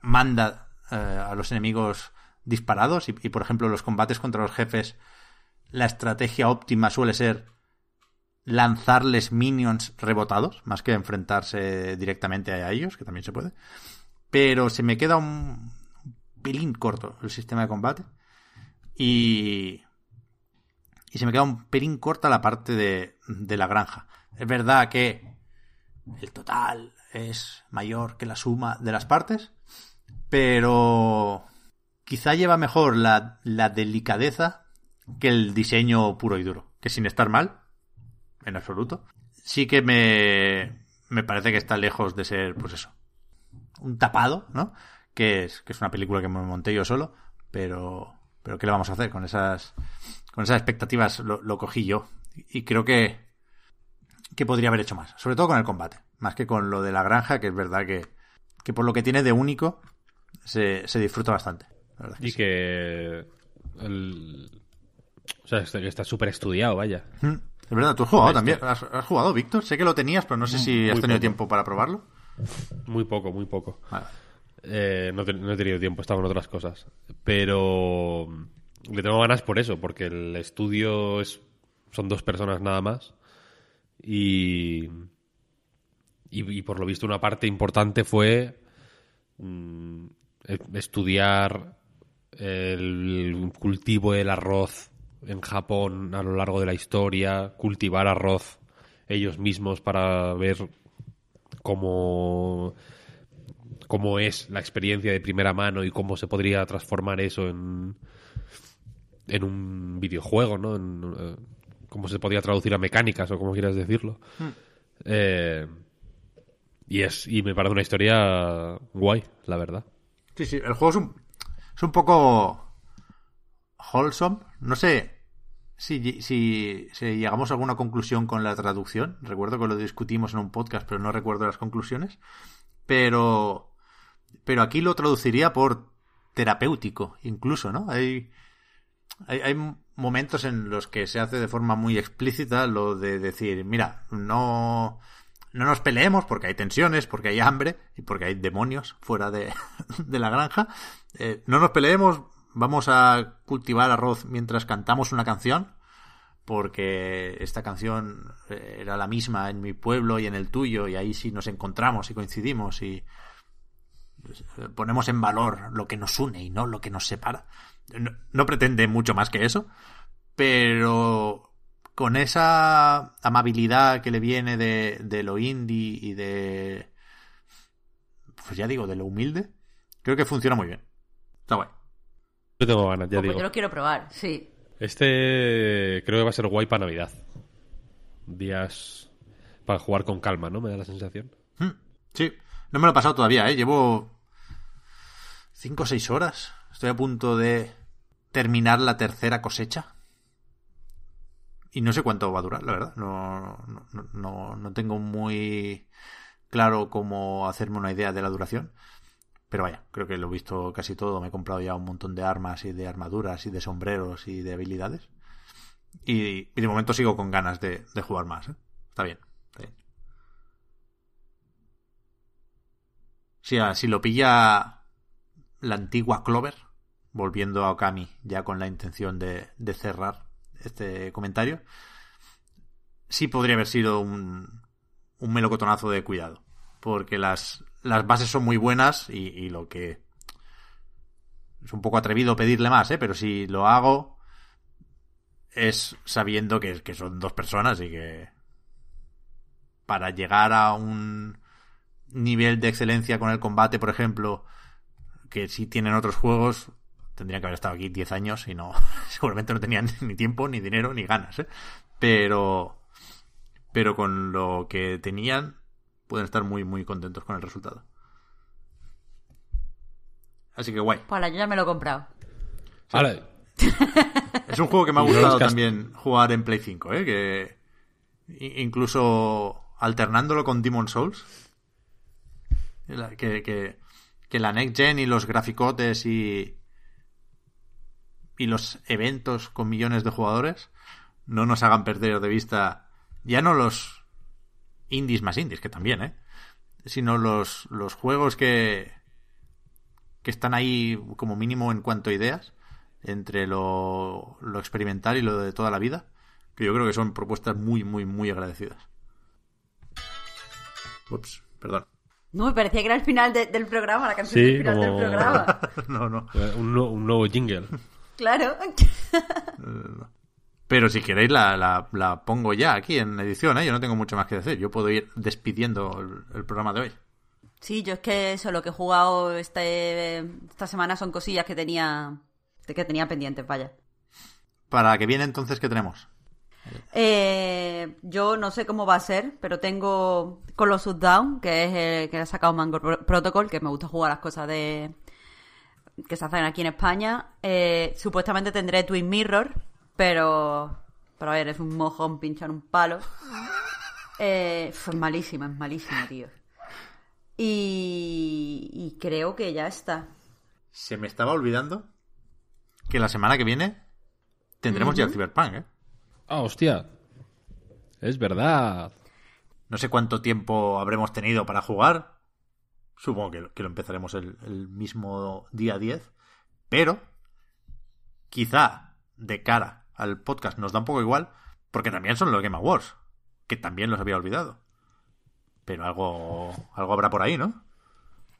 manda eh, a los enemigos disparados. Y, y, por ejemplo, los combates contra los jefes, la estrategia óptima suele ser lanzarles minions rebotados, más que enfrentarse directamente a ellos, que también se puede. Pero se me queda un, pelín corto el sistema de combate. Y. Y se me queda un pelín corta la parte de, de la granja. Es verdad que el total es mayor que la suma de las partes, pero quizá lleva mejor la, la, delicadeza que el diseño puro y duro. Que sin estar mal, en absoluto, sí que me, me parece que está lejos de ser, pues eso, un tapado, ¿no? que es, que es una película que me monté yo solo, pero, pero ¿qué le vamos a hacer? Con esas, con esas expectativas lo, cogí yo. Y creo que, que podría haber hecho más, sobre todo con el combate, más que con lo de la granja, que es verdad que, que por lo que tiene de único, se, se disfruta bastante. y que el... O sea, que está súper estudiado, vaya. Mm, es verdad, tú has jugado también. ¿Has, jugado, Víctor? Sé que lo tenías, pero no sé si has tenido tiempo para probarlo. Muy poco, muy poco. Vale. Eh, no, he tenido tiempo, estaba en otras cosas. Pero le tengo ganas por eso, porque el estudio es, son dos personas nada más. Y, y, por lo visto una parte importante fue mm, e, estudiar el cultivo del arroz en Japón a lo largo de la historia, cultivar arroz ellos mismos para ver cómo cómo es la experiencia de primera mano y cómo se podría transformar eso en, en un videojuego, ¿no? En, eh, cómo se podría traducir a mecánicas o como quieras decirlo. Hmm. Eh, y es y me parece una historia guay, la verdad. Sí, sí, el juego es un, es un poco wholesome. No sé si, si, si, llegamos a alguna conclusión con la traducción. Recuerdo que lo discutimos en un podcast, pero no recuerdo las conclusiones. Pero pero aquí lo traduciría por terapéutico, incluso, ¿no? Hay, hay, momentos en los que se hace de forma muy explícita lo de decir, mira, no, no nos peleemos porque hay tensiones, porque hay hambre y porque hay demonios fuera de, de la granja. Eh, no nos peleemos, vamos a cultivar arroz mientras cantamos una canción, porque esta canción eh, era la misma en mi pueblo y en el tuyo, y ahí sí nos encontramos y coincidimos y ponemos en valor lo que nos une y no lo que nos separa. No, pretende mucho más que eso, pero con esa amabilidad que le viene de, de lo indie y de... Pues ya digo, de lo humilde, creo que funciona muy bien. Está guay. Yo tengo ganas, ya digo. Yo lo quiero probar, sí. Este creo que va a ser guay para Navidad. Días para jugar con calma, ¿no? Me da la sensación. Hmm, sí. No me lo he pasado todavía, ¿eh? Llevo 5 o 6 horas. Estoy a punto de terminar la tercera cosecha. Y no sé cuánto va a durar, la verdad. No, no, no, tengo muy claro cómo hacerme una idea de la duración. Pero vaya, creo que lo he visto casi todo. Me he comprado ya un montón de armas y de armaduras y de sombreros y de habilidades. Y, de momento sigo con ganas de, jugar más. ¿eh? Está bien. Está bien. Sí, ah, si lo pilla la antigua Clover, volviendo a Okami, ya con la intención de, de cerrar este comentario, sí podría haber sido un, un melocotonazo de cuidado. Porque las, las bases son muy buenas y, y lo que... Es un poco atrevido pedirle más, ¿eh? Pero si lo hago es sabiendo que, son dos personas y que para llegar a un nivel de excelencia con el combate, por ejemplo, que si tienen otros juegos, tendrían que haber estado aquí 10 años y no, seguramente no tenían ni tiempo, ni dinero, ni ganas, ¿eh? Pero, pero con lo que tenían, pueden estar muy, muy contentos con el resultado. Así que guay. Pues yo ya me lo he comprado. Vale. Es un juego que me ha gustado también jugar en Play 5, ¿eh? Que incluso alternándolo con Demon Souls, que, que, que la Next Gen y los graficotes y, y los eventos con millones de jugadores no nos hagan perder de vista ya no los indies más indies, que también, ¿eh? sino los, los juegos que, que están ahí como mínimo en cuanto a ideas, entre lo, lo experimental y lo de toda la vida, que yo creo que son propuestas muy, muy, muy agradecidas. Ups, perdón. No, me parecía que era el final de- del programa, la canción Sí, del final como- del programa. no, no. Eh, Un, nu- un nuevo jingle. Claro. Pero si queréis la, la, la pongo ya aquí en edición, ¿eh? Yo no tengo mucho más que decir. Yo puedo ir despidiendo el, el programa de hoy. Sí, yo es que eso, lo que he jugado este, esta semana son cosillas que tenía, que tenía pendientes, vaya. Para que viene entonces, ¿qué tenemos? Eh, yo no sé cómo va a ser, pero tengo Colossus Down, que es el que ha sacado Mango Pro- Protocol, que me gusta jugar las cosas de que se hacen aquí en España. Eh, supuestamente tendré Twin Mirror, pero pero a ver, es un mojón pinchar un palo. Eh, es malísimo, es malísimo, tío. Y, y creo que ya está. Se me estaba olvidando que la semana que viene tendremos ya el Cyberpunk, ¿eh? Ah, hostia. Es verdad. No sé cuánto tiempo habremos tenido para jugar. Supongo que, que lo empezaremos el, el mismo día 10. Pero quizá de cara al podcast nos da un poco igual, porque también son los Game Awards, que también los había olvidado. Pero algo, algo habrá por ahí, ¿no?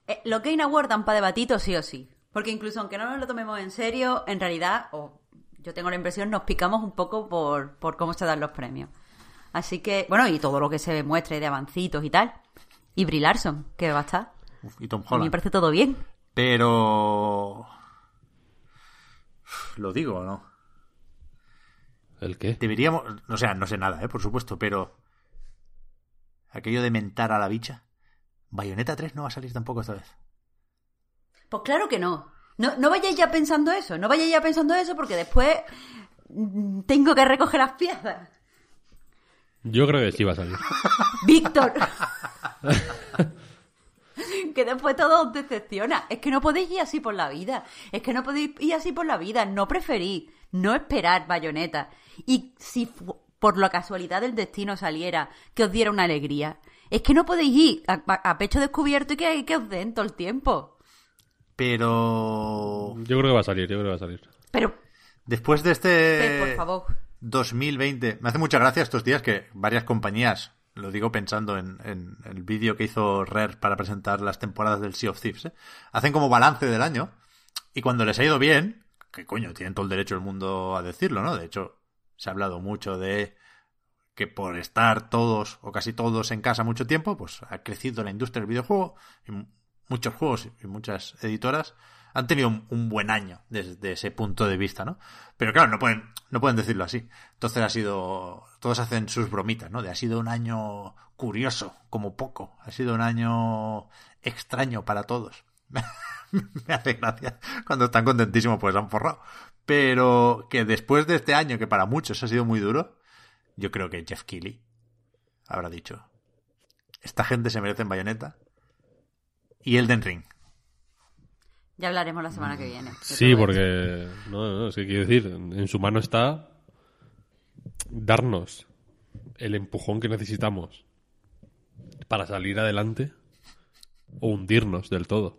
Eh, lo que aguardan para debatito sí o sí. Porque incluso aunque no nos lo tomemos en serio, en realidad, o yo tengo la impresión, nos picamos un poco por, por cómo se dan los premios. Así que, bueno, y todo lo que se muestre de avancitos y tal. Y Brie Larson, que va a estar. Uf, y Tom A mí me Holland. parece todo bien. Pero... Lo digo, ¿no? ¿El qué? Deberíamos... O sea, no sé nada, ¿eh? Por supuesto, pero... Aquello de mentar a la bicha. Bayonetta 3 no va a salir tampoco esta vez. Pues claro que no. No, no vayáis ya pensando eso. No vayáis ya pensando eso porque después mm, tengo que recoger las piezas. Yo creo que sí va a salir. Víctor. que después todo os decepciona. Es que no podéis ir así por la vida. Es que no podéis ir así por la vida. No preferís no esperar bayoneta. Y si por la casualidad del destino saliera que os diera una alegría. Es que no podéis ir a, a- a pecho descubierto y que, que os den todo el tiempo. Pero... Yo creo que va a salir, yo creo que va a salir. Pero, Después de Pep, este... por favor. 2020. Me hace mucha gracia estos días que varias compañías, lo digo pensando en, en el vídeo que hizo Rare para presentar las temporadas del Sea of Thieves, ¿eh? hacen como balance del año y cuando les ha ido bien, que coño, tienen todo el derecho del mundo a decirlo, ¿no? De hecho, se ha hablado mucho de que por estar todos o casi todos en casa mucho tiempo, pues ha crecido la industria del videojuego y mu- muchos juegos y muchas editoras han tenido un, buen año desde ese punto de vista, ¿no? Pero claro, no pueden, no pueden decirlo así. Entonces ha sido, todos hacen sus bromitas, ¿no? Ha sido un año curioso, como poco. Ha sido un año extraño para todos. Me hace gracia. Cuando están contentísimos, pues han forrado. Pero que después de este año, que para muchos ha sido muy duro, yo creo que Jeff Keighley habrá dicho, esta gente se merece en Bayonetta y Elden Ring. Ya hablaremos la semana que viene. Sí, porque. No, no, es que quiero decir, en su mano está darnos el empujón que necesitamos para salir adelante o hundirnos del todo.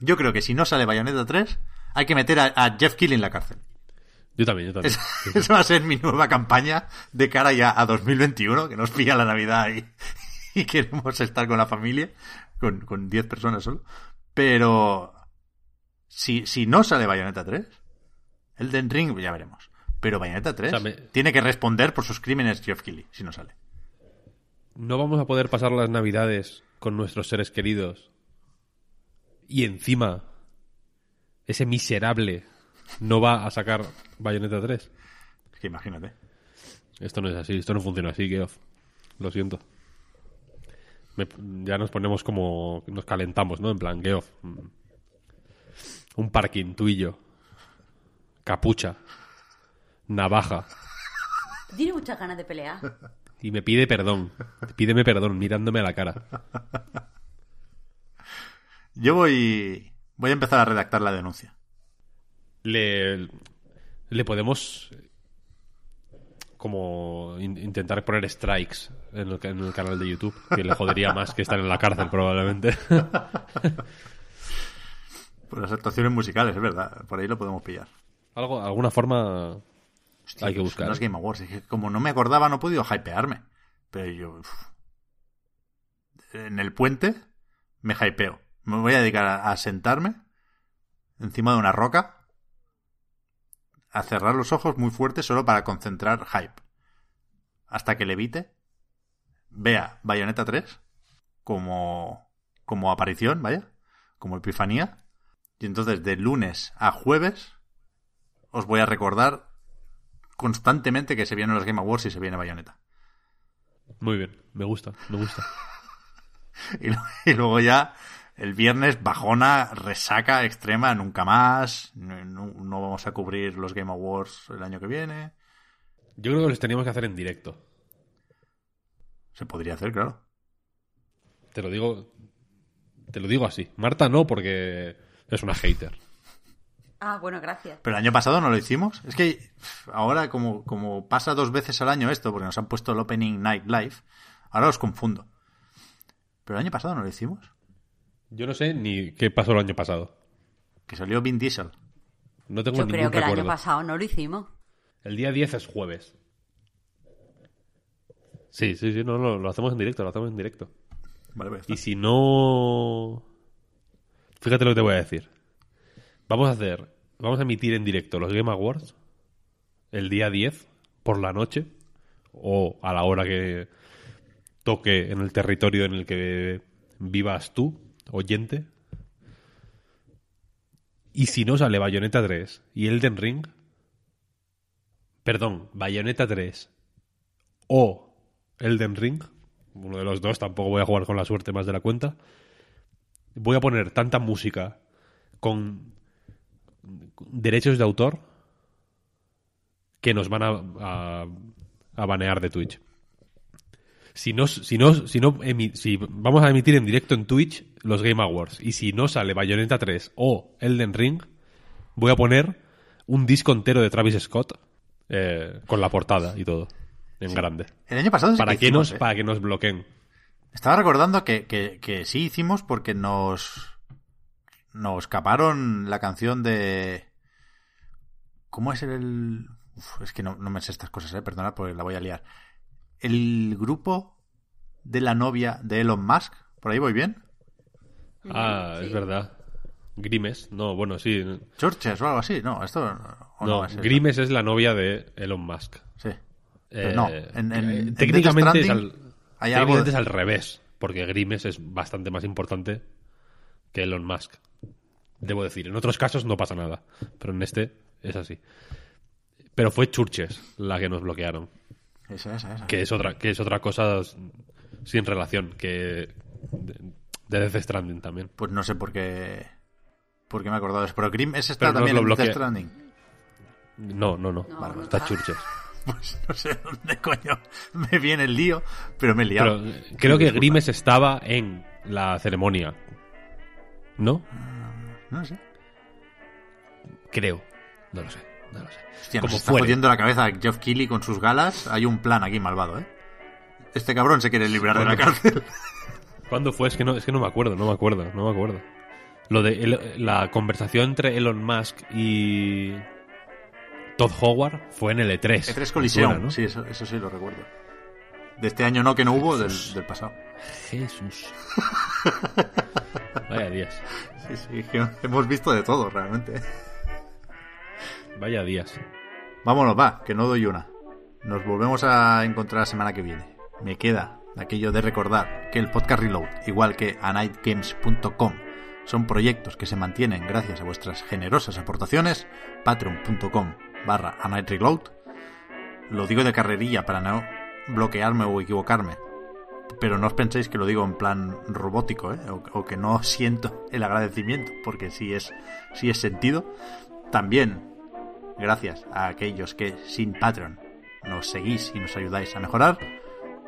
Yo creo que si no sale Bayonetta 3, hay que meter a, a Jeff Keighley en la cárcel. Yo también, yo también. Es- Esa va a ser mi nueva campaña de cara ya a 2021, que nos pilla la Navidad y, y queremos estar con la familia, con, con 10 personas solo. Pero si, si no sale Bayonetta 3, Elden Ring ya veremos. Pero Bayonetta 3 O sea, me- tiene que responder por sus crímenes Geoff Keighley, si no sale. No vamos a poder pasar las navidades con nuestros seres queridos. Y encima, ese miserable no va a sacar Bayonetta 3. Es que imagínate. Esto no es así, esto no funciona así, Geoff. Lo siento. Me- ya nos ponemos como. Nos calentamos, ¿no? En plan, Geoff. mm, Un parking, tú y yo. Capucha. Navaja. Tiene muchas ganas de pelear. Y me pide perdón. Pídeme perdón mirándome a la cara. Yo voy, voy a empezar a redactar la denuncia. Le, le podemos como in- intentar poner strikes en el, ca- en el canal de YouTube, que le jodería más que estar en la cárcel probablemente. Por las actuaciones musicales, es verdad. Por ahí lo podemos pillar. Algo, alguna forma Hostia, hay que buscar. Los Game Awards. Es que como no me acordaba, no he podido hypearme. Pero yo. uf. En el puente me hypeo. Me voy a dedicar a, a sentarme encima de una roca, a cerrar los ojos muy fuerte solo para concentrar hype. Hasta que levite, vea Bayonetta 3 como, como aparición, vaya, como epifanía. Y entonces de lunes a jueves os voy a recordar constantemente que se vienen los Game Awards y se viene Bayonetta. Muy bien, me gusta, me gusta. Y, y luego ya el viernes bajona, resaca extrema, nunca más. No, no- vamos a cubrir los Game Awards el año que viene. Yo creo que los teníamos que hacer en directo. Se podría hacer, claro. Te lo digo, te lo digo así. Marta no, porque es una hater. Ah, bueno, gracias. Pero el año pasado no lo hicimos. Es que ahora, como, como pasa dos veces al año esto, porque nos han puesto el Opening Night Live, ahora los confundo. Pero el año pasado no lo hicimos. Yo no sé ni qué pasó el año pasado. Que salió Vin Diesel. No tengo Yo ningún creo que el año pasado no lo hicimos. El día 10 es jueves. Sí, sí, sí, no, no, lo hacemos en directo, lo hacemos en directo. Vale, pues Y si no... Fíjate lo que te voy a decir. Vamos a hacer... Vamos a emitir en directo los Game Awards el día 10 por la noche o a la hora que toque en el territorio en el que vivas tú, oyente. Y si no sale Bayonetta 3 y Elden Ring, perdón, Bayonetta 3 o Elden Ring, uno de los dos, tampoco voy a jugar con la suerte más de la cuenta, voy a poner tanta música con derechos de autor que nos van a, a, a banear de Twitch. Si no, si no, si no si vamos a emitir en directo en Twitch los Game Awards y si no sale Bayonetta 3 o Elden Ring, voy a poner un disco entero de Travis Scott eh, con la portada y todo en grande. El año pasado sí Para que que hicimos, nos, ¿eh? para que nos bloqueen. Estaba recordando que, que, que sí hicimos porque nos. Nos caparon la canción de. ¿Cómo es el.? Uf, es que no, no me sé estas cosas, eh. Perdonad porque la voy a liar. El grupo de la novia de Elon Musk. ¿Por ahí voy bien? Ah, es verdad. Grimes, no, bueno, sí. Churches o algo así. No, esto. o No, es eso. Grimes es la novia de Elon Musk. Sí. Pero no, Eh, en- en- eh, en técnicamente, es al, técnicamente de- es al revés, porque Grimes es bastante más importante que Elon Musk. Debo decir, en otros casos no pasa nada, pero en este es así. Pero fue Churches la que nos bloquearon, Esa, esa, esa. que es otra, que es otra cosa sin relación, que de, de Death Stranding también. Pues no sé por qué. ¿Por qué me he acordado de eso? Pero Grim, ese está también lo en. Death Stranding. No, no, no. No, no está. Churches. Pues no sé dónde coño me viene el lío, pero me he liado. Pero eh, creo que Grimes estaba en la ceremonia. ¿No? No sé. Creo. No lo sé. No lo sé. Hostia, Como nos está fuere. jodiendo la cabeza a Geoff Keighley con sus galas. Hay un plan aquí malvado, ¿eh? Este cabrón se quiere librar de la cárcel. ¿Cuándo fue? Es que no, es que no me acuerdo, no me acuerdo, no me acuerdo. Lo de el- la conversación entre Elon Musk y Todd Howard fue en el E3. E3 me Colisión, suena, ¿no? sí, eso, eso sí lo recuerdo. De este año no, que no hubo, del, del pasado. Jesús. Vaya días. Sí, sí, que hemos visto de todo, realmente. Vaya días. Vámonos, va, que no doy una. Nos volvemos a encontrar la semana que viene. Me queda aquello de recordar que el podcast Reload, igual que anightgames.com, son proyectos que se mantienen gracias a vuestras generosas aportaciones. Patreon.com barra anightreload. Lo digo de carrerilla para no bloquearme o equivocarme. Pero no os penséis que lo digo en plan robótico, ¿eh? o, o que no siento el agradecimiento, porque sí es, sí es sentido. También gracias a aquellos que sin Patreon nos seguís y nos ayudáis a mejorar.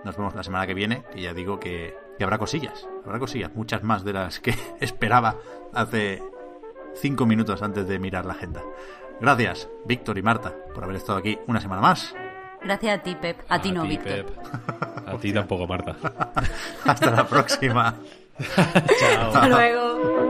Nos vemos la semana que viene, que ya digo que, que habrá cosillas, habrá cosillas, muchas más de las que esperaba hace cinco minutos antes de mirar la agenda. Gracias, Víctor y Marta, por haber estado aquí una semana más. Gracias a ti, Pep. A, ti no, Víctor. A ti tampoco, Marta. Hasta la próxima. Chao. Hasta luego.